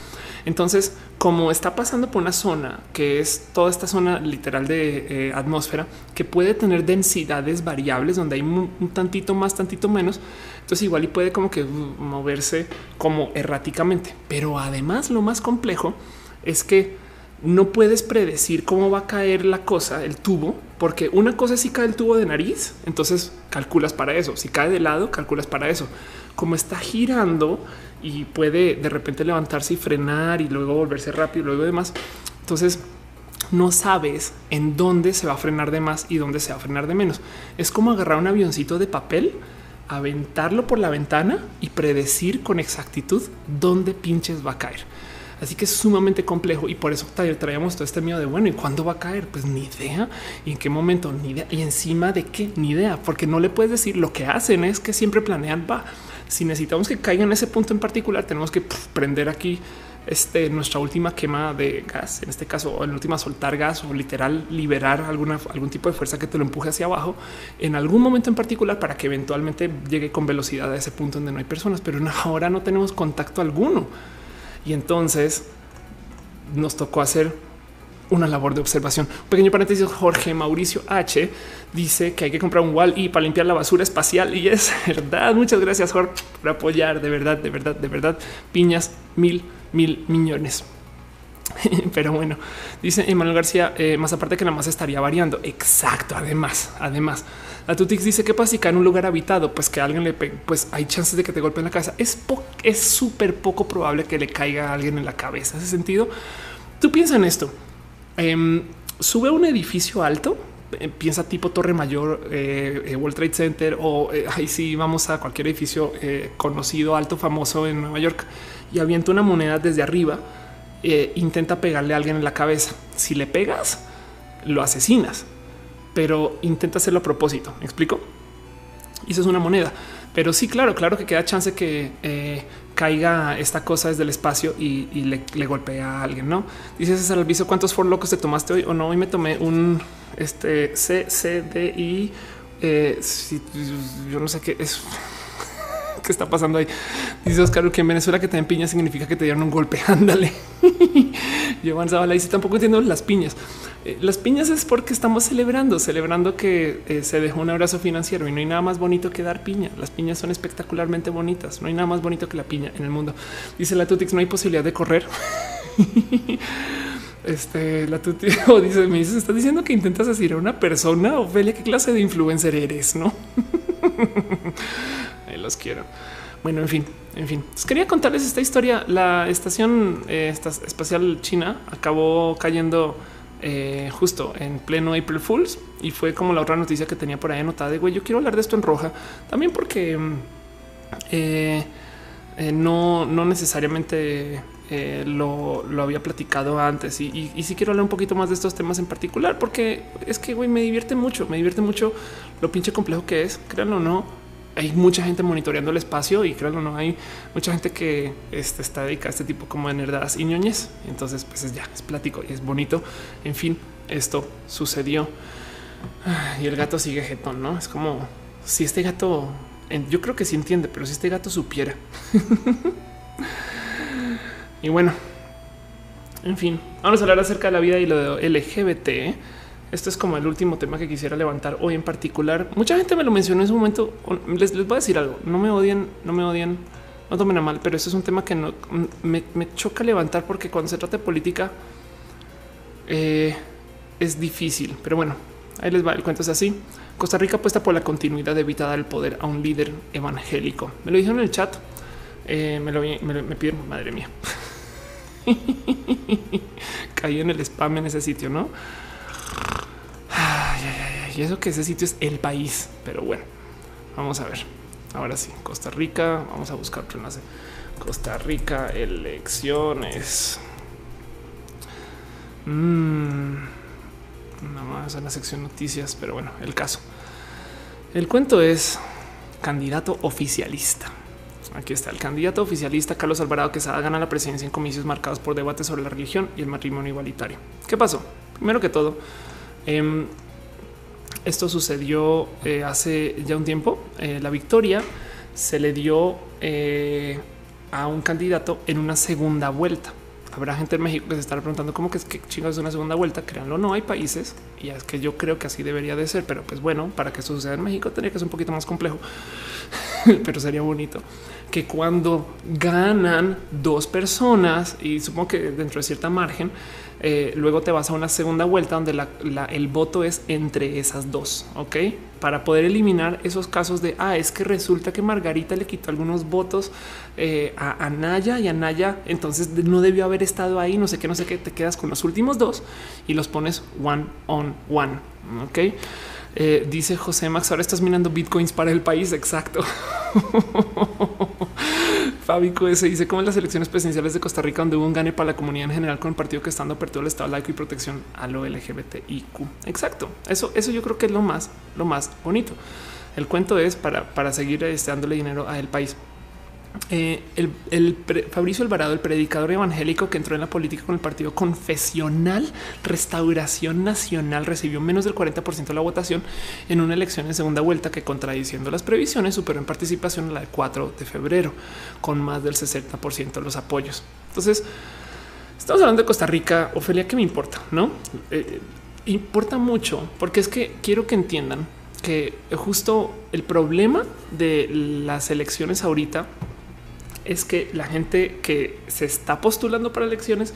Entonces, como está pasando por una zona que es toda esta zona literal de eh, atmósfera que puede tener densidades variables donde hay un, tantito más, tantito menos, entonces igual y puede como que uh, moverse como erráticamente. Pero además lo más complejo es que no puedes predecir cómo va a caer la cosa, el tubo, porque una cosa es si cae el tubo de nariz, entonces calculas para eso. Si cae de lado, calculas para eso. Como está girando y puede de repente levantarse y frenar y luego volverse rápido y luego demás. Entonces no sabes en dónde se va a frenar de más y dónde se va a frenar de menos. Es como agarrar un avioncito de papel, aventarlo por la ventana y predecir con exactitud dónde pinches va a caer. Así que es sumamente complejo y por eso traíamos todo este miedo de bueno, ¿y cuándo va a caer? Pues ni idea. ¿Y en qué momento? Ni idea. ¿Y encima de qué? Ni idea. Porque no le puedes decir lo que hacen es que siempre planean, va. Si necesitamos que caiga en ese punto en particular, tenemos que prender aquí este, nuestra última quema de gas, en este caso, o en última soltar gas o literal liberar algún tipo de fuerza que te lo empuje hacia abajo en algún momento en particular para que eventualmente llegue con velocidad a ese punto donde no hay personas, pero ahora no tenemos contacto alguno. Y entonces nos tocó hacer una labor de observación. pequeño paréntesis, Jorge Mauricio H dice que hay que comprar un wall y para limpiar la basura espacial. Y es verdad. Muchas gracias, Jorge, por apoyar. De verdad, de verdad, de verdad. Piñas, mil, mil millones. Pero bueno, dice Emanuel García, eh, más aparte que la masa estaría variando. Exacto. Además, además, la Tutix dice que pasa si cae en un lugar habitado, pues que alguien le pegue, pues hay chances de que te golpee en la cabeza. Es es súper poco probable que le caiga a alguien en la cabeza. Ese sentido, tú piensa en esto. Em, sube a un edificio alto, eh, piensa tipo Torre Mayor, eh, World Trade Center o ahí sí vamos a cualquier edificio conocido, alto, famoso en Nueva York y avienta una moneda desde arriba. intenta pegarle a alguien en la cabeza. Si le pegas, lo asesinas pero intenta hacerlo a propósito. ¿Me explico? Y eso es una moneda. Pero sí, claro, claro que queda chance que eh, caiga esta cosa desde el espacio y, le, le, golpea a alguien, ¿no? Dice César Alviso, ¿cuántos for locos te tomaste hoy o no? Hoy me tomé un este CCDI. Eh, yo no sé qué es. ¿Qué está pasando ahí? Dice Oscar que en Venezuela que te den piñas significa que te dieron un golpe. Ándale. Giovanni Zavala dice tampoco entiendo las piñas. Eh, las piñas es porque estamos celebrando, celebrando que eh, se dejó un abrazo financiero y no hay nada más bonito que dar piña. Las piñas son espectacularmente bonitas. No hay nada más bonito que la piña en el mundo. Dice la Tutix, no hay posibilidad de correr. este la Tutix dice, me dices, estás diciendo que intentas decir a una persona, Ofelia, qué clase de influencer eres, no? Los quiero. Bueno, en fin, en fin. quería contarles esta historia. La estación eh, espacial china acabó cayendo eh, justo en pleno April Fools y fue como la otra noticia que tenía por ahí anotada de güey. Yo quiero hablar de esto en roja también porque eh, no, no necesariamente lo, había platicado antes y, y, sí quiero hablar un poquito más de estos temas en particular porque es que güey, me divierte mucho, me divierte mucho lo pinche complejo que es, créanlo o no hay mucha gente monitoreando el espacio y que no hay mucha gente que este, está dedicada a este tipo como de nerdadas y ñoñes. Entonces, pues es ya es plático y es bonito. En fin, esto sucedió y el gato sigue jetón, no es como si este gato Yo creo que sí entiende, pero si este gato supiera. y bueno, en fin, vamos a hablar acerca de la vida y lo de LGBT. Esto es como el último tema que quisiera levantar hoy en particular. Mucha gente me lo mencionó en su momento. Les, les voy a decir algo. No me odian, no me odian, no tomen a mal, pero eso es un tema que no me, choca levantar porque cuando se trata de política eh, es difícil. Pero bueno, ahí les va. El cuento es así. Costa Rica apuesta por la continuidad de evitar el poder a un líder evangélico. Me lo dijeron en el chat. Eh, me lo me, piden, madre mía. Caí en el spam en ese sitio, ¿no? Y eso que ese sitio es el país, pero bueno, vamos a ver. Ahora sí, Costa Rica, vamos a buscar otro enlace. Costa Rica, elecciones. Mm, nada más en la sección noticias, pero bueno, el caso. El cuento es candidato oficialista. Aquí está el candidato oficialista Carlos Alvarado que Quesada gana la presidencia en comicios marcados por debates sobre la religión y el matrimonio igualitario. ¿Qué pasó? Primero que todo, em, esto sucedió eh, hace ya un tiempo. Eh, la victoria se le dio eh, a un candidato en una segunda vuelta. Habrá gente en México que se estará preguntando cómo que es que chingados es una segunda vuelta. Créanlo, no hay países y es que yo creo que así debería de ser, pero pues bueno, para que esto suceda en México tendría que ser un poquito más complejo, pero sería bonito que cuando ganan dos personas y supongo que dentro de cierta margen, eh, luego te vas a una segunda vuelta donde el voto es entre esas dos, ¿ok? Para poder eliminar esos casos de, ah, es que resulta que Margarita le quitó algunos votos eh, a, Naya y a Naya, entonces no debió haber estado ahí, no sé qué, no sé qué, te quedas con los últimos dos y los pones one on one, ¿ok? Eh, dice José Max, ahora estás minando bitcoins para el país. Exacto. Fabico se dice como en las elecciones presidenciales de Costa Rica, donde hubo un gane para la comunidad en general con el partido que estando apertura el Estado laico y protección a lo LGBTIQ. Exacto. Eso, eso yo creo que es lo más, lo más bonito. El cuento es para, para seguir este, dándole dinero al país. Eh, el, Fabricio Alvarado, el predicador evangélico que entró en la política con el partido confesional Restauración Nacional, recibió menos del 40% de la votación en una elección en segunda vuelta que contradiciendo las previsiones superó en participación la del 4 de febrero con más del 60% de los apoyos. Entonces, estamos hablando de Costa Rica, Ofelia, que me importa, no eh, importa mucho porque es que quiero que entiendan que justo el problema de las elecciones ahorita es que la gente que se está postulando para elecciones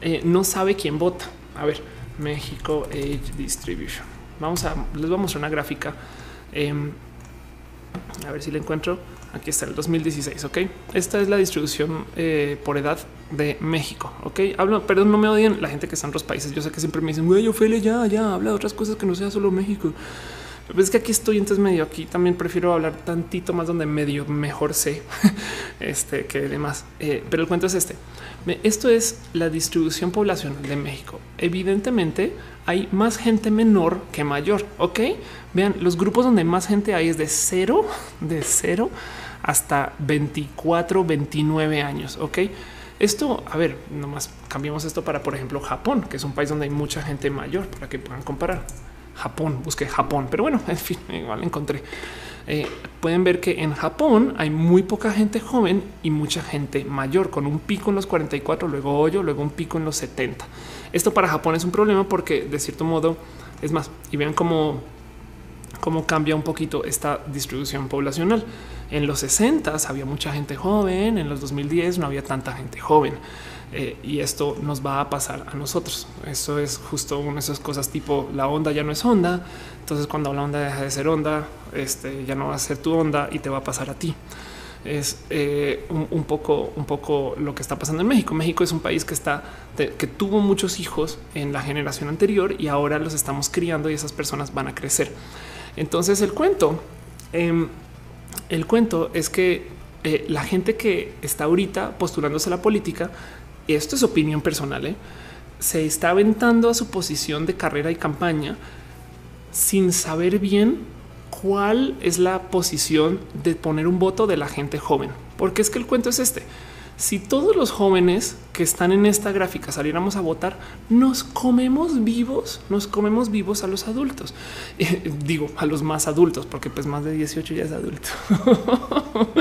eh, no sabe quién vota. A ver, México Age Distribution. Vamos a les voy a mostrar una gráfica. Em, a ver si la encuentro. Aquí está el 2016. Ok, esta es la distribución eh, por edad de México. Ok, hablo, perdón, no me odien la gente que está en otros países. Yo sé que siempre me dicen, güey, Ophelia, ya, ya habla de otras cosas que no sea solo México. Es que aquí estoy, entonces medio aquí también prefiero hablar tantito más donde medio mejor sé este que demás. Eh, pero el cuento es este. Esto es la distribución poblacional de México. Evidentemente hay más gente menor que mayor. Ok, vean los grupos donde más gente hay es de cero, de cero hasta 24, 29 años. Ok. Esto, a ver, nomás cambiamos esto para, por ejemplo, Japón, que es un país donde hay mucha gente mayor para que puedan comparar. Japón, busqué Japón, pero bueno, en fin, igual encontré. Eh, pueden ver que en Japón hay muy poca gente joven y mucha gente mayor, con un pico en los 44, luego hoyo, luego un pico en los 70. Esto para Japón es un problema porque de cierto modo es más, y vean cómo, cómo cambia un poquito esta distribución poblacional. En los 60 había mucha gente joven, en los 2010 no había tanta gente joven. Eh, y esto nos va a pasar a nosotros. Eso es justo una de esas cosas tipo la onda ya no es onda. Entonces cuando la onda deja de ser onda, este ya no va a ser tu onda y te va a pasar a ti. Es eh, un, poco, un poco lo que está pasando en México. México es un país que está, que tuvo muchos hijos en la generación anterior y ahora los estamos criando y esas personas van a crecer. Entonces el cuento, em, el cuento es que eh, la gente que está ahorita postulándose a la política esto es opinión personal, ¿eh? se está aventando a su posición de carrera y campaña sin saber bien cuál es la posición de poner un voto de la gente joven. Porque es que el cuento es este. si todos los jóvenes que están en esta gráfica saliéramos a votar, nos comemos vivos, nos comemos vivos a los adultos. Digo, a los más adultos, porque pues más de 18 ya es adulto.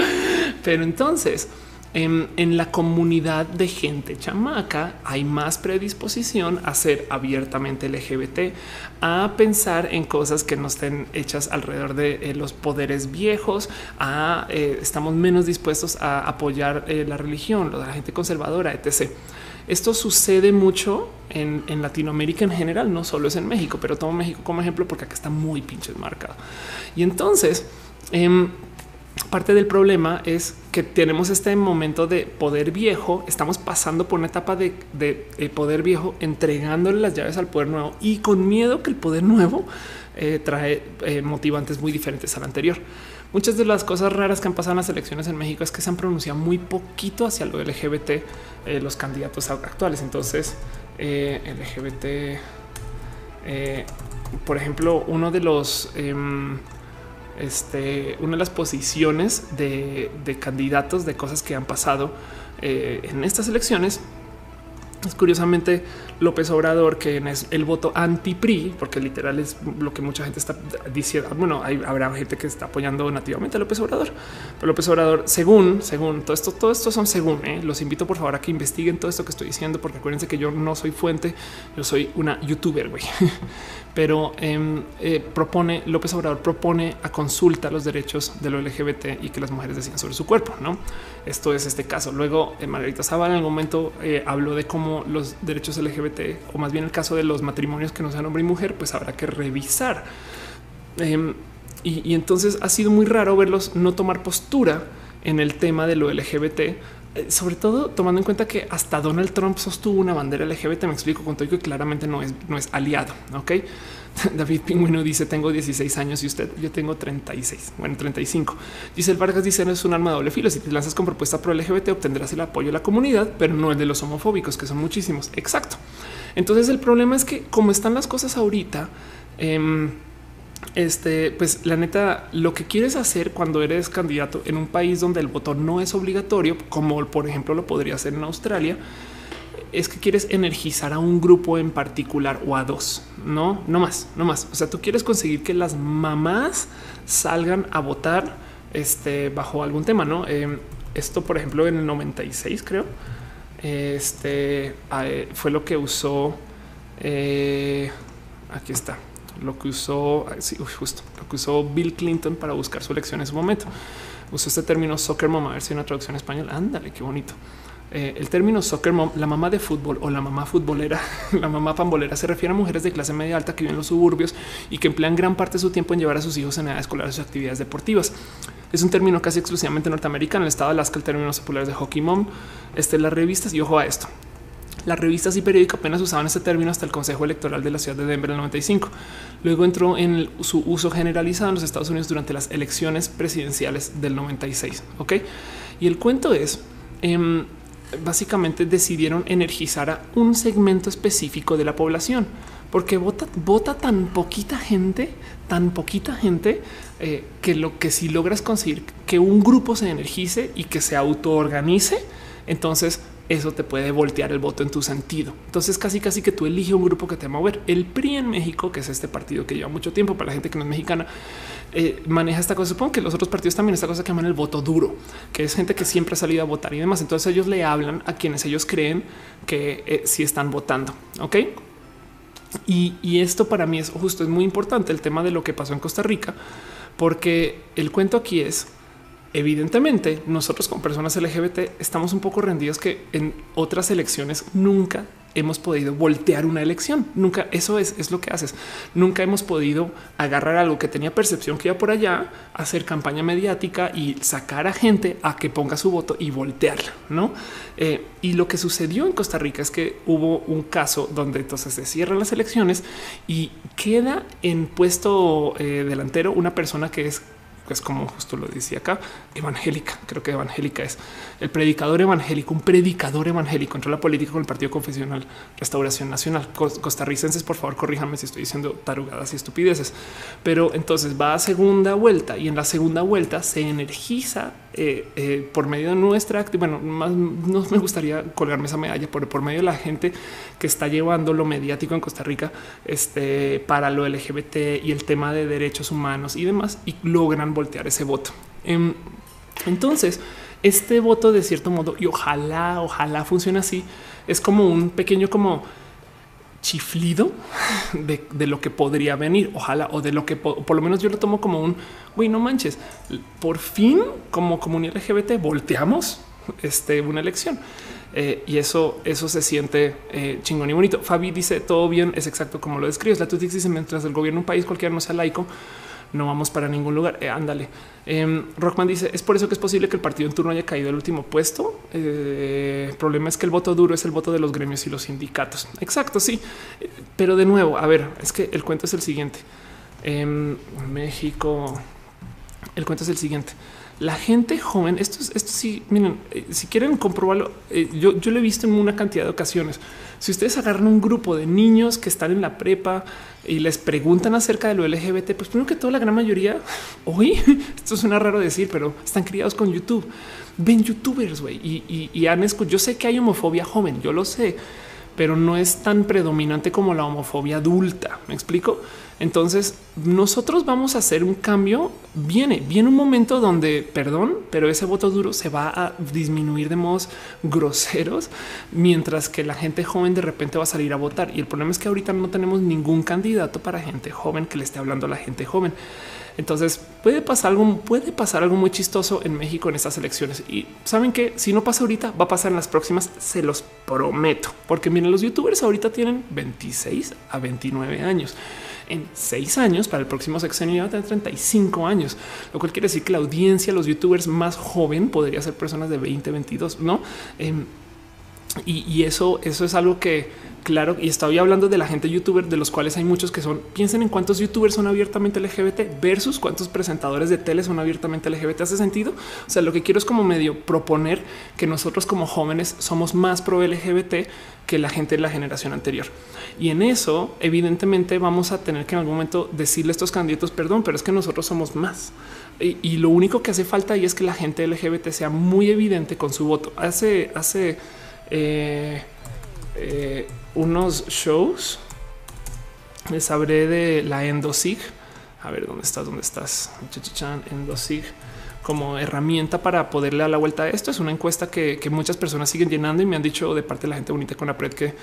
Pero entonces, en, la comunidad de gente chamaca hay más predisposición a ser abiertamente LGBT, a pensar en cosas que no estén hechas alrededor de eh, los poderes viejos, a eh, estamos menos dispuestos a apoyar eh, la religión, la gente conservadora, etc. Esto sucede mucho en, en, Latinoamérica en general, no solo es en México, pero tomo México como ejemplo porque acá está muy pinches marcado. Y entonces, em, parte del problema es que tenemos este momento de poder viejo, estamos pasando por una etapa de, eh, poder viejo, entregándole las llaves al poder nuevo y con miedo que el poder nuevo eh, trae eh, motivantes muy diferentes al anterior. Muchas de las cosas raras que han pasado en las elecciones en México es que se han pronunciado muy poquito hacia lo LGBT los candidatos actuales. Entonces, LGBT, por ejemplo, uno de los em, este, una de las posiciones de, candidatos de cosas que han pasado eh, en estas elecciones. Es curiosamente López Obrador, que es el voto anti PRI, porque literal es lo que mucha gente está diciendo. Bueno, hay, habrá gente que está apoyando nativamente a López Obrador, pero López Obrador, según, según todo esto, todo esto son según. ¿eh? Los invito por favor a que investiguen todo esto que estoy diciendo, porque acuérdense que yo no soy fuente, yo soy una youtuber, güey. pero em, eh, propone López Obrador propone a consulta los derechos de lo LGBT y que las mujeres decían sobre su cuerpo. No, esto es este caso. Luego, eh, Margarita Zavala en algún momento habló de cómo los derechos LGBT, o más bien el caso de los matrimonios que no sean hombre y mujer, pues habrá que revisar. Em, y, entonces ha sido muy raro verlos no tomar postura en el tema de lo LGBT eh, sobre todo tomando en cuenta que hasta Donald Trump sostuvo una bandera LGBT. Me explico con todo que claramente no es, no es aliado. Ok. David Pingüino dice tengo 16 años y usted yo tengo 36, bueno 35. Dice el Vargas dice no es un arma de doble filo. Si te lanzas con propuesta pro LGBT obtendrás el apoyo de la comunidad, pero no el de los homofóbicos que son muchísimos. Exacto. Entonces el problema es que como están las cosas ahorita, eh, este, pues la neta, lo que quieres hacer cuando eres candidato en un país donde el voto no es obligatorio, como por ejemplo lo podría hacer en Australia, es que quieres energizar a un grupo en particular o a dos, no, no más, no más. O sea, tú quieres conseguir que las mamás salgan a votar este, bajo algún tema, no? Eh, esto, por ejemplo, en el 96, creo, este eh, fue lo que usó. Eh, aquí está lo que usó justo lo que usó Bill Clinton para buscar su elección en su momento. Usó este término soccer mom, a ver si hay una traducción español. Ándale, qué bonito. Eh, el término soccer mom, la mamá de fútbol o la mamá futbolera, la mamá pambolera se refiere a mujeres de clase media alta que viven en los suburbios y que emplean gran parte de su tiempo en llevar a sus hijos en edad escolar a sus actividades deportivas. Es un término casi exclusivamente norteamericano. En el estado de Alaska, el término popular de hockey mom. Este, las revistas y ojo a esto. Las revistas y periódicos apenas usaban este término hasta el Consejo Electoral de la ciudad de Denver en el 95. Luego entró en su uso generalizado en los Estados Unidos durante las elecciones presidenciales del 96. Ok. Y el cuento es em, básicamente decidieron energizar a un segmento específico de la población porque vota, vota tan poquita gente, tan poquita gente eh, que lo que si logras conseguir que un grupo se energice y que se autoorganice, entonces eso te puede voltear el voto en tu sentido. Entonces casi casi que tú eliges un grupo que te va a mover. El PRI en México, que es este partido que lleva mucho tiempo para la gente que no es mexicana, eh, maneja esta cosa. Supongo que los otros partidos también esta cosa que llaman el voto duro, que es gente que siempre ha salido a votar y demás. Entonces ellos le hablan a quienes ellos creen que eh, sí están votando. Ok. Y, y esto para mí es justo, es muy importante el tema de lo que pasó en Costa Rica, porque el cuento aquí es evidentemente nosotros como personas LGBT estamos un poco rendidos que en otras elecciones nunca hemos podido voltear una elección. Nunca eso es, es lo que haces. Nunca hemos podido agarrar algo que tenía percepción que iba por allá, hacer campaña mediática y sacar a gente a que ponga su voto y voltearla. No? Eh, y lo que sucedió en Costa Rica es que hubo un caso donde entonces se cierran las elecciones y queda en puesto eh, delantero una persona que es que es como justo lo decía acá, evangélica, creo que evangélica es el predicador evangélico, un predicador evangélico entre la política con el Partido Confesional Restauración Nacional. Costarricenses, por favor, corríjanme si estoy diciendo tarugadas y estupideces. Pero entonces va a segunda vuelta y en la segunda vuelta se energiza eh, eh, por medio de nuestra bueno, más no me gustaría colgarme esa medalla por, por medio de la gente que está llevando lo mediático en Costa Rica este, para lo LGBT y el tema de derechos humanos y demás y logran voltear ese voto. Em, entonces, este voto de cierto modo y ojalá, ojalá funcione así. Es como un pequeño como chiflido de, lo que podría venir, ojalá, o de lo que por lo menos yo lo tomo como un güey, no manches. Por fin, como comunidad LGBT, volteamos este, una elección. Eh, y eso, eso se siente eh, chingón y bonito. Fabi dice todo bien, es exacto como lo describes. La Tutix dice mientras el gobierno un país cualquiera no sea laico, no vamos para ningún lugar. Eh, ándale. Em, Rockman dice es por eso que es posible que el partido en turno haya caído el último puesto. Eh, el problema es que el voto duro es el voto de los gremios y los sindicatos. Exacto, sí. Pero de nuevo, a ver, es que el cuento es el siguiente. En em, México, el cuento es el siguiente. La gente joven, esto es esto sí, miren, eh, si quieren comprobarlo, yo, yo lo he visto en una cantidad de ocasiones. Si ustedes agarran un grupo de niños que están en la prepa, y les preguntan acerca de lo LGBT, pues primero que todo la gran mayoría hoy, esto suena raro decir, pero están criados con YouTube, ven youtubers güey y, y, han escuchado. Yo sé que hay homofobia joven, yo lo sé, pero no es tan predominante como la homofobia adulta. Me explico. Entonces nosotros vamos a hacer un cambio. Viene, viene un momento donde, perdón, pero ese voto duro se va a disminuir de modos groseros, mientras que la gente joven de repente va a salir a votar. Y el problema es que ahorita no tenemos ningún candidato para gente joven que le esté hablando a la gente joven. Entonces puede pasar algo, puede pasar algo muy chistoso en México en estas elecciones. Y saben que si no pasa ahorita, va a pasar en las próximas. Se los prometo, porque miren, los youtubers ahorita tienen 26 a 29 años en seis años, para el próximo sexenio va a tener 35 años, lo cual quiere decir que la audiencia, los youtubers más joven podría ser personas de 20, 22, no? Em, y, eso, eso es algo que claro, y estaba hablando de la gente youtuber, de los cuales hay muchos que son, piensen en cuántos youtubers son abiertamente LGBT versus cuántos presentadores de tele son abiertamente LGBT. ¿Hace sentido? O sea, lo que quiero es como medio proponer que nosotros como jóvenes somos más pro LGBT que la gente de la generación anterior. Y en eso, evidentemente, vamos a tener que en algún momento decirle a estos candidatos, perdón, pero es que nosotros somos más. Y, lo único que hace falta y es que la gente LGBT sea muy evidente con su voto. Hace, hace eh, eh, unos shows. Les hablé de la Endosig. A ver dónde estás, dónde estás. Endosig como herramienta para poderle dar la vuelta a esto. Es una encuesta que, muchas personas siguen llenando y me han dicho de parte de la gente bonita con la pred que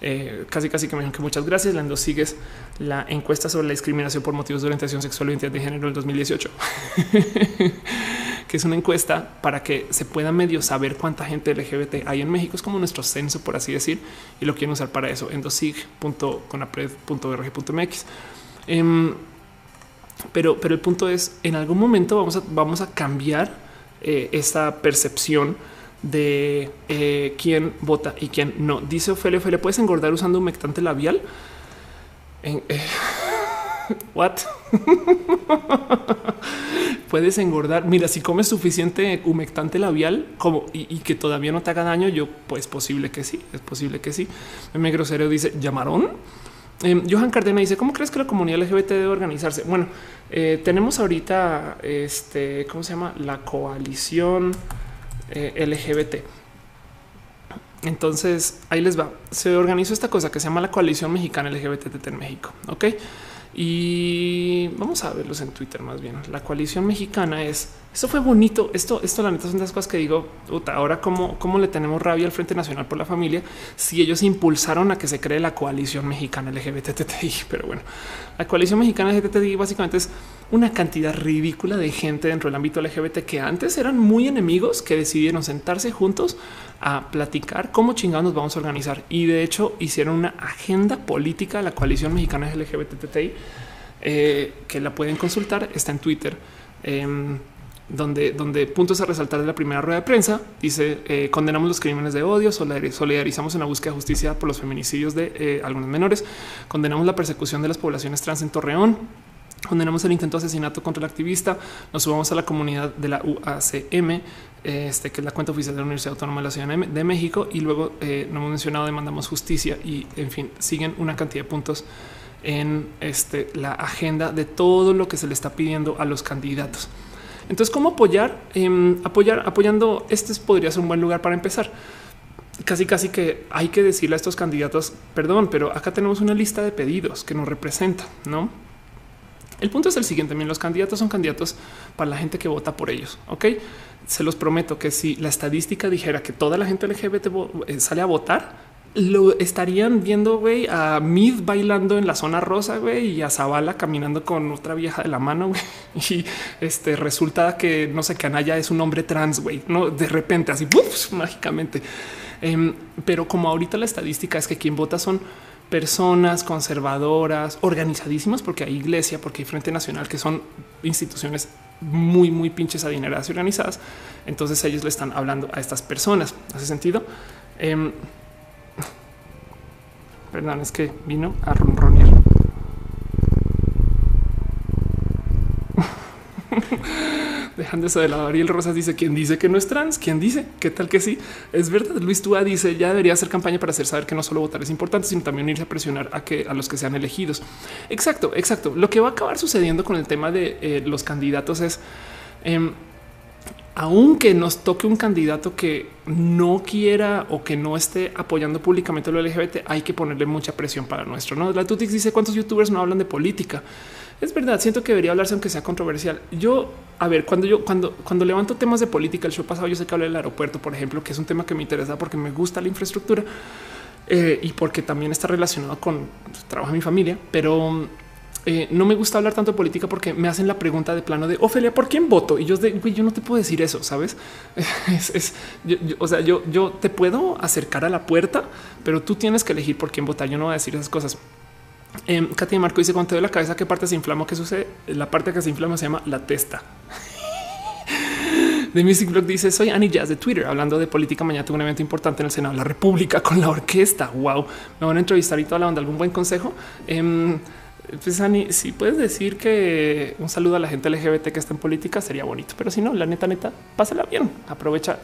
eh, casi casi que me dijeron que muchas gracias. Lando sigues la encuesta sobre la discriminación por motivos de orientación sexual o identidad de género del 2018, es una encuesta para que se pueda medio saber cuánta gente LGBT hay en México. Es como nuestro censo, por así decir, y lo quieren usar para eso. endosig.conapred.org.mx. Em, pero, pero el punto es en algún momento vamos a, vamos a cambiar eh, esta percepción de eh, quién vota y quién no. Dice Ophelia, Ophelia, ¿puedes engordar usando un humectante labial? En, eh, what? Puedes engordar. Mira, si comes suficiente humectante labial como y, que todavía no te haga daño, yo pues posible que sí, es posible que sí. Me grosero dice llamarón. Eh, Johan Cardena dice cómo crees que la comunidad LGBT debe organizarse? Bueno, eh, tenemos ahorita este, ¿cómo se llama? La coalición eh, LGBT. Entonces ahí les va. Se organizó esta cosa que se llama la coalición mexicana LGBT en México. Ok. Y vamos a verlos en Twitter más bien. La coalición mexicana es esto fue bonito. Esto, esto, la neta, son las cosas que digo. ahora, cómo, cómo le tenemos rabia al Frente Nacional por la Familia si ellos impulsaron a que se cree la coalición mexicana LGBTTI. Pero bueno, la coalición mexicana LGBTTI básicamente es una cantidad ridícula de gente dentro del ámbito LGBT que antes eran muy enemigos que decidieron sentarse juntos a platicar cómo chingados nos vamos a organizar. Y de hecho, hicieron una agenda política de la coalición mexicana LGBTTI eh, que la pueden consultar. Está en Twitter. Em, donde, donde puntos a resaltar de la primera rueda de prensa dice eh, condenamos los crímenes de odio, solidarizamos en la búsqueda de justicia por los feminicidios de eh, algunos menores, condenamos la persecución de las poblaciones trans en Torreón, Condenamos el intento de asesinato contra el activista. Nos subamos a la comunidad de la UACM, este, que es la cuenta oficial de la Universidad Autónoma de la Ciudad de México. Y luego eh, no hemos mencionado, demandamos justicia y en fin, siguen una cantidad de puntos en este, la agenda de todo lo que se le está pidiendo a los candidatos. Entonces, ¿cómo apoyar? Eh, apoyar, apoyando. Este podría ser un buen lugar para empezar. Casi, casi que hay que decirle a estos candidatos, perdón, pero acá tenemos una lista de pedidos que nos representan, ¿no? El punto es el siguiente, los candidatos son candidatos para la gente que vota por ellos, ¿ok? Se los prometo que si la estadística dijera que toda la gente LGBT eh, sale a votar, lo estarían viendo güey, a Mid bailando en la zona rosa güey, y a Zavala caminando con otra vieja de la mano. Güey. Y este resulta que no sé, Anaya es un hombre trans, güey, no de repente así mágicamente. Em, pero como ahorita la estadística es que quien vota son personas conservadoras, organizadísimas, porque hay iglesia, porque hay Frente Nacional, que son instituciones muy, muy pinches adineradas y organizadas. Entonces ellos le están hablando a estas personas. ¿Hace sentido? Eh, perdón, es que vino a ronronear. dejando eso de lado. Ariel Rosas dice: ¿Quién dice que no es trans? ¿Quién dice? ¿Qué tal que sí? Es verdad. Luis Túa dice: Ya debería hacer campaña para hacer saber que no solo votar es importante, sino también irse a presionar a que a los que sean elegidos. Exacto, exacto. Lo que va a acabar sucediendo con el tema de eh, los candidatos es. Eh, aunque nos toque un candidato que no quiera o que no esté apoyando públicamente lo LGBT, hay que ponerle mucha presión para nuestro. No, la Tutix dice cuántos youtubers no hablan de política. Es verdad, siento que debería hablarse aunque sea controversial. Yo, a ver, cuando yo cuando cuando levanto temas de política, el show pasado yo sé que hablé del aeropuerto, por ejemplo, que es un tema que me interesa porque me gusta la infraestructura eh, y porque también está relacionado con el trabajo de mi familia, pero eh, no me gusta hablar tanto de política porque me hacen la pregunta de plano de Ofelia, ¿por quién voto? Y yo de yo no te puedo decir eso, sabes? Es, o sea, yo, yo te puedo acercar a la puerta, pero tú tienes que elegir por quién votar. Yo no voy a decir esas cosas. Eh, Katy Marco dice cuando te doy la cabeza, qué parte se inflama, qué sucede. La parte que se inflama se llama la testa. The Music Blog dice soy Annie Jazz de Twitter hablando de política. Mañana tengo un evento importante en el Senado de la República con la orquesta. Wow, me van a entrevistar y toda la onda. ¿Algún buen consejo? Eh, pues Ani, si puedes decir que un saludo a la gente LGBT que está en política sería bonito, pero si no, la neta, neta, pásala bien. Aprovecha,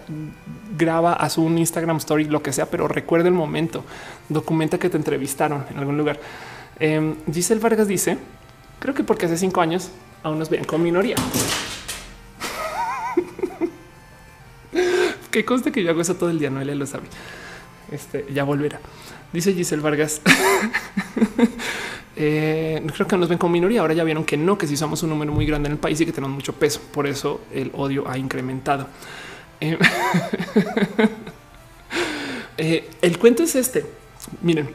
graba, haz un Instagram story, lo que sea, pero recuerda el momento. Documenta que te entrevistaron en algún lugar. Eh, Giselle Vargas dice: Creo que porque hace cinco años aún nos veían con minoría. que conste que yo hago eso todo el día, no él lo sabe. Este ya volverá. Dice Giselle Vargas. Eh, creo que nos ven como minoría. Ahora ya vieron que no, que si somos un número muy grande en el país y que tenemos mucho peso. Por eso el odio ha incrementado. Eh, eh, el cuento es este. Miren,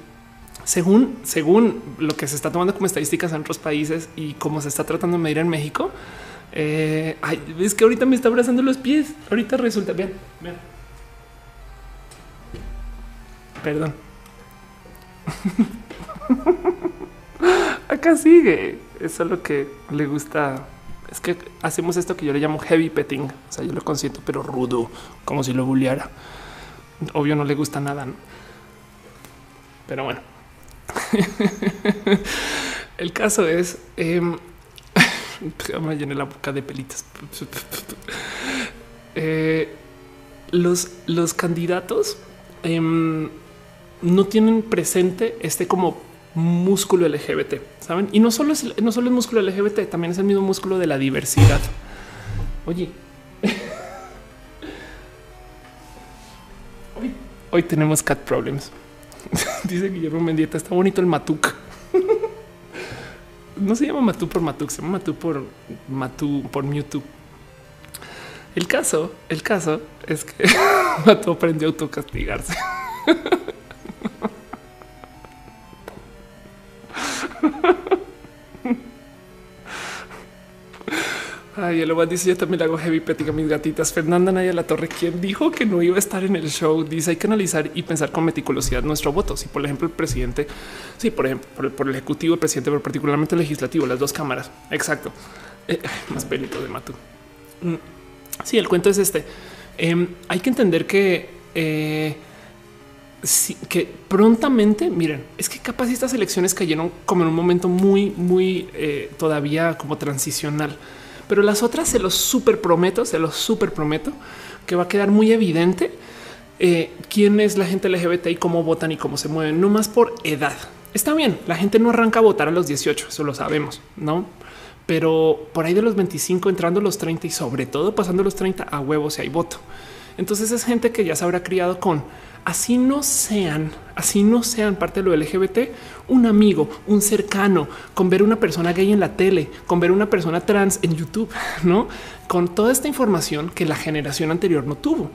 según, según lo que se está tomando como estadísticas en otros países y cómo se está tratando de medir en México, es que ahorita me está abrazando los pies. Ahorita resulta bien. bien. Perdón. Acá sigue. Eso es lo que le gusta. Es que hacemos esto que yo le llamo heavy petting. O sea, yo lo consiento, pero rudo, como si lo bulleara. Obvio, no le gusta nada. Pero bueno, el caso es eh, me llené la boca de pelitas. Eh, los, los candidatos em, no tienen presente este como músculo LGBT, saben? Y no solo es no solo el músculo LGBT, también es el mismo músculo de la diversidad. Oye, hoy, tenemos cat problems. Dice Guillermo Mendieta, está bonito el Matuk. no se llama Matú por Matuk, se llama Matú por Matú por Mewtwo. El caso, el caso es que Matú aprendió a autocastigarse. Ay, el Obat dice yo también le hago heavy petting a mis gatitas. Fernanda Naya La Torre, quien dijo que no iba a estar en el show, dice hay que analizar y pensar con meticulosidad nuestro voto. Si por ejemplo el presidente, sí, por ejemplo, por el, ejecutivo, el presidente, pero particularmente el legislativo, las dos cámaras. Exacto. Eh, más pelito de Matu. Mm, sí, el cuento es este. Em, hay que entender que eh, que prontamente, miren, es que capaz estas elecciones cayeron como en un momento muy, muy eh, todavía como transicional, pero las otras se los super prometo, se los super prometo que va a quedar muy evidente eh, quién es la gente LGBT y cómo votan y cómo se mueven, no más por edad. Está bien, la gente no arranca a votar a los 18, eso lo sabemos, no? Pero por ahí de los 25 entrando los 30 y sobre todo pasando los 30 a huevos si hay voto. Entonces es gente que ya se habrá criado con así no sean, así no sean parte de lo LGBT, un amigo, un cercano, con ver una persona gay en la tele, con ver una persona trans en YouTube, no con toda esta información que la generación anterior no tuvo.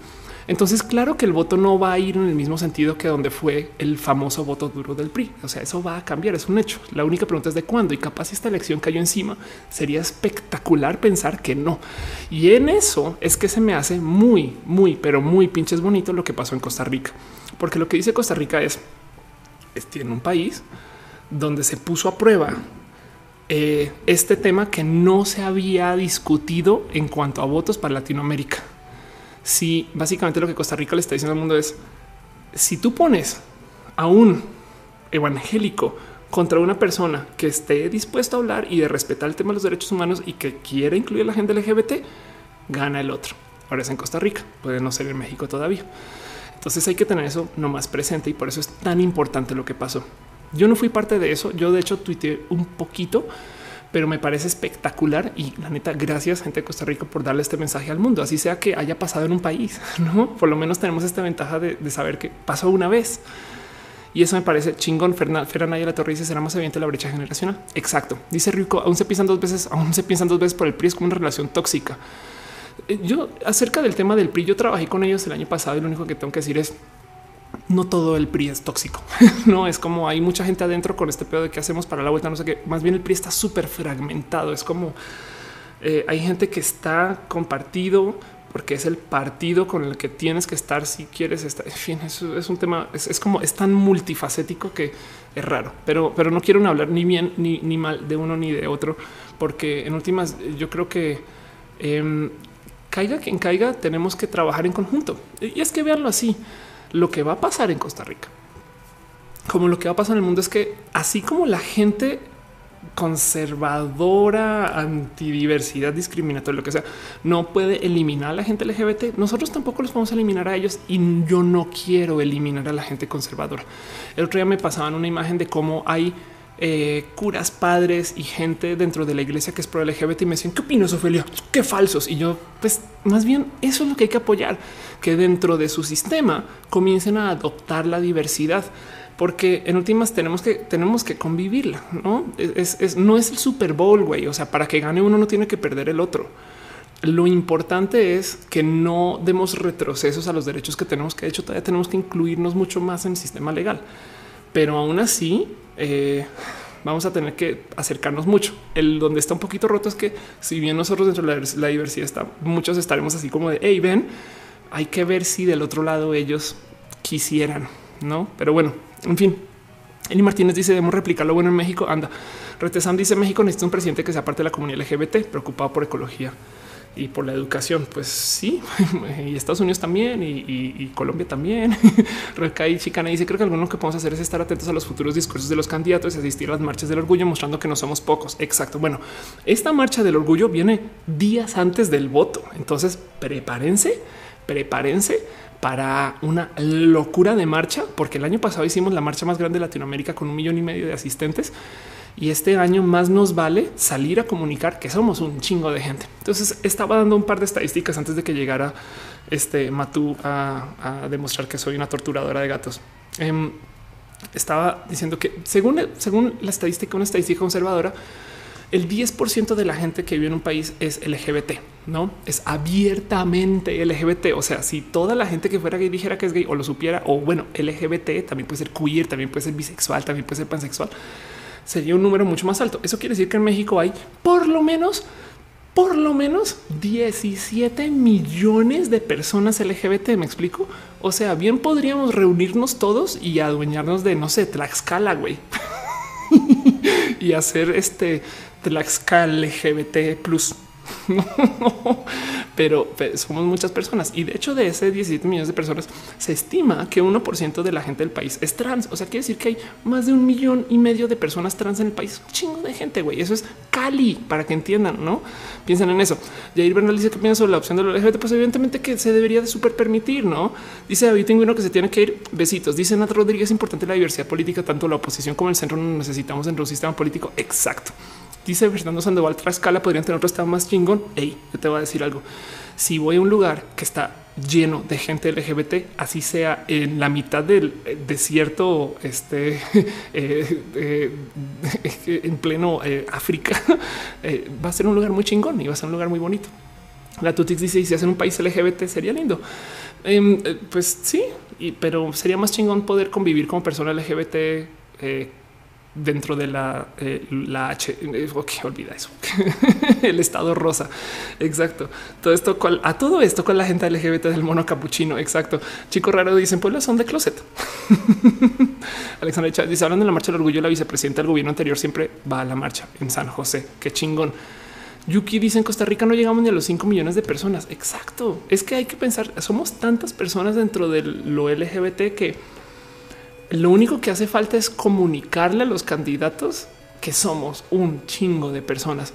Entonces, claro que el voto no va a ir en el mismo sentido que donde fue el famoso voto duro del PRI. O sea, eso va a cambiar, es un hecho. La única pregunta es de cuándo y capaz esta elección cayó encima, sería espectacular pensar que no. Y en eso es que se me hace muy, muy, pero muy pinches bonito lo que pasó en Costa Rica. Porque lo que dice Costa Rica es, es tiene un país donde se puso a prueba eh, este tema que no se había discutido en cuanto a votos para Latinoamérica si básicamente lo que Costa Rica le está diciendo al mundo es si tú pones a un evangélico contra una persona que esté dispuesto a hablar y de respetar el tema de los derechos humanos y que quiere incluir a la gente LGBT, gana el otro. Ahora es en Costa Rica, puede no ser en México todavía. Entonces hay que tener eso no más presente y por eso es tan importante lo que pasó. Yo no fui parte de eso. Yo de hecho tuiteé un poquito pero me parece espectacular y la neta, gracias gente de Costa Rica por darle este mensaje al mundo, así sea que haya pasado en un país, no? Por lo menos tenemos esta ventaja de, saber que pasó una vez. Y eso me parece chingón. Fernanda la Torre dice será más evidente la brecha generacional. Exacto. Dice Rico, aún se piensan dos veces, aún se piensan dos veces por el PRI es como una relación tóxica. Eh, yo acerca del tema del PRI, yo trabajé con ellos el año pasado y lo único que tengo que decir es no todo el PRI es tóxico. no es como hay mucha gente adentro con este pedo de qué hacemos para la vuelta. No sé qué. Más bien el PRI está súper fragmentado. Es como eh, hay gente que está compartido porque es el partido con el que tienes que estar si quieres estar. En fin, eso es un tema, es, como es tan multifacético que es raro, pero, pero no quiero hablar ni bien ni, ni mal de uno ni de otro, porque en últimas yo creo que em, caiga quien caiga, tenemos que trabajar en conjunto. Y es que veanlo así lo que va a pasar en Costa Rica, como lo que va a pasar en el mundo es que así como la gente conservadora, antidiversidad, discriminatoria, lo que sea, no puede eliminar a la gente LGBT. Nosotros tampoco los vamos a eliminar a ellos y yo no quiero eliminar a la gente conservadora. El otro día me pasaban una imagen de cómo hay eh, curas, padres y gente dentro de la iglesia que es pro LGBT y me decían, ¿qué opinas, Ofelia? Qué falsos. Y yo, pues más bien eso es lo que hay que apoyar, que dentro de su sistema comiencen a adoptar la diversidad porque en últimas tenemos que tenemos que convivirla. No es, no es el Super Bowl, güey. O sea, para que gane uno no tiene que perder el otro. Lo importante es que no demos retrocesos a los derechos que tenemos, que de hecho todavía tenemos que incluirnos mucho más en el sistema legal. Pero aún así, eh, vamos a tener que acercarnos mucho. El donde está un poquito roto es que si bien nosotros dentro de la, diversidad está, muchos estaremos así como de, hey, ven, hay que ver si del otro lado ellos quisieran, ¿no? Pero bueno, en fin. Eli Martínez dice, debemos replicar lo bueno en México. Anda. Retesam dice, México necesita un presidente que sea parte de la comunidad LGBT, preocupado por ecología y por la educación. Pues sí, y Estados Unidos también y, Colombia también. Recaí Chicana dice: Creo que alguno que podemos hacer es estar atentos a los futuros discursos de los candidatos y asistir a las marchas del orgullo, mostrando que no somos pocos. Exacto. Bueno, esta marcha del orgullo viene días antes del voto. Entonces prepárense, prepárense para una locura de marcha, porque el año pasado hicimos la marcha más grande de Latinoamérica con un millón y medio de asistentes y este año más nos vale salir a comunicar que somos un chingo de gente. Entonces estaba dando un par de estadísticas antes de que llegara este Matú a, demostrar que soy una torturadora de gatos. Em, estaba diciendo que según, según la estadística, una estadística conservadora, el 10% de la gente que vive en un país es LGBT, no es abiertamente LGBT. O sea, si toda la gente que fuera gay dijera que es gay o lo supiera, o bueno, LGBT también puede ser queer, también puede ser bisexual, también puede ser pansexual sería un número mucho más alto. Eso quiere decir que en México hay por lo menos, por lo menos 17 millones de personas LGBT. Me explico. O sea, bien podríamos reunirnos todos y adueñarnos de no sé, Tlaxcala, güey, y hacer este Tlaxcala LGBT plus. pero, somos muchas personas y de hecho de ese 17 millones de personas se estima que 1% de la gente del país es trans. O sea, quiere decir que hay más de un millón y medio de personas trans en el país. Un chingo de gente, güey. Eso es Cali para que entiendan, no piensan en eso. Jair Bernal dice que piensa sobre la opción de los LGBT. Pues evidentemente que se debería de súper permitir, no dice David Tinguino que se tiene que ir. Besitos. Dice Nat Rodríguez. Es importante la diversidad política, tanto la oposición como el centro. necesitamos en un sistema político exacto. Dice Fernando Sandoval, escala podrían tener otro estado más chingón. Ey, yo te voy a decir algo. Si voy a un lugar que está lleno de gente LGBT, así sea en la mitad del eh, desierto, este eh, eh, en pleno África, va a ser un lugar muy chingón y va a ser un lugar muy bonito. La Tutix dice: y si hacen un país LGBT sería lindo. Em, pues sí, pero sería más chingón poder convivir como persona LGBT dentro de la, eh, la H. Eh, ok, olvida eso. el estado rosa. Exacto. Todo esto cual a todo esto con la gente LGBT del mono capuchino. Exacto. Chico raro dicen pues son de closet. Alexandra Chávez dice hablando de la marcha del orgullo, la vicepresidenta del gobierno anterior siempre va a la marcha en San José. Qué chingón. Yuki dice en Costa Rica no llegamos ni a los 5 millones de personas. Exacto. Es que hay que pensar, somos tantas personas dentro de lo LGBT que lo único que hace falta es comunicarle a los candidatos que somos un chingo de personas.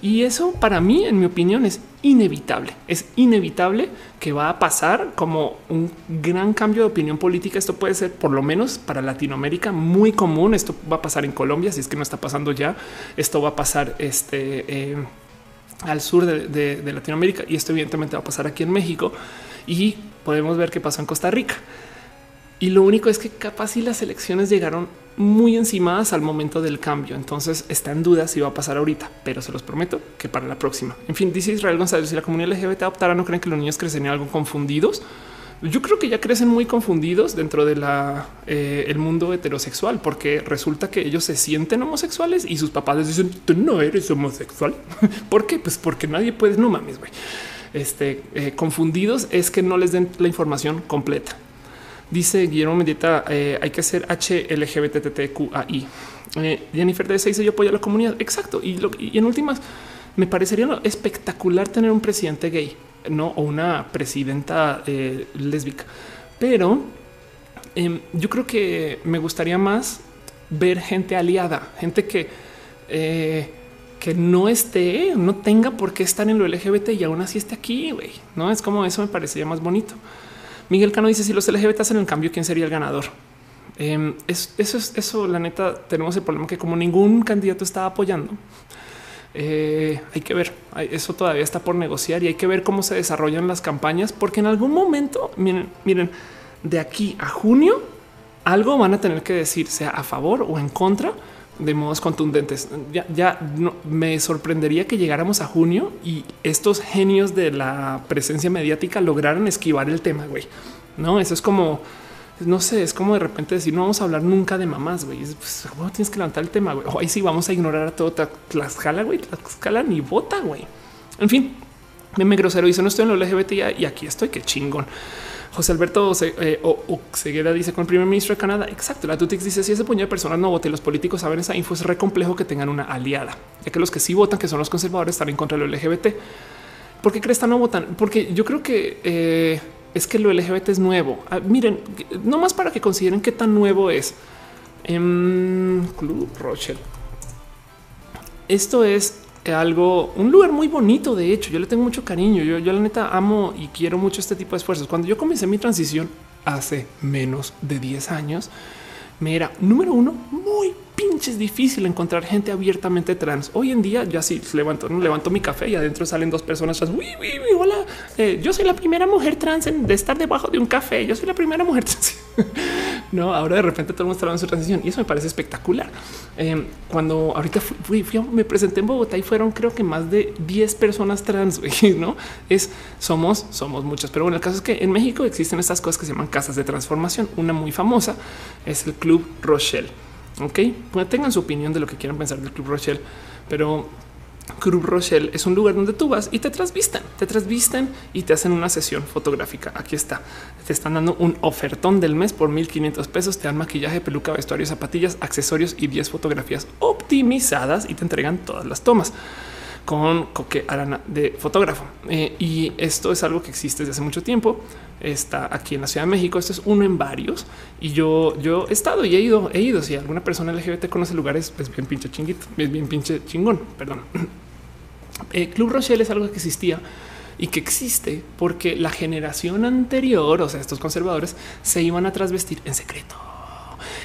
Y eso para mí, en mi opinión, es inevitable. Es inevitable que va a pasar como un gran cambio de opinión política. Esto puede ser por lo menos para Latinoamérica muy común. Esto va a pasar en Colombia, si es que no está pasando ya. Esto va a pasar este, eh, al sur de, de Latinoamérica y esto evidentemente va a pasar aquí en México. Y podemos ver qué pasó en Costa Rica. Y lo único es que capaz si las elecciones llegaron muy encimadas al momento del cambio. Entonces está en duda si va a pasar ahorita, pero se los prometo que para la próxima. En fin, dice Israel González, si la comunidad LGBT adoptará, ¿no creen que los niños crecen algo confundidos? Yo creo que ya crecen muy confundidos dentro de la eh, el mundo heterosexual, porque resulta que ellos se sienten homosexuales y sus papás les dicen tú no eres homosexual. ¿Por qué? Pues porque nadie puede. No mames, güey. Este eh, confundidos es que no les den la información completa. Dice Guillermo Mendita, eh, hay que hacer HLGBTTQAI. Eh, Jennifer de dice yo apoyo a la comunidad. Exacto. Y, en últimas, me parecería espectacular tener un presidente gay, no o una presidenta eh, lésbica. Pero em, yo creo que me gustaría más ver gente aliada, gente que que no esté, no tenga por qué estar en lo LGBT y aún así esté aquí. güey. No es como eso me parecería más bonito. Miguel Cano dice si los LGBT hacen el cambio, ¿quién sería el ganador? Em, eso es eso. La neta, tenemos el problema que como ningún candidato está apoyando, eh, hay que ver. Eso todavía está por negociar y hay que ver cómo se desarrollan las campañas, porque en algún momento, miren, miren, de aquí a junio, algo van a tener que decir, sea a favor o en contra de modos contundentes. Ya, ya no, me sorprendería que llegáramos a junio y estos genios de la presencia mediática lograran esquivar el tema, güey. No, eso es como, no sé, es como de repente decir no vamos a hablar nunca de mamás, güey. Pues, tienes que levantar el tema, güey. Ahí sí vamos a ignorar a todo Tlaxcala, güey. Tlaxcala ni vota, güey. En fin, me grosero dice no estoy en lo LGBT y aquí estoy, qué chingón. José Alberto eh, dice con el primer ministro de Canadá. Exacto. La Tutix dice si ese puño de personas no vote, los políticos saben esa info. Es re complejo que tengan una aliada, ya que los que sí votan, que son los conservadores, están en contra de lo LGBT. ¿Por qué crees que no votan? Porque yo creo que eh, es que lo LGBT es nuevo. Ah, miren, no más para que consideren qué tan nuevo es. En Club Rochelle. Esto es algo, un lugar muy bonito. De hecho, yo le tengo mucho cariño. Yo, yo la neta amo y quiero mucho este tipo de esfuerzos. Cuando yo comencé mi transición hace menos de 10 años, me era número uno muy pinches difícil encontrar gente abiertamente trans. Hoy en día ya sí levanto, mi café y adentro salen dos personas trans. Hola, eh, yo soy la primera mujer trans en, de estar debajo de un café. Yo soy la primera mujer trans. no, ahora de repente todo el mundo está de su transición y eso me parece espectacular. Em, cuando ahorita me presenté en Bogotá y fueron creo que más de 10 personas trans. No es somos, somos muchas, pero bueno, el caso es que en México existen estas cosas que se llaman casas de transformación. Una muy famosa es el Club Rochelle. Ok, tengan su opinión de lo que quieran pensar del Club Rochelle, pero Club Rochelle es un lugar donde tú vas y te trasvistan, te trasvistan y te hacen una sesión fotográfica. Aquí está. Te están dando un ofertón del mes por 1500 pesos. Te dan maquillaje, peluca, vestuario, zapatillas, accesorios y 10 fotografías optimizadas y te entregan todas las tomas. con Coque Arana de fotógrafo. Eh, y esto es algo que existe desde hace mucho tiempo. Está aquí en la Ciudad de México. Esto es uno en varios. Y yo, yo he estado y he ido, he ido. Si alguna persona LGBT conoce lugares, es bien pinche chinguito, es bien pinche chingón. Perdón. Eh, Club Rochelle es algo que existía y que existe porque la generación anterior, o sea, estos conservadores se iban a trasvestir en secreto.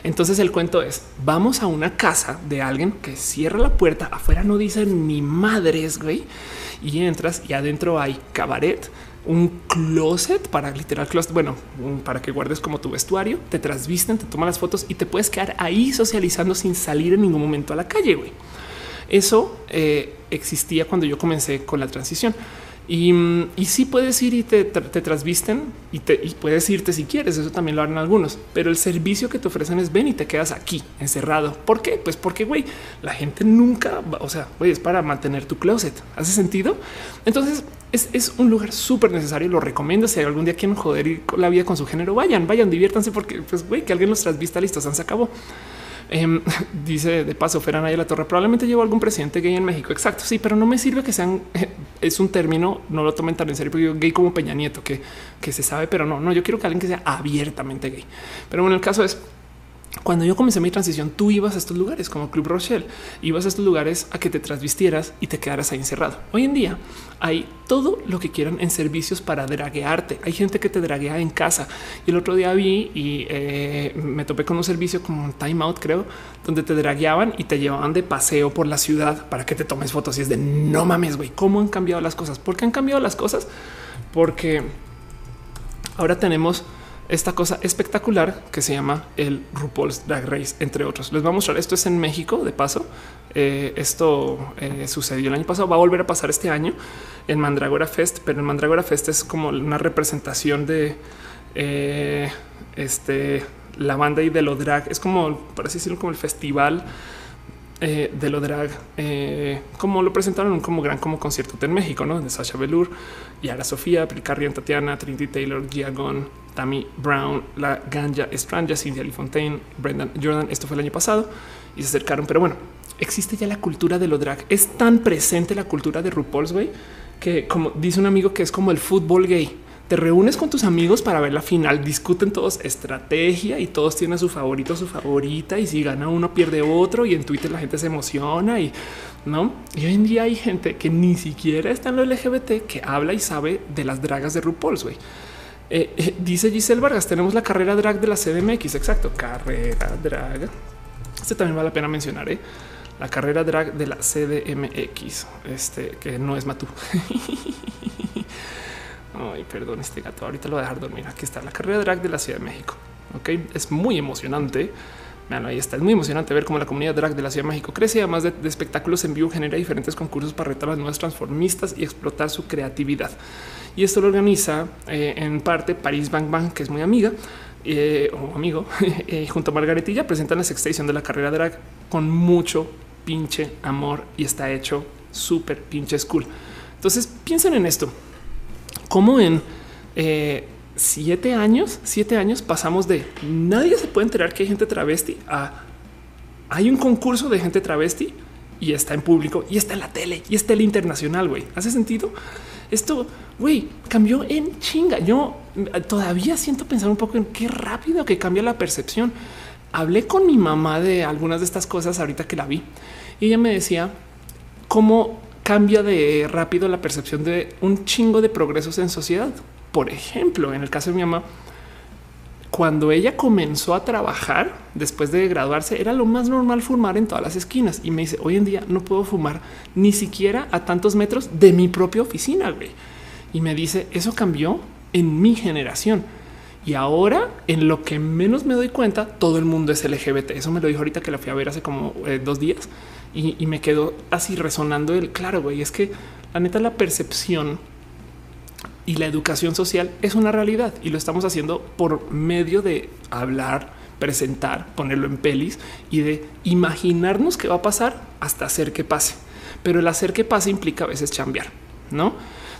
Entonces el cuento es, vamos a una casa de alguien que cierra la puerta, afuera no dicen ni madres, güey, y entras y adentro hay cabaret, un closet para literal closet, bueno, para que guardes como tu vestuario, te trasvisten, te toman las fotos y te puedes quedar ahí socializando sin salir en ningún momento a la calle. Eso eh, existía cuando yo comencé con la transición. Y, y sí puedes ir y te, te trasvisten y, te, puedes irte si quieres. Eso también lo harán algunos, pero el servicio que te ofrecen es ven y te quedas aquí encerrado. ¿Por qué? Pues porque güey, la gente nunca, o sea, güey, es para mantener tu closet. ¿Hace sentido? Entonces es, es un lugar súper necesario. Lo recomiendo. Si algún día quieren joder ir la vida con su género, vayan, vayan, diviértanse porque pues güey, que alguien los trasvista listo, se acabó. Em, dice de paso Ferran de la Torre. Probablemente llevo algún presidente gay en México. Exacto. Sí, pero no me sirve que sean. Es un término, no lo tomen tan en serio, porque yo gay como Peña Nieto, que, que se sabe, pero no, no. Yo quiero que alguien que sea abiertamente gay. Pero bueno, el caso es cuando yo comencé mi transición, tú ibas a estos lugares como Club Rochelle, ibas a estos lugares a que te trasvistieras y te quedaras ahí encerrado. Hoy en día hay todo lo que quieran en servicios para draguearte. Hay gente que te draguea en casa. Y el otro día vi y eh, me topé con un servicio como un time creo, donde te dragueaban y te llevaban de paseo por la ciudad para que te tomes fotos. Y es de no mames, güey, cómo han cambiado las cosas. ¿Por qué han cambiado las cosas? Porque ahora tenemos esta cosa espectacular que se llama el RuPaul's Drag Race, entre otros. Les voy a mostrar. Esto es en México, de paso. Eh, esto eh, sucedió el año pasado, va a volver a pasar este año en Mandragora Fest, pero el Mandragora Fest es como una representación de eh, este la banda y de lo drag. Es como, por así como el festival de lo drag, como lo presentaron como gran como concierto en México, ¿no? De Sasha Velour, Yara Sofía, Carrion Tatiana, Trinity Taylor, Gia Gon, Tammy Brown, la Ganja Estranja, Cindy Lee Fontaine, Brendan Jordan. Esto fue el año pasado y se acercaron. Pero bueno, existe ya la cultura de lo drag. Es tan presente la cultura de RuPaul's güey que como dice un amigo que es como el fútbol gay. Te reúnes con tus amigos para ver la final, discuten todos estrategia y todos tienen su favorito, su favorita. Y si gana uno, pierde otro. Y en Twitter la gente se emociona y no. Y hoy en día hay gente que ni siquiera está en lo LGBT que habla y sabe de las dragas de RuPaul's. güey. Eh, eh, dice Giselle Vargas, tenemos la carrera drag de la CDMX. Exacto, carrera drag. Este también vale la pena mencionar. ¿eh? La carrera drag de la CDMX, este que no es Matú. Ay, perdón, este gato. Ahorita lo voy a dejar dormir. Aquí está la carrera drag de la Ciudad de México. Ok, es muy emocionante. Vean, ahí está. Es muy emocionante ver cómo la comunidad drag de la Ciudad de México crece. Además de, de espectáculos en vivo, genera diferentes concursos para retar a las nuevas transformistas y explotar su creatividad y esto lo organiza eh, en parte París Bang Bang, que es muy amiga eh, o amigo, eh, junto a Margaretilla, presentan la sexta edición de la carrera drag con mucho pinche amor y está hecho súper pinche school. Entonces piensen en esto, como en siete años, siete años pasamos de nadie se puede enterar que hay gente travesti a hay un concurso de gente travesti y está en público y está en la tele y está el internacional. Güey, hace sentido. Esto, güey, cambió en chinga. Yo todavía siento pensar un poco en qué rápido que cambia la percepción. Hablé con mi mamá de algunas de estas cosas ahorita que la vi y ella me decía cómo cambia de rápido la percepción de un chingo de progresos en sociedad. Por ejemplo, en el caso de mi mamá, cuando ella comenzó a trabajar después de graduarse, era lo más normal fumar en todas las esquinas. Y me dice, hoy en día no puedo fumar ni siquiera a tantos metros de mi propia oficina. Güey. Y me dice, eso cambió en mi generación. Y ahora, en lo que menos me doy cuenta, todo el mundo es LGBT. Eso me lo dijo ahorita que la fui a ver hace como eh, dos días y, me quedó así resonando el claro, güey. Es que la neta, la percepción y la educación social es una realidad y lo estamos haciendo por medio de hablar, presentar, ponerlo en pelis y de imaginarnos qué va a pasar hasta hacer que pase. Pero el hacer que pase implica a veces cambiar, no?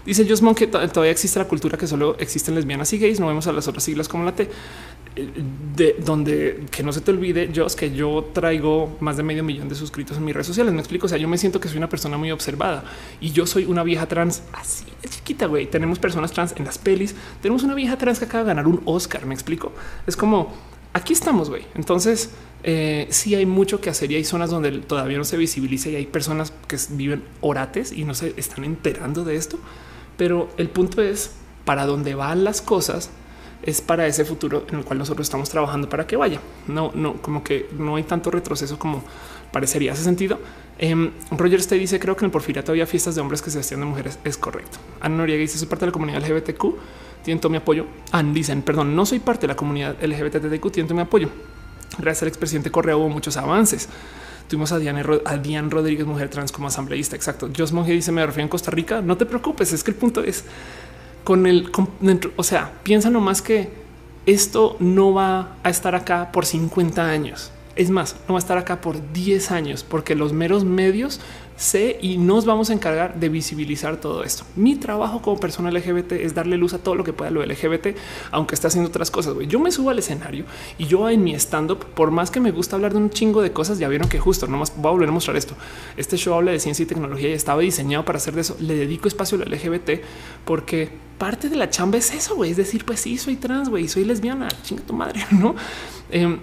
Dice Josmon que todavía existe la cultura que solo existen lesbianas y gays. No vemos a las otras siglas como la T. de donde que no se te olvide, yo es que yo traigo más de medio millón de suscritos en mis redes sociales. Me explico. O sea, yo me siento que soy una persona muy observada y yo soy una vieja trans así es chiquita. Güey, tenemos personas trans en las pelis. Tenemos una vieja trans que acaba de ganar un Oscar. Me explico. Es como aquí estamos, güey. Entonces, eh, sí hay mucho que hacer y hay zonas donde todavía no se visibiliza y hay personas que viven orates y no se están enterando de esto. Pero el punto es para dónde van las cosas es para ese futuro en el cual nosotros estamos trabajando para que vaya. No, no, como que no hay tanto retroceso como parecería. Hace sentido. Eh, Roger Stay dice: Creo que en el Porfiriato había fiestas de hombres que se vestían de mujeres. Es correcto. Ana Noriega dice: Soy parte de la comunidad LGBTQ. Tienen todo mi apoyo. Ann dicen: Perdón, no soy parte de la comunidad LGBTQ. Tienen todo mi apoyo. Gracias al expresidente Correa hubo muchos avances. Tuvimos a Diana, a Diane Rodríguez, mujer trans, como asambleísta. Exacto. Jos Monge dice: Me refiero en Costa Rica. No te preocupes. Es que el punto es con el, o sea, piensa nomás que esto no va a estar acá por 50 años. Es más, no va a estar acá por 10 años porque los meros medios sé y nos vamos a encargar de visibilizar todo esto. Mi trabajo como persona LGBT es darle luz a todo lo que pueda lo LGBT, aunque esté haciendo otras cosas. Yo me subo al escenario y yo en mi stand up, por más que me gusta hablar de un chingo de cosas, ya vieron que justo nomás voy a volver a mostrar esto. Este show habla de ciencia y tecnología y estaba diseñado para hacer de eso. Le dedico espacio al LGBT porque parte de la chamba es eso. Es decir, pues sí, soy trans, güey, soy lesbiana, chinga tu madre, no? Eh,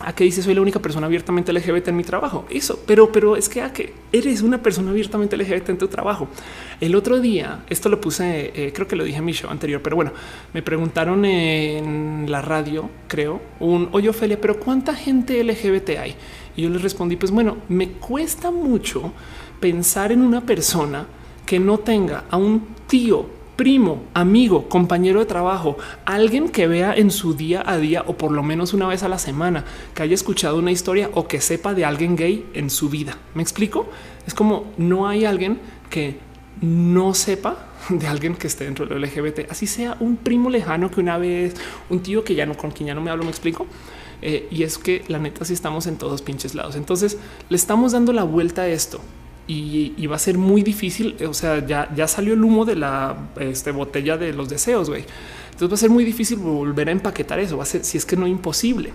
a que dice soy la única persona abiertamente LGBT en mi trabajo. Eso, pero, pero es que a que eres una persona abiertamente LGBT en tu trabajo. El otro día, esto lo puse, eh, creo que lo dije en mi show anterior, pero bueno, me preguntaron en la radio, creo, un oye, Ofelia, pero cuánta gente LGBT hay? Y yo les respondí, pues bueno, me cuesta mucho pensar en una persona que no tenga a un tío primo, amigo, compañero de trabajo, alguien que vea en su día a día o por lo menos una vez a la semana que haya escuchado una historia o que sepa de alguien gay en su vida. ¿Me explico? Es como no hay alguien que no sepa de alguien que esté dentro del LGBT, así sea un primo lejano que una vez, un tío que ya no con quien ya no me hablo, me explico. Eh, y es que la neta sí estamos en todos pinches lados. Entonces le estamos dando la vuelta a esto y, va a ser muy difícil. O sea, ya, ya salió el humo de la este, botella de los deseos. güey. Entonces va a ser muy difícil volver a empaquetar eso. Va a ser si es que no imposible.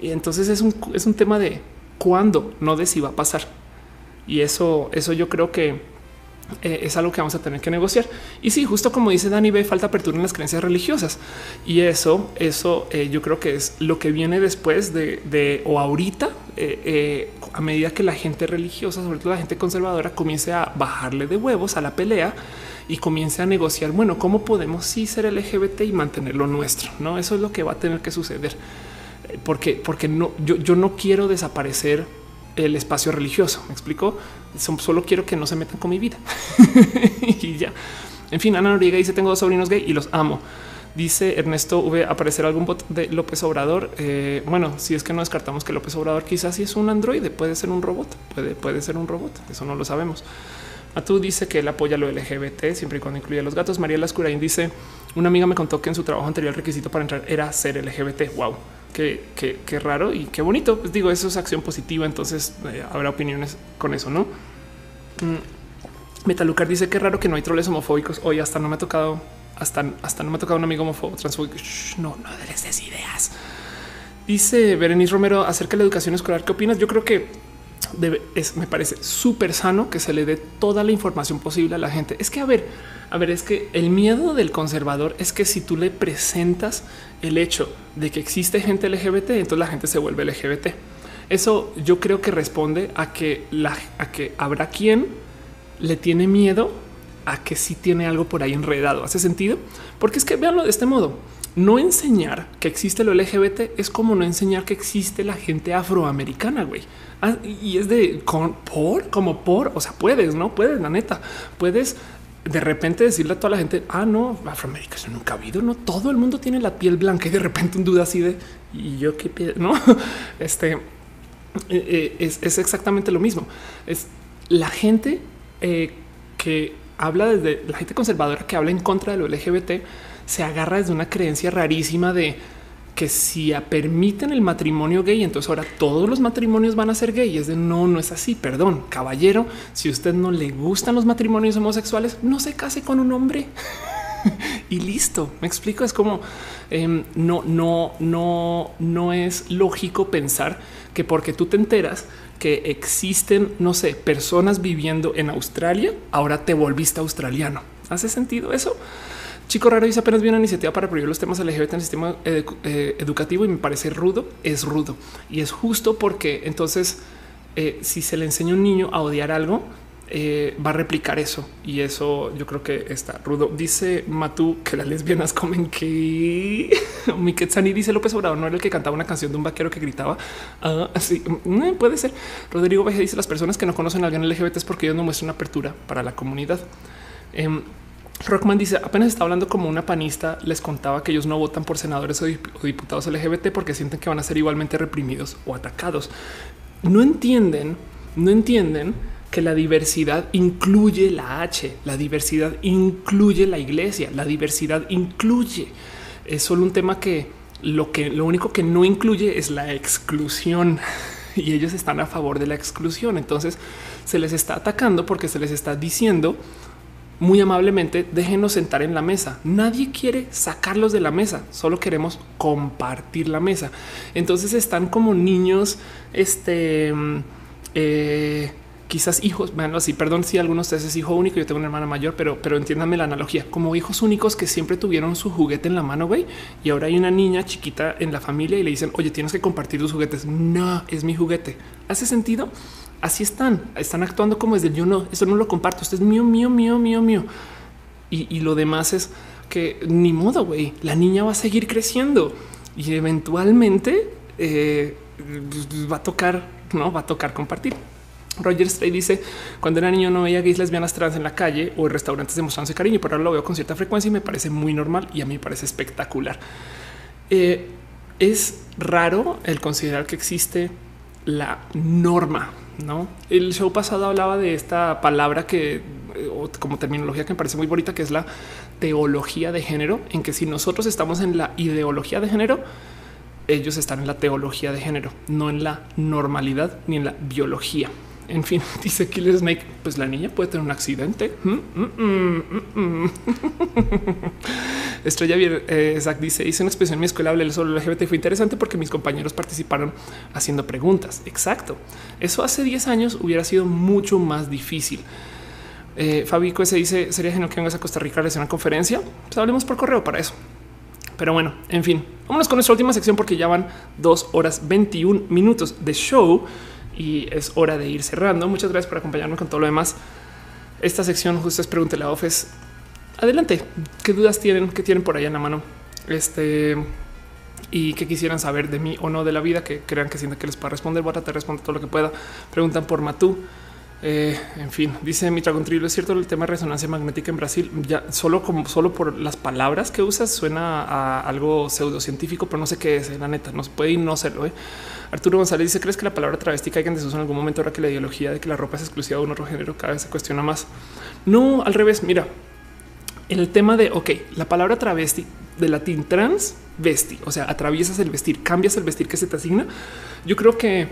Y entonces es un, es un tema de cuándo, no de si va a pasar. Y eso, eso yo creo que eh, es algo que vamos a tener que negociar. Y sí, justo como dice Dani B, falta apertura en las creencias religiosas. Y eso, eso eh, yo creo que es lo que viene después de, o ahorita, eh, a medida que la gente religiosa, sobre todo la gente conservadora, comience a bajarle de huevos a la pelea y comience a negociar, bueno, ¿cómo podemos sí ser LGBT y mantenerlo nuestro? No, eso es lo que va a tener que suceder. Porque, porque no, yo, yo no quiero desaparecer el espacio religioso. Me explico. Solo quiero que no se metan con mi vida y ya. En fin, Ana Noriega dice: Tengo dos sobrinos gay y los amo. Dice Ernesto V. Aparecer algún bot de López Obrador. Eh, bueno, si es que no descartamos que López Obrador quizás sí es un androide, puede ser un robot, puede, puede ser un robot. Eso no lo sabemos. Matú dice que él apoya lo LGBT siempre y cuando incluye a los gatos. María Lascurain dice: Una amiga me contó que en su trabajo anterior el requisito para entrar era ser LGBT. Wow qué, raro y qué bonito. Pues digo, eso es acción positiva. Entonces eh, habrá opiniones con eso, no? Mm. Metalucar dice que raro que no hay troles homofóbicos. Hoy hasta no me ha tocado, hasta, hasta no me ha tocado un amigo homofóbico transfóbico. no, no les des ideas. Dice Berenice Romero acerca de la educación escolar. ¿Qué opinas? Yo creo que debe, es, me parece súper sano que se le dé toda la información posible a la gente. Es que, a ver, a ver, es que el miedo del conservador es que si tú le presentas el hecho de que existe gente LGBT, entonces la gente se vuelve LGBT. Eso yo creo que responde a que a que habrá quien le tiene miedo a que sí tiene algo por ahí enredado. ¿Hace sentido? Porque es que véanlo de este modo. No enseñar que existe lo LGBT es como no enseñar que existe la gente afroamericana, güey. Ah, y es de con, por, como por, o sea, puedes, no puedes, la neta, puedes de repente decirle a toda la gente, ah, no, Afroamérica nunca ha habido, no todo el mundo tiene la piel blanca y de repente un duda así de y yo qué piel, no? Este eh, eh, es, exactamente lo mismo. Es la gente eh, que habla desde la gente conservadora que habla en contra de lo LGBT se agarra desde una creencia rarísima de que si permiten el matrimonio gay, entonces ahora todos los matrimonios van a ser gay. Es de no, no es así. Perdón, caballero. Si usted no le gustan los matrimonios homosexuales, no se case con un hombre y listo. Me explico. Es como em, no, no, no, no es lógico pensar que porque tú te enteras que existen, no sé, personas viviendo en Australia, ahora te volviste australiano. ¿Hace sentido eso? Chico Raro dice apenas vi una iniciativa para prohibir los temas LGBT en el sistema eh, educativo y me parece rudo. Es rudo y es justo porque entonces eh, si se le enseña a un niño a odiar algo, eh, va a replicar eso y eso yo creo que está rudo. Dice Matú que las lesbianas comen que mi Quetzani dice López Obrador no era el que cantaba una canción de un vaquero que gritaba así. Ah, mm, puede ser. Rodrigo Veje dice las personas que no conocen a alguien LGBT es porque ellos no muestran apertura para la comunidad. Em, Rockman dice apenas está hablando como una panista. Les contaba que ellos no votan por senadores o diputados LGBT porque sienten que van a ser igualmente reprimidos o atacados. No entienden, no entienden que la diversidad incluye la H, la diversidad incluye la iglesia, la diversidad incluye. Es solo un tema que lo que lo único que no incluye es la exclusión y ellos están a favor de la exclusión. Entonces se les está atacando porque se les está diciendo muy amablemente déjenos sentar en la mesa. Nadie quiere sacarlos de la mesa, solo queremos compartir la mesa. Entonces están como niños, este, mm, eh, quizás hijos, veanlo así, perdón si alguno de ustedes es hijo único, yo tengo una hermana mayor, pero, pero entiéndame la analogía, como hijos únicos que siempre tuvieron su juguete en la mano, güey, y ahora hay una niña chiquita en la familia y le dicen, oye, tienes que compartir tus juguetes. No, es mi juguete. ¿Hace sentido? Así están, están actuando como desde yo no, eso no lo comparto, esto es mío, mío, mío, mío, mío. Y, y lo demás es que ni modo, güey, la niña va a seguir creciendo y eventualmente eh, va a tocar, no va a tocar compartir. Roger Stray dice cuando era niño no veía gays lesbianas trans en la calle o en restaurantes demostrándose cariño, pero ahora lo veo con cierta frecuencia y me parece muy normal y a mí me parece espectacular. Eh, es raro el considerar que existe la norma. No, el show pasado hablaba de esta palabra que eh, como terminología que me parece muy bonita, que es la teología de género, en que si nosotros estamos en la ideología de género, ellos están en la teología de género, no en la normalidad ni en la biología. En fin, dice Killer Snake, pues la niña puede tener un accidente. Mm, mm, mm, Estrella eh, Zach dice, hice una expresión en mi escuela, hablé sobre LGBT, fue interesante porque mis compañeros participaron haciendo preguntas. Exacto. Eso hace 10 años hubiera sido mucho más difícil. Eh, Fabico se dice, sería genial que vengas a Costa Rica a hacer una conferencia. Pues hablemos por correo para eso. Pero bueno, en fin, vámonos con nuestra última sección porque ya van dos horas 21 minutos de show y es hora de ir cerrando. Muchas gracias por acompañarnos con todo lo demás. Esta sección justo es pregúntele a Ofes. Adelante. ¿Qué dudas tienen? ¿Qué tienen por ahí en la mano? Este y que quisieran saber de mí o no de la vida, que crean que sienten que les pueda responder. Voy a tratar de responder todo lo que pueda. Preguntan por Matú. Eh, en fin, dice mi Trillo, es cierto el tema de resonancia magnética en Brasil, ya solo como solo por las palabras que usas suena a algo pseudocientífico, pero no sé qué es, la neta, no puede y no serlo. ¿eh? Arturo González dice: ¿Crees que la palabra travesti caiga en desuso en algún momento ahora que la ideología de que la ropa es exclusiva de un otro género cada vez se cuestiona más? No, al revés. Mira, el tema de ok, la palabra travesti de latín trans vesti, o sea, atraviesas el vestir, cambias el vestir que se te asigna. Yo creo que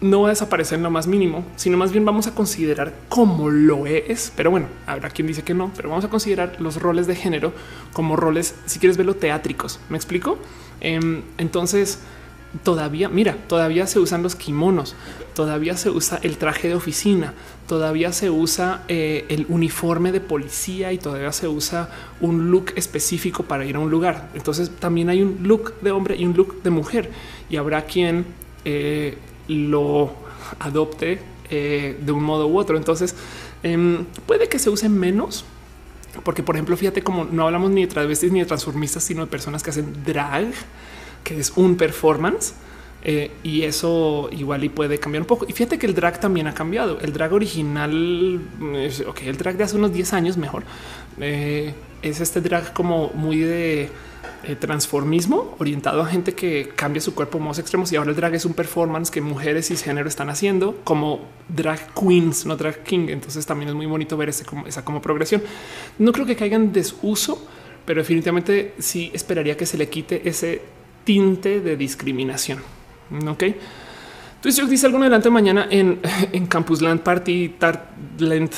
no va a desaparecer en lo más mínimo, sino más bien vamos a considerar cómo lo es. Pero bueno, habrá quien dice que no, pero vamos a considerar los roles de género como roles, si quieres verlo, teátricos. ¿Me explico? Em, entonces, todavía, mira, todavía se usan los kimonos, todavía se usa el traje de oficina, todavía se usa eh, el uniforme de policía y todavía se usa un look específico para ir a un lugar. Entonces también hay un look de hombre y un look de mujer y habrá quien eh, lo adopte eh, de un modo u otro. Entonces em, puede que se use menos. Porque, por ejemplo, fíjate como no hablamos ni de travestis ni de transformistas, sino de personas que hacen drag que es un performance. Eh, y eso igual y puede cambiar un poco. Y fíjate que el drag también ha cambiado. El drag original, ok, el drag de hace unos 10 años mejor, eh, es este drag como muy de eh, transformismo orientado a gente que cambia su cuerpo más extremos. Y ahora el drag es un performance que mujeres y género están haciendo como drag queens, no drag king. Entonces también es muy bonito ver ese, esa como progresión. No creo que caigan desuso, pero definitivamente sí esperaría que se le quite ese tinte de discriminación. Ok. Entonces yo dice algo adelante mañana en, en Campusland Party Tartlent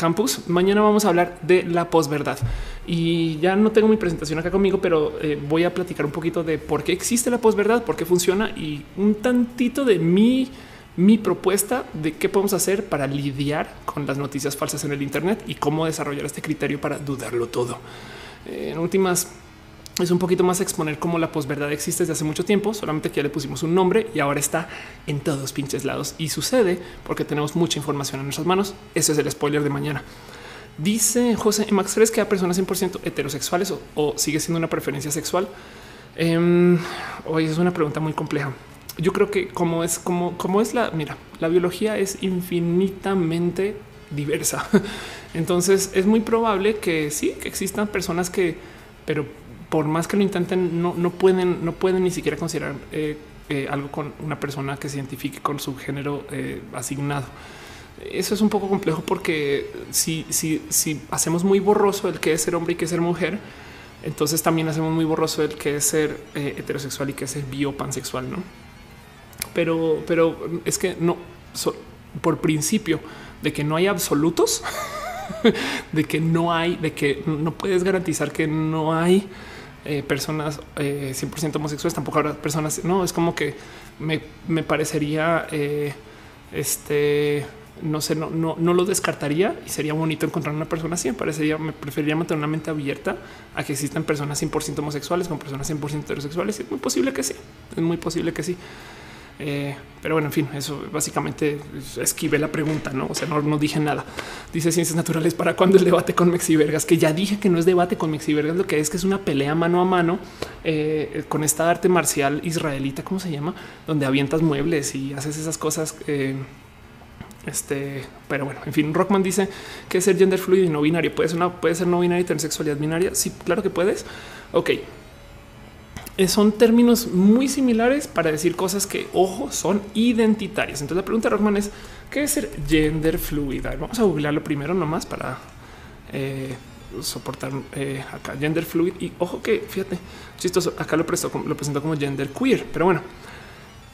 Campus. Mañana vamos a hablar de la posverdad y ya no tengo mi presentación acá conmigo, pero eh, voy a platicar un poquito de por qué existe la posverdad, por qué funciona y un tantito de mi mi propuesta de qué podemos hacer para lidiar con las noticias falsas en el Internet y cómo desarrollar este criterio para dudarlo todo. Eh, en últimas, es un poquito más exponer cómo la posverdad existe desde hace mucho tiempo, solamente que ya le pusimos un nombre y ahora está en todos pinches lados y sucede porque tenemos mucha información en nuestras manos. Ese es el spoiler de mañana. Dice José Max, ¿crees que a personas 100% heterosexuales o, sigue siendo una preferencia sexual? Eh, hoy es una pregunta muy compleja. Yo creo que como es como, como es la mira, la biología es infinitamente diversa. Entonces es muy probable que sí, que existan personas que, pero por más que lo intenten, no, no pueden, no pueden ni siquiera considerar eh, eh, algo con una persona que se identifique con su género eh, asignado. Eso es un poco complejo porque si, si, si hacemos muy borroso el que es ser hombre y que es ser mujer, entonces también hacemos muy borroso el que es ser heterosexual y que es ser biopansexual, ¿no? Pero, pero es que no, por principio de que no hay absolutos, de que no hay, de que no puedes garantizar que no hay eh, personas 100% eh, homosexuales, tampoco habrá personas. No es como que me, parecería eh, este, no sé, no, no, no, lo descartaría y sería bonito encontrar una persona así. Me parecería, me preferiría mantener una mente abierta a que existan personas 100% homosexuales con personas 100% heterosexuales. Es muy posible que sí, es muy posible que sí. Eh, pero bueno, en fin, eso básicamente esquive la pregunta, no? O sea, no, no dije nada. Dice ciencias naturales para cuando el debate con Mexivergas, que ya dije que no es debate con Mexivergas, lo que es que es una pelea mano a mano eh, con esta arte marcial israelita, ¿cómo se llama? Donde avientas muebles y haces esas cosas. Eh, este, pero bueno, en fin, Rockman dice que ser gender fluido y no binario. Puede ser, puede ser no binario y tener sexualidad binaria. Sí, claro que puedes. Ok, son términos muy similares para decir cosas que, ojo, son identitarias. Entonces la pregunta de Rockman es, ¿qué es ser gender fluida? Vamos a googlearlo primero nomás para eh, soportar eh, acá gender fluid. Y ojo que, fíjate, chistoso, acá lo presento como gender queer, pero bueno,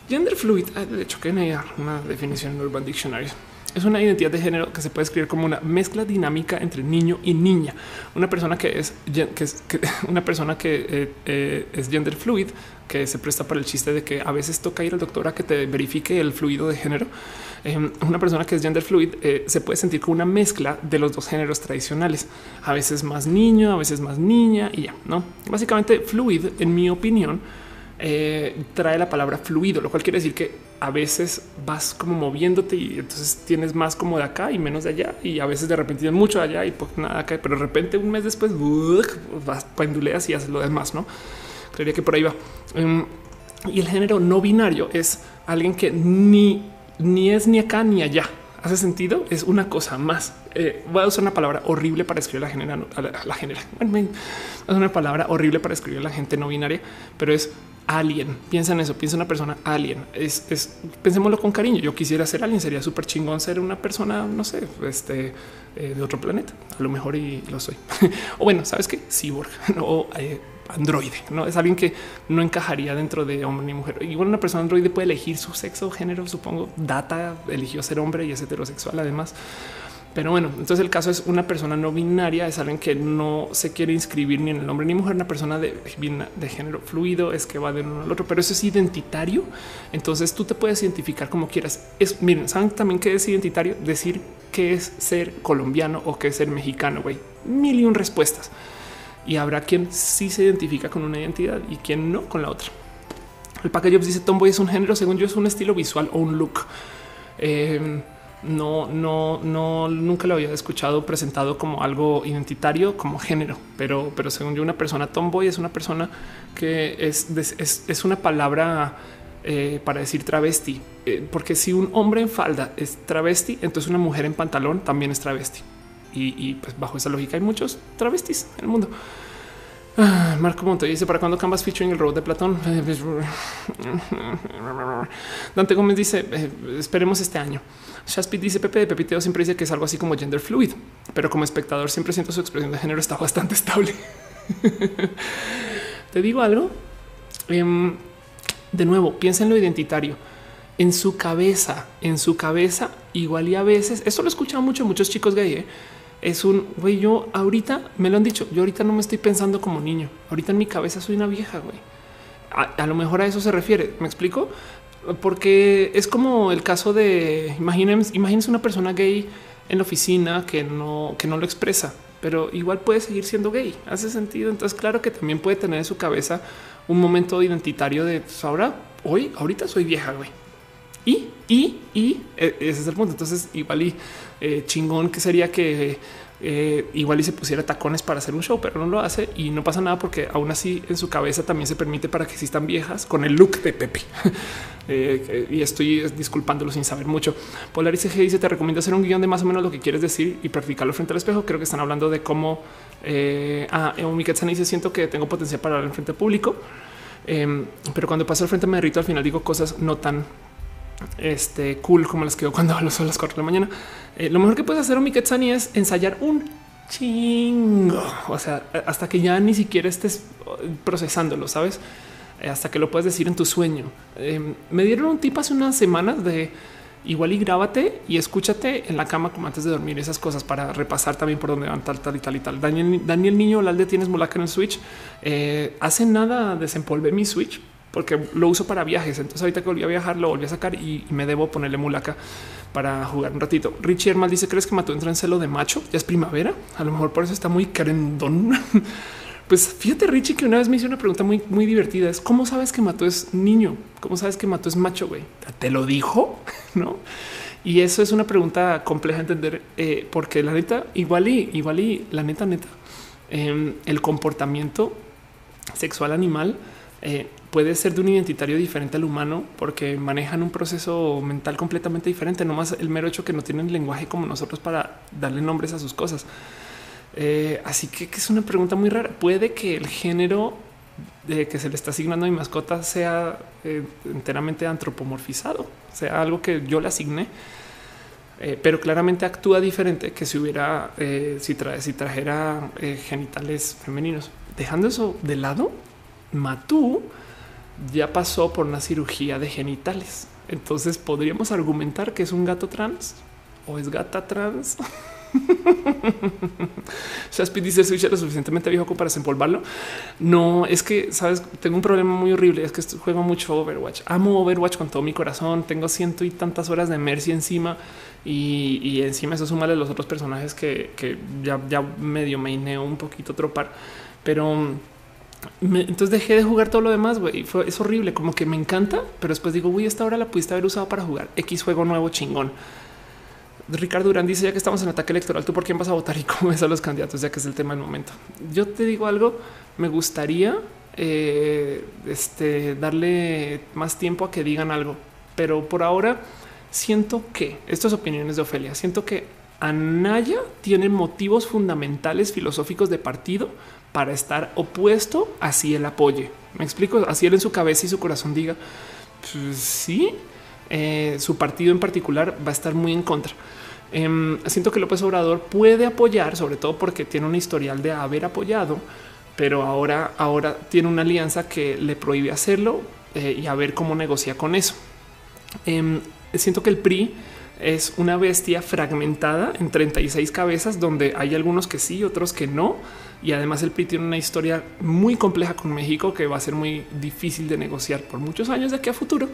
gender fluid, ah, de hecho que hay una definición en Urban Dictionary es una identidad de género que se puede escribir como una mezcla dinámica entre niño y niña. Una persona que es, una persona que eh, eh, es gender fluid, que se presta para el chiste de que a veces toca ir al doctor a que te verifique el fluido de género. Em, una persona que es gender fluid eh, se puede sentir como una mezcla de los dos géneros tradicionales, a veces más niño, a veces más niña y ya, no? Básicamente, fluid, en mi opinión, trae la palabra fluido, lo cual quiere decir que a veces vas como moviéndote y entonces tienes más como de acá y menos de allá y a veces de repente tienes mucho de allá y pues nada acá, pero de repente un mes después vas penduleas y haces lo demás, ¿no? Creería que por ahí va. Em, y el género no binario es alguien que ni, ni es ni acá ni allá. ¿Hace sentido? Es una cosa más. Eh, voy a usar una palabra horrible para escribir la genera, la, la genera. Bueno, es una palabra horrible para escribir a la gente no binaria, pero es alien. Piensa en eso, piensa en una persona alien. Es, es pensémoslo con cariño. Yo quisiera ser alguien, sería súper chingón ser una persona, no sé, este eh, de otro planeta. A lo mejor y lo soy. o bueno, sabes que cyborg o eh, androide, no es alguien que no encajaría dentro de hombre ni mujer. Igual una persona androide puede elegir su sexo género. Supongo data eligió ser hombre y es heterosexual. Además, pero bueno, entonces el caso es una persona no binaria, es alguien que no se quiere inscribir ni en el hombre ni mujer, una persona de, de género fluido, es que va de uno al otro, pero eso es identitario. Entonces tú te puedes identificar como quieras. Es, miren, ¿saben también qué es identitario? Decir qué es ser colombiano o qué es ser mexicano, güey. Mil y un respuestas. Y habrá quien sí se identifica con una identidad y quien no con la otra. El Pack dice Tomboy es un género, según yo es un estilo visual o un look. Eh, no, no, no, nunca lo había escuchado presentado como algo identitario, como género, pero, pero según yo, una persona tomboy es una persona que es, es, una palabra eh, para decir travesti, eh, porque si un hombre en falda es travesti, entonces una mujer en pantalón también es travesti. Y, pues bajo esa lógica hay muchos travestis en el mundo. Ah, Marco Montoya dice para cuando Canvas featuring el robot de Platón. Dante Gómez dice eh, esperemos este año. Shaspit dice Pepe de Pepiteo siempre dice que es algo así como gender fluid, pero como espectador siempre siento su expresión de género está bastante estable. Te digo algo. Em, de nuevo, piensa en lo identitario en su cabeza, en su cabeza, igual y a veces esto lo he escuchado mucho muchos chicos gay. ¿eh? Es un güey. Yo ahorita me lo han dicho. Yo ahorita no me estoy pensando como niño. Ahorita en mi cabeza soy una vieja, güey. A, lo mejor a eso se refiere. Me explico porque es como el caso de imagínense, una persona gay en la oficina que no, que no lo expresa, pero igual puede seguir siendo gay. Hace sentido. Entonces, claro que también puede tener en su cabeza un momento identitario de pues, ahora, hoy, ahorita soy vieja, güey. Y, y, y e, ese es el punto. Entonces, igual y eh, chingón que sería que eh, igual y se pusiera tacones para hacer un show, pero no lo hace y no pasa nada porque aún así en su cabeza también se permite para que existan viejas con el look de Pepe. Eh, y estoy disculpándolo sin saber mucho. Polarice G dice: Te recomiendo hacer un guion de más o menos lo que quieres decir y practicarlo frente al espejo. Creo que están hablando de cómo. Eh, ah, dice: Siento que tengo potencial para hablar en frente público, em, pero cuando paso al frente me derrito. Al final digo cosas no tan este cool como las que cuando hablo a las 4 de la mañana. Eh, lo mejor que puedes hacer, Miketsani, es ensayar un chingo. O sea, hasta que ya ni siquiera estés procesándolo, sabes? Eh, hasta que lo puedes decir en tu sueño. Em, me dieron un tip hace unas semanas de igual y grábate y escúchate en la cama como antes de dormir esas cosas para repasar también por dónde van tal, tal y tal y tal. Daniel, Daniel Niño, Lalde, tienes molaca en el Switch. Eh, hace nada desempolvé mi Switch porque lo uso para viajes. Entonces ahorita que volví a viajar lo volví a sacar y, me debo ponerle mulaca para jugar un ratito. Richie Hermal dice, ¿crees que Mató en celo de macho? Ya es primavera. A lo mejor por eso está muy carendón. Pues fíjate, Richie, que una vez me hizo una pregunta muy, muy divertida. Es cómo sabes que Mato es niño? ¿Cómo sabes que Mato es macho? Güey, te lo dijo, no? Y eso es una pregunta compleja de entender, eh, porque la neta, igual y igual y la neta, neta, em, el comportamiento sexual animal eh, puede ser de un identitario diferente al humano porque manejan un proceso mental completamente diferente. No más el mero hecho que no tienen lenguaje como nosotros para darle nombres a sus cosas. Eh, así que, es una pregunta muy rara. Puede que el género que se le está asignando a mi mascota sea eh, enteramente antropomorfizado, sea algo que yo le asigne, eh, pero claramente actúa diferente que si hubiera, si, si, trajera genitales femeninos. Dejando eso de lado, Matú ya pasó por una cirugía de genitales. Entonces podríamos argumentar que es un gato trans o es gata trans. Shaspid dice Switch lo suficientemente viejo para desempolvarlo. No es que sabes, tengo un problema muy horrible. Es que juego mucho Overwatch. Amo Overwatch con todo mi corazón. Tengo ciento y tantas horas de Mercy encima y, encima eso suma los otros personajes que, ya, ya medio maineo un poquito tropar, pero entonces dejé de jugar todo lo demás. Güey, es horrible, como que me encanta, pero después digo, uy, esta hora la pudiste haber usado para jugar X juego nuevo chingón. Ricardo Durán dice ya que estamos en ataque electoral, tú por quién vas a votar y cómo ves a los candidatos, ya que es el tema del momento. Yo te digo algo, me gustaría eh, este, darle más tiempo a que digan algo, pero por ahora siento que estas opiniones de Ofelia, siento que Anaya tiene motivos fundamentales filosóficos de partido para estar opuesto, así él apoye. Me explico, así él en su cabeza y su corazón diga, pues sí, eh, su partido en particular va a estar muy en contra. Em, siento que López Obrador puede apoyar, sobre todo porque tiene un historial de haber apoyado, pero ahora, ahora tiene una alianza que le prohíbe hacerlo eh, y a ver cómo negocia con eso. Em, siento que el PRI es una bestia fragmentada en 36 cabezas, donde hay algunos que sí, otros que no. Y además el PRI tiene una historia muy compleja con México que va a ser muy difícil de negociar por muchos años de aquí a futuro.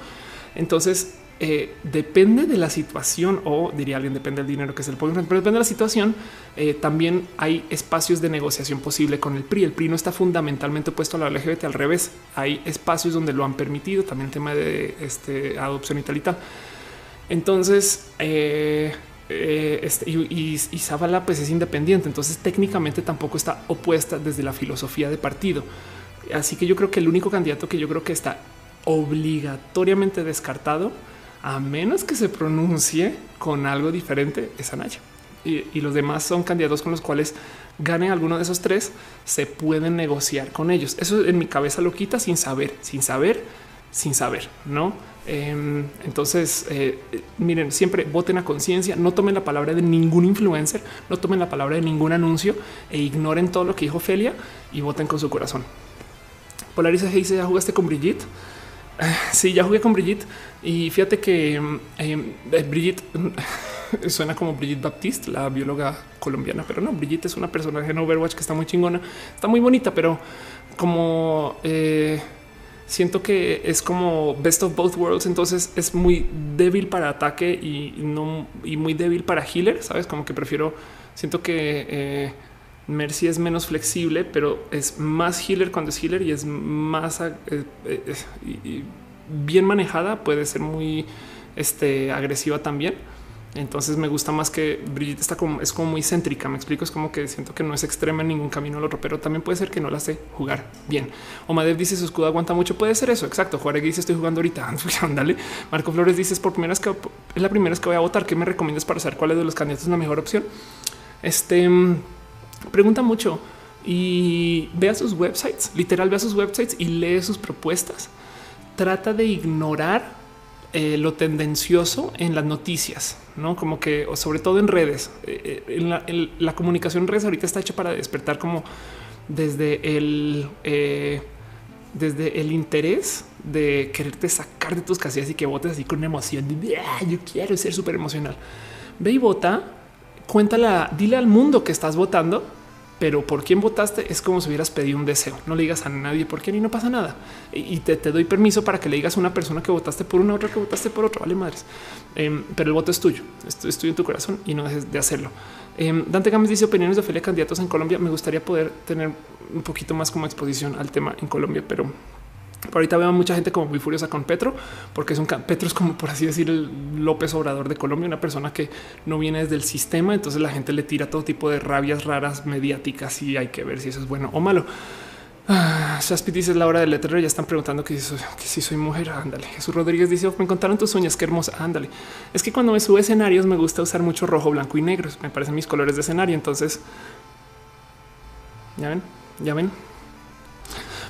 Entonces, eh, depende de la situación o diría alguien depende del dinero que se le pone, pero depende de la situación. Eh, también hay espacios de negociación posible con el PRI. El PRI no está fundamentalmente opuesto a la LGBT, al revés. Hay espacios donde lo han permitido, también el tema de este, adopción y tal y tal. Entonces, eh, este, y, y, pues es independiente, entonces técnicamente tampoco está opuesta desde la filosofía de partido. Así que yo creo que el único candidato que yo creo que está obligatoriamente descartado, a menos que se pronuncie con algo diferente, es Anaya. Y, los demás son candidatos con los cuales gane alguno de esos tres, se pueden negociar con ellos. Eso en mi cabeza lo quita sin saber, sin saber, sin saber, no? Em, entonces, eh, miren, siempre voten a conciencia, no tomen la palabra de ningún influencer, no tomen la palabra de ningún anuncio e ignoren todo lo que dijo Felia y voten con su corazón. Polariza dice: ¿Ya jugaste con Brigitte? Sí, ya jugué con Brigitte y fíjate que em, em, eh, Brigitte suena como Brigitte Baptiste, la bióloga colombiana, pero no, Brigitte es una personaje en Overwatch que está muy chingona, está muy bonita, pero como eh, siento que es como best of both worlds. Entonces es muy débil para ataque y no y muy débil para healer. Sabes como que prefiero. Siento que eh, Mercy es menos flexible, pero es más healer cuando es healer y es más eh, y bien manejada. Puede ser muy este, agresiva también. Entonces me gusta más que Brigitte está como es como muy céntrica. Me explico. Es como que siento que no es extrema en ningún camino al otro, pero también puede ser que no la sé jugar bien. O Madev dice su escudo aguanta mucho. Puede ser eso. Exacto. Juárez dice estoy jugando ahorita. Ándale. Marco Flores dice es por primera vez que es la primera vez que voy a votar. ¿Qué me recomiendas para saber cuál de los candidatos es la mejor opción? Este pregunta mucho y vea sus websites. Literal, vea sus websites y lee sus propuestas. Trata de ignorar eh, lo tendencioso en las noticias, no como que, o sobre todo en redes, eh, eh, en, la, comunicación en redes ahorita está hecha para despertar como desde el, desde el interés de quererte sacar de tus casillas y que votes así con emoción. De, ah, yo quiero ser súper emocional. Ve y vota, cuéntala, dile al mundo que estás votando pero por quién votaste es como si hubieras pedido un deseo. No le digas a nadie por quién y no pasa nada. Y te, doy permiso para que le digas a una persona que votaste por una, otra que votaste por otra. Vale, madres. Em, pero el voto es tuyo. Esto es tuyo en tu corazón y no dejes de hacerlo. Em, Dante Gámez dice opiniones de Ophelia candidatos en Colombia. Me gustaría poder tener un poquito más como exposición al tema en Colombia, pero por ahorita veo a mucha gente como muy furiosa con Petro, porque es un Petro es como por así decir el López Obrador de Colombia, una persona que no viene desde el sistema. Entonces la gente le tira todo tipo de rabias raras mediáticas y hay que ver si eso es bueno o malo. Ah, dice es la hora del letrero. Ya están preguntando que si soy, mujer. Ándale. Jesús Rodríguez dice me contaron tus uñas. Qué hermosa. Ándale. Es que cuando me subo escenarios me gusta usar mucho rojo, blanco y negro. Me parecen mis colores de escenario. Entonces ya ven, ya ven.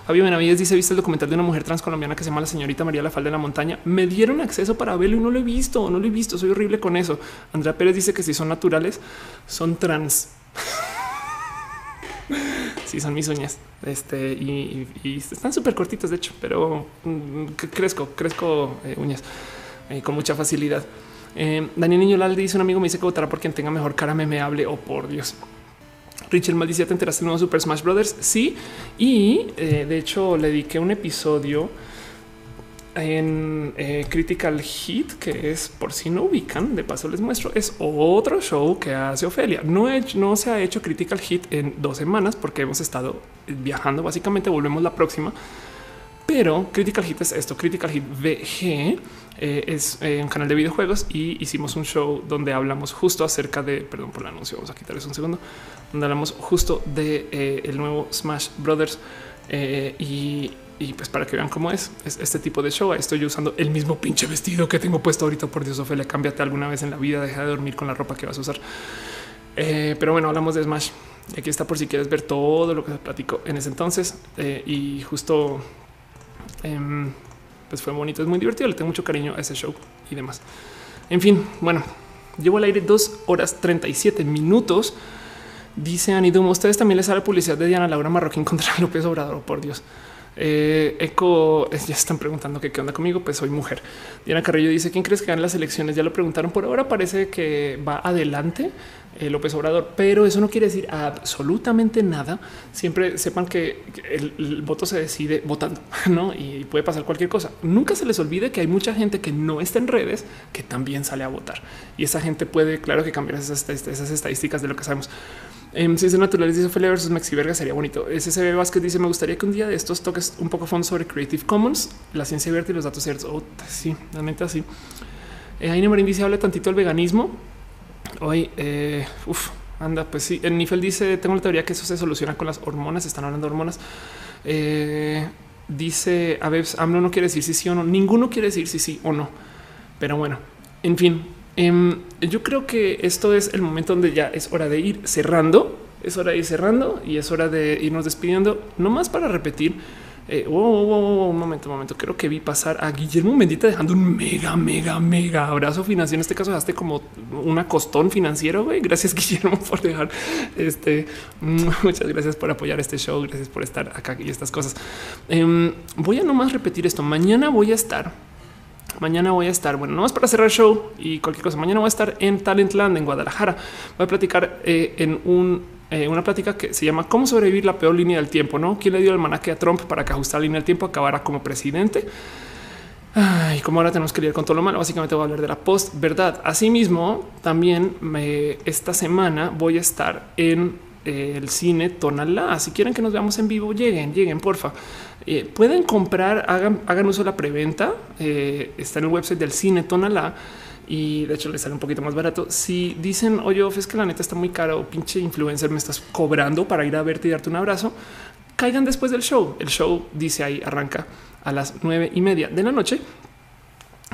Fabio Benavides dice: Viste el documental de una mujer transcolombiana que se llama la señorita María La Falda de la Montaña. Me dieron acceso para verlo y no lo he visto, no lo he visto. Soy horrible con eso. Andrea Pérez dice que si son naturales, son trans. sí, son mis uñas. Este y, están súper cortitas, de hecho, pero mm, crezco, crezco eh, uñas eh, con mucha facilidad. Eh, Daniel Niño Lalde dice: Un amigo me dice que votará por quien tenga mejor cara memeable. O oh, por Dios. Richard Maldicía, ¿te enteraste del nuevo Super Smash Brothers? Sí. Y eh, de hecho le dediqué un episodio en eh, Critical Hit, que es por si no ubican, de paso les muestro, es otro show que hace Ofelia. No, no se ha hecho Critical Hit en dos semanas porque hemos estado viajando. Básicamente volvemos la próxima. Pero Critical Hit es esto, Critical Hit VG eh, es un canal de videojuegos y hicimos un show donde hablamos justo acerca de, perdón por el anuncio, vamos a quitarles un segundo, donde hablamos justo de eh, el nuevo Smash Brothers eh, y, pues para que vean cómo es, este tipo de show. Estoy usando el mismo pinche vestido que tengo puesto ahorita. Por Dios, Ophelia, cámbiate alguna vez en la vida, deja de dormir con la ropa que vas a usar. Eh, pero bueno, hablamos de Smash. Aquí está por si quieres ver todo lo que se platicó en ese entonces y justo em, pues fue bonito, es muy divertido. Le tengo mucho cariño a ese show y demás. En fin, bueno, llevo al aire dos horas 37 minutos. Dice Anidum, ustedes también les sale publicidad de Diana Laura Marroquín contra López Obrador, por Dios. Eh, Eco, ya están preguntando qué onda conmigo, pues soy mujer. Diana Carrillo dice, ¿quién crees que ganan las elecciones? Ya lo preguntaron, por ahora parece que va adelante eh, López Obrador, pero eso no quiere decir absolutamente nada. Siempre sepan que el, voto se decide votando, ¿no? Y puede pasar cualquier cosa. Nunca se les olvide que hay mucha gente que no está en redes que también sale a votar. Y esa gente puede, claro que cambiar esas, esas estadísticas de lo que sabemos. En ciencias naturales dice Ophelia versus Maxi Verga sería bonito. SCB Vázquez dice: Me gustaría que un día de estos toques un poco fondo sobre Creative Commons, la ciencia abierta y los datos ciertos. Oh, sí, realmente así. Eh, Aine Marín dice: Habla tantito del veganismo. Hoy, eh, anda, pues sí. En Nifel dice: Tengo la teoría que eso se soluciona con las hormonas. Están hablando de hormonas. Eh, dice: A ver, AMLO no quiere decir si sí o no. Ninguno quiere decir si sí o no. Pero bueno, en fin, Em, yo creo que esto es el momento donde ya es hora de ir cerrando, es hora de ir cerrando y es hora de irnos despidiendo, no más para repetir. Eh, un momento, un momento. Creo que vi pasar a Guillermo Mendita dejando un mega, mega, mega abrazo financiero. En este caso, dejaste como una costón financiero. Güey. Gracias, Guillermo, por dejar este. Muchas gracias por apoyar este show. Gracias por estar acá y estas cosas. Em, voy a nomás repetir esto. Mañana voy a estar Mañana voy a estar, bueno, no más para cerrar show y cualquier cosa. Mañana voy a estar en Talentland en Guadalajara. Voy a platicar eh, en eh, una plática que se llama Cómo sobrevivir la peor línea del tiempo. No quién le dio el manaque a Trump para que ajustara la línea del tiempo acabara como presidente. Y como ahora tenemos que lidiar con todo lo malo, básicamente voy a hablar de la post verdad. Asimismo, también esta semana voy a estar en eh, el cine Tonalá. Si quieren que nos veamos en vivo, lleguen, lleguen, porfa. Eh, pueden comprar, hagan, hagan uso de la preventa. Eh, está en el website del cine Tonalá y de hecho les sale un poquito más barato. Si dicen, oye, es que la neta está muy caro, pinche influencer, me estás cobrando para ir a verte y darte un abrazo, caigan después del show. El show dice ahí arranca a las nueve y media de la noche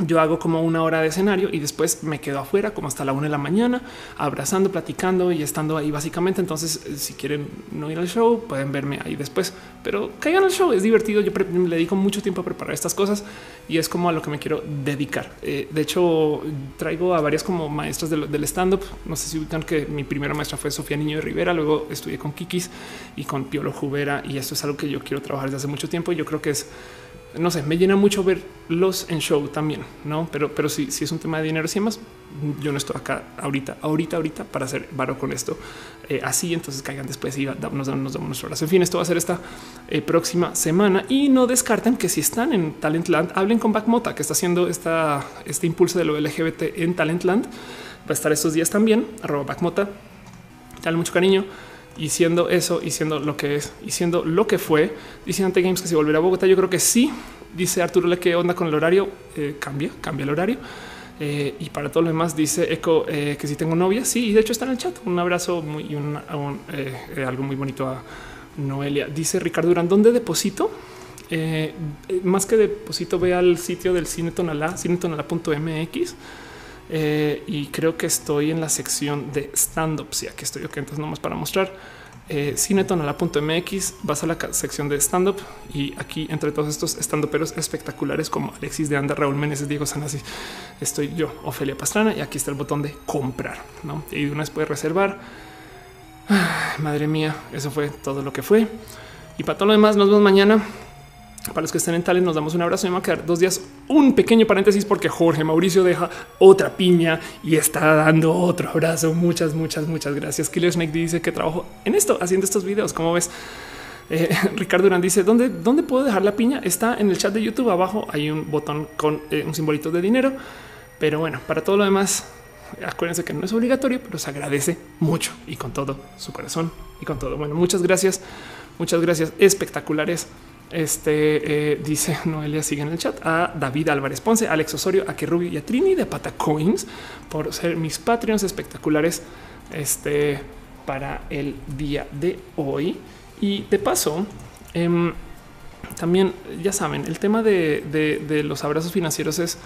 yo hago como una hora de escenario y después me quedo afuera como hasta la una de la mañana, abrazando, platicando y estando ahí básicamente. Entonces, eh, si quieren no ir al show, pueden verme ahí después, pero caigan al show. Es divertido. Yo le dedico mucho tiempo a preparar estas cosas y es como a lo que me quiero dedicar. Eh, de hecho, traigo a varias como maestras del, del stand up. No sé si ubican que mi primera maestra fue Sofía Niño de Rivera. Luego estudié con Kikis y con Piolo Jubera y esto es algo que yo quiero trabajar desde hace mucho tiempo. Y yo creo que es no sé, me llena mucho verlos en show también, no? Pero, pero si, si es un tema de dinero, y más, yo no estoy acá ahorita, ahorita, ahorita para hacer varo con esto eh, así. Entonces caigan después y nos, damos nuestras horas. En fin, esto va a ser esta eh, próxima semana y no descarten que si están en Talentland, hablen con Backmota, que está haciendo esta, este impulso de lo LGBT en Talentland. Va a estar estos días también. Arroba Backmota. Dale mucho cariño y siendo eso y siendo lo que es y siendo lo que fue, dice Ante Games que si volverá a Bogotá, yo creo que sí. Dice Arturo Le que onda con el horario, eh, cambia, cambia el horario. Eh, y para todo lo demás dice Eco eh, que si tengo novia, sí, y de hecho está en el chat. Un abrazo muy, y un, algo muy bonito a Noelia. Dice Ricardo Durán, ¿dónde deposito? más que deposito, ve al sitio del Cine Tonalá, cinetonalá.mx. Eh, y creo que estoy en la sección de stand up. Si aquí estoy, ok, entonces nomás para mostrar eh, cinetonala.mx, vas a la sección de stand up y aquí entre todos estos stand uperos espectaculares como Alexis de Anda, Raúl Meneses, Diego Sanasi, estoy yo, Ofelia Pastrana, y aquí está el botón de comprar. ¿no? Y una vez puede reservar. madre mía, eso fue todo lo que fue. Y para todo lo demás, nos vemos mañana. Para los que estén en Tales, nos damos un abrazo. Me va a quedar dos días. Un pequeño paréntesis porque Jorge Mauricio deja otra piña y está dando otro abrazo. Muchas, muchas, muchas gracias. Killer Snake dice que trabajo en esto, haciendo estos videos. Como ves, eh, Ricardo Durán dice dónde, dónde puedo dejar la piña. Está en el chat de YouTube. Abajo hay un botón con eh, un simbolito de dinero. Pero bueno, para todo lo demás, acuérdense que no es obligatorio, pero se agradece mucho y con todo su corazón y con todo. Bueno, muchas gracias. Muchas gracias. Espectaculares. Este eh, dice Noelia, sigue en el chat a David Álvarez Ponce, Alex Osorio, a Rubio y a Trini de Patacoins por ser mis Patreons espectaculares este, para el día de hoy. Y de paso, em, también ya saben, el tema de, los abrazos financieros es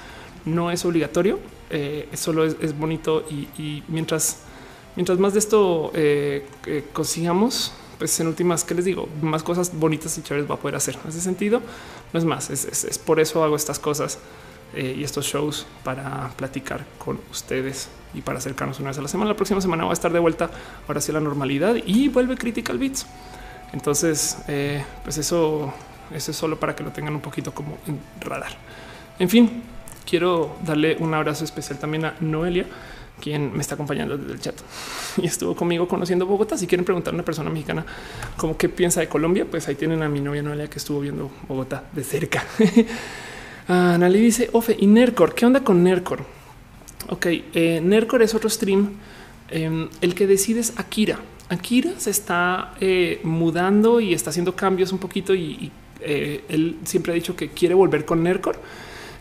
no es obligatorio, eh, solo es, bonito y, mientras, mientras más de esto eh, consigamos, pues en últimas, que les digo? Más cosas bonitas y chéveres va a poder hacer. En ese sentido, no es más, es, por eso hago estas cosas eh, y estos shows para platicar con ustedes y para acercarnos una vez a la semana. La próxima semana va a estar de vuelta ahora sí a la normalidad y vuelve Critical Beats. Entonces, eh, pues eso, eso es solo para que lo tengan un poquito como en radar. En fin, quiero darle un abrazo especial también a Noelia quien me está acompañando desde el chat y estuvo conmigo conociendo Bogotá. Si quieren preguntar a una persona mexicana como qué piensa de Colombia, pues ahí tienen a mi novia Noelia que estuvo viendo Bogotá de cerca. Ah, Nali dice Ofe y Nercor. ¿Qué onda con Nercor? Ok, eh, Nercor es otro stream. Em, el que decide es Akira. Akira se está eh, mudando y está haciendo cambios un poquito y, eh, él siempre ha dicho que quiere volver con Nercor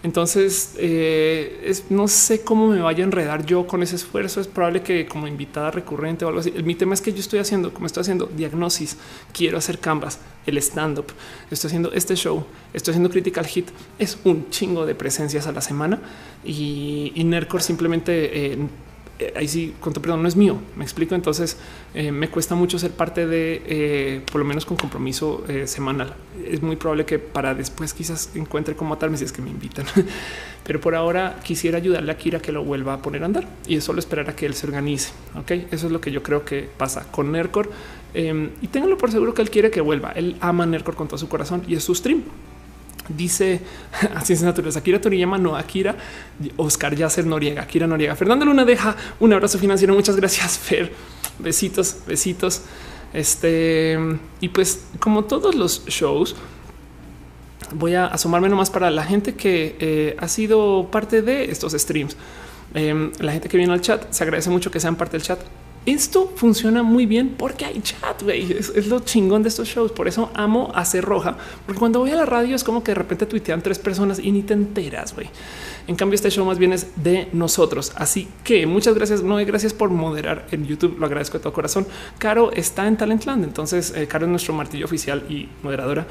entonces, eh, no sé cómo me vaya a enredar yo con ese esfuerzo. Es probable que como invitada recurrente o algo así. Mi tema es que yo estoy haciendo, como estoy haciendo diagnosis, quiero hacer canvas, el stand up, estoy haciendo este show, estoy haciendo critical hit. Es un chingo de presencias a la semana y, y simplemente eh, ahí sí, con tu perdón, no es mío. Me explico. Entonces eh, me cuesta mucho ser parte de, eh, por lo menos con compromiso semanal. Es muy probable que para después quizás encuentre cómo atarme si es que me invitan. Pero por ahora quisiera ayudarle a Kira que lo vuelva a poner a andar y es solo esperar a que él se organice. Ok, eso es lo que yo creo que pasa con Nercor em, y ténganlo por seguro que él quiere que vuelva. Él ama Nercor con todo su corazón y es su stream. Dice así es natural. Akira Toriyama, no Akira, Oscar Yacer Noriega, Akira Noriega. Fernando Luna deja un abrazo financiero. Muchas gracias, Fer. Besitos, besitos. Este y pues, como todos los shows, voy a asomarme nomás para la gente que eh, ha sido parte de estos streams. Em, la gente que viene al chat se agradece mucho que sean parte del chat. Esto funciona muy bien porque hay chat, güey. Es, lo chingón de estos shows. Por eso amo hacer roja, porque cuando voy a la radio es como que de repente tuitean tres personas y ni te enteras, güey. En cambio, este show más bien es de nosotros. Así que muchas gracias. No, gracias por moderar en YouTube. Lo agradezco de todo corazón. Caro está en Talentland. Entonces, eh, Caro es nuestro martillo oficial y moderadora.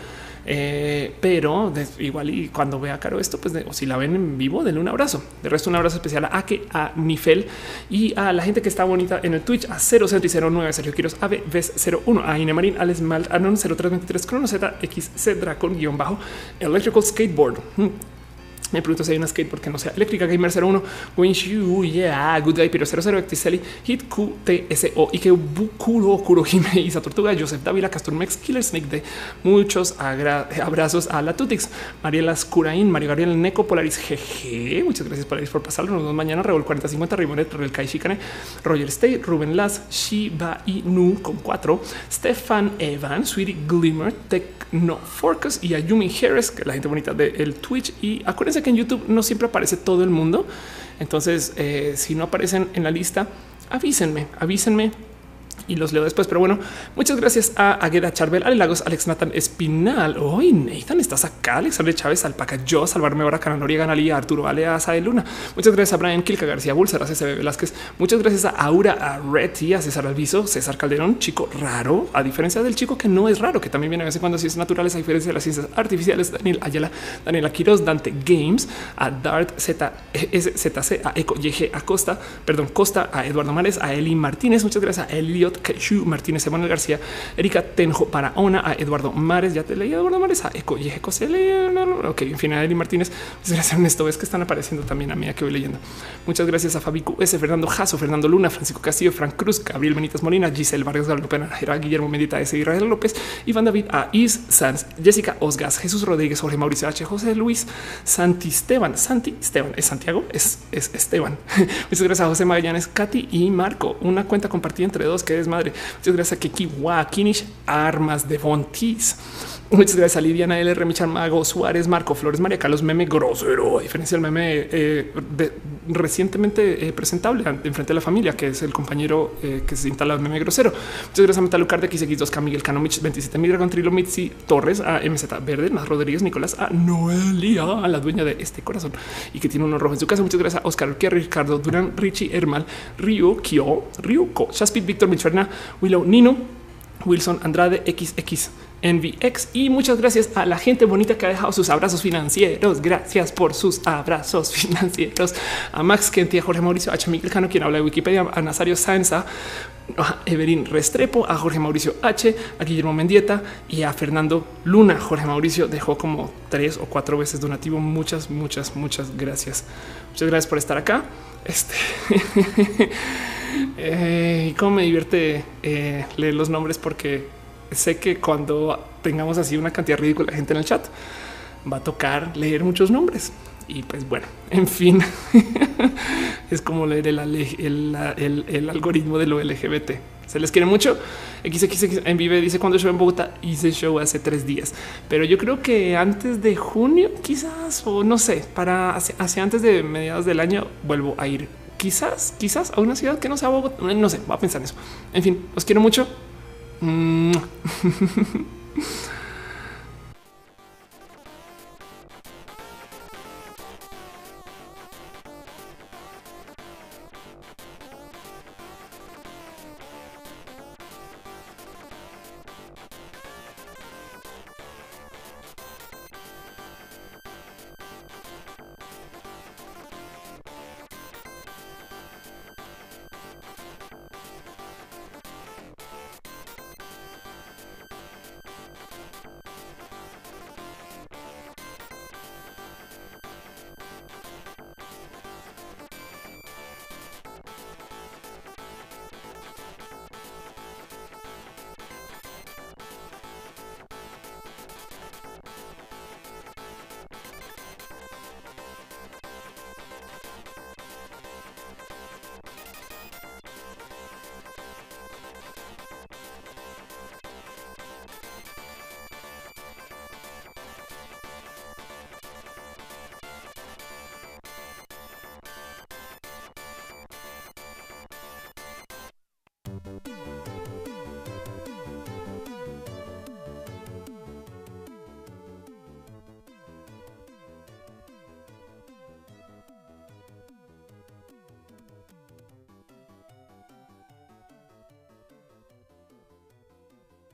Eh, pero igual y cuando vea caro esto, pues o si la ven en vivo, denle un abrazo. De resto, un abrazo especial a que a Nifel y a la gente que está bonita en el Twitch a 009 Sergio Quiros, Ave 01 a Inemarín, Alex Mal, Anon 0323 Crono Z X C Dracon guion bajo Electrical Skateboard. Me pregunto si hay una skate porque no sea eléctrica gamer 01 Winshu yeah good guy pero 00 Ectiseli hit QTSO que Bukuro Kurohime Isa Tortuga Joseph Davila Casturmex Killer Snake de muchos abrazos a la Tutix. Mariela Scurain Mario Gabriel Neco Polaris GG muchas gracias Polaris por pasarlo. Nos vemos mañana. Revol 4050 Rimonet Real Kai Shikane Roger Stay Ruben Las Shiba Inu con 4 Stefan Evan Sweetie Glimmer Tecno Focus y a Yumi Harris que es la gente bonita del Twitch. Y acuérdense que en YouTube no siempre aparece todo el mundo. Entonces, eh, si no aparecen en la lista, avísenme, avísenme y los leo después. Pero bueno, muchas gracias a Agueda Charbel, Ale Lagos, Alex Nathan Espinal. Hoy Nathan, estás acá. Alexander Chávez, Alpaca, yo, Salvarme ahora, Cana Noriega, Analia, Arturo Alea, de Luna. Muchas gracias a Brian Kilka García Bulsara, CB Velázquez. Muchas gracias a Aura, a Reti, a César Alviso, César Calderón, chico raro, a diferencia del chico que no es raro, que también viene a veces cuando ciencias naturales, a diferencia de las ciencias artificiales. Daniel Ayala, Daniela Quiroz, Dante Games, a Dart Z, ZC, a Eco YG Acosta, perdón, Costa, a Eduardo Mares, a Eli Martínez. Muchas gracias a Elliot Martínez, Emanuel García, Erika Tenjo, para Ona, a Eduardo Mares, ya te leí Eduardo Mares, a Eco y Eco Ok, en fin, a Eli Martínez. Muchas gracias, Ernesto. Ves que están apareciendo también a mí que voy leyendo. Muchas gracias a Fabi S, Fernando Jasso, Fernando Luna, Francisco Castillo, Frank Cruz, Gabriel Benitas Molina, Giselle Vargas Galopena, Guillermo Medita S, Israel López, Iván David, a Is Sanz, Jessica Osgas, Jesús Rodríguez, Jorge Mauricio H, José Luis, Santi Esteban, Santi Esteban, es Santiago, es, es Esteban. Muchas gracias a José Magallanes, Katy y Marco. Una cuenta compartida entre dos, que es madre. Muchas gracias a Kikiwa, Kinish, Armas de Fontis. Muchas gracias a Lidiana LR, Michal Mago, Suárez, Marco Flores, María Carlos, meme grosero, a diferencia del meme eh, recientemente eh, presentable en frente de la familia, que es el compañero eh, que se instala el meme grosero. Muchas gracias a Metalucar de XX2K, Miguel Canomich, 27 mil Dragon Trilo, Mitzi Torres, a MZ Verde, Más Rodríguez, Nicolás, a Noelia, a la dueña de este corazón y que tiene uno rojo en su casa. Muchas gracias a Oscar Ricardo Durán, Richie Hermal, Rio, Kio, Ryuko, Shaspit, Víctor Micherna, Willow, Nino, Wilson Andrade, XX. NVX y muchas gracias a la gente bonita que ha dejado sus abrazos financieros. Gracias por sus abrazos financieros a Max Kenty, a Jorge Mauricio H. Miguel Cano, quien habla de Wikipedia, a Nazario Saenza, a Everín Restrepo, a Jorge Mauricio H, a Guillermo Mendieta y a Fernando Luna. Jorge Mauricio dejó como tres o cuatro veces donativo. Muchas, muchas, muchas gracias. Muchas gracias por estar acá. Este eh, cómo me divierte eh, leer los nombres porque sé que cuando tengamos así una cantidad ridícula de gente en el chat, va a tocar leer muchos nombres. Y pues bueno, en fin, es como leer el, el, algoritmo de lo LGBT. Se les quiere mucho. XXX en Vive dice cuando show en Bogotá hice show hace tres días, pero yo creo que antes de junio, quizás, o no sé, para hacia, antes de mediados del año vuelvo a ir. Quizás, quizás a una ciudad que no sea Bogotá. No sé, voy a pensar en eso. En fin, os quiero mucho. Mm.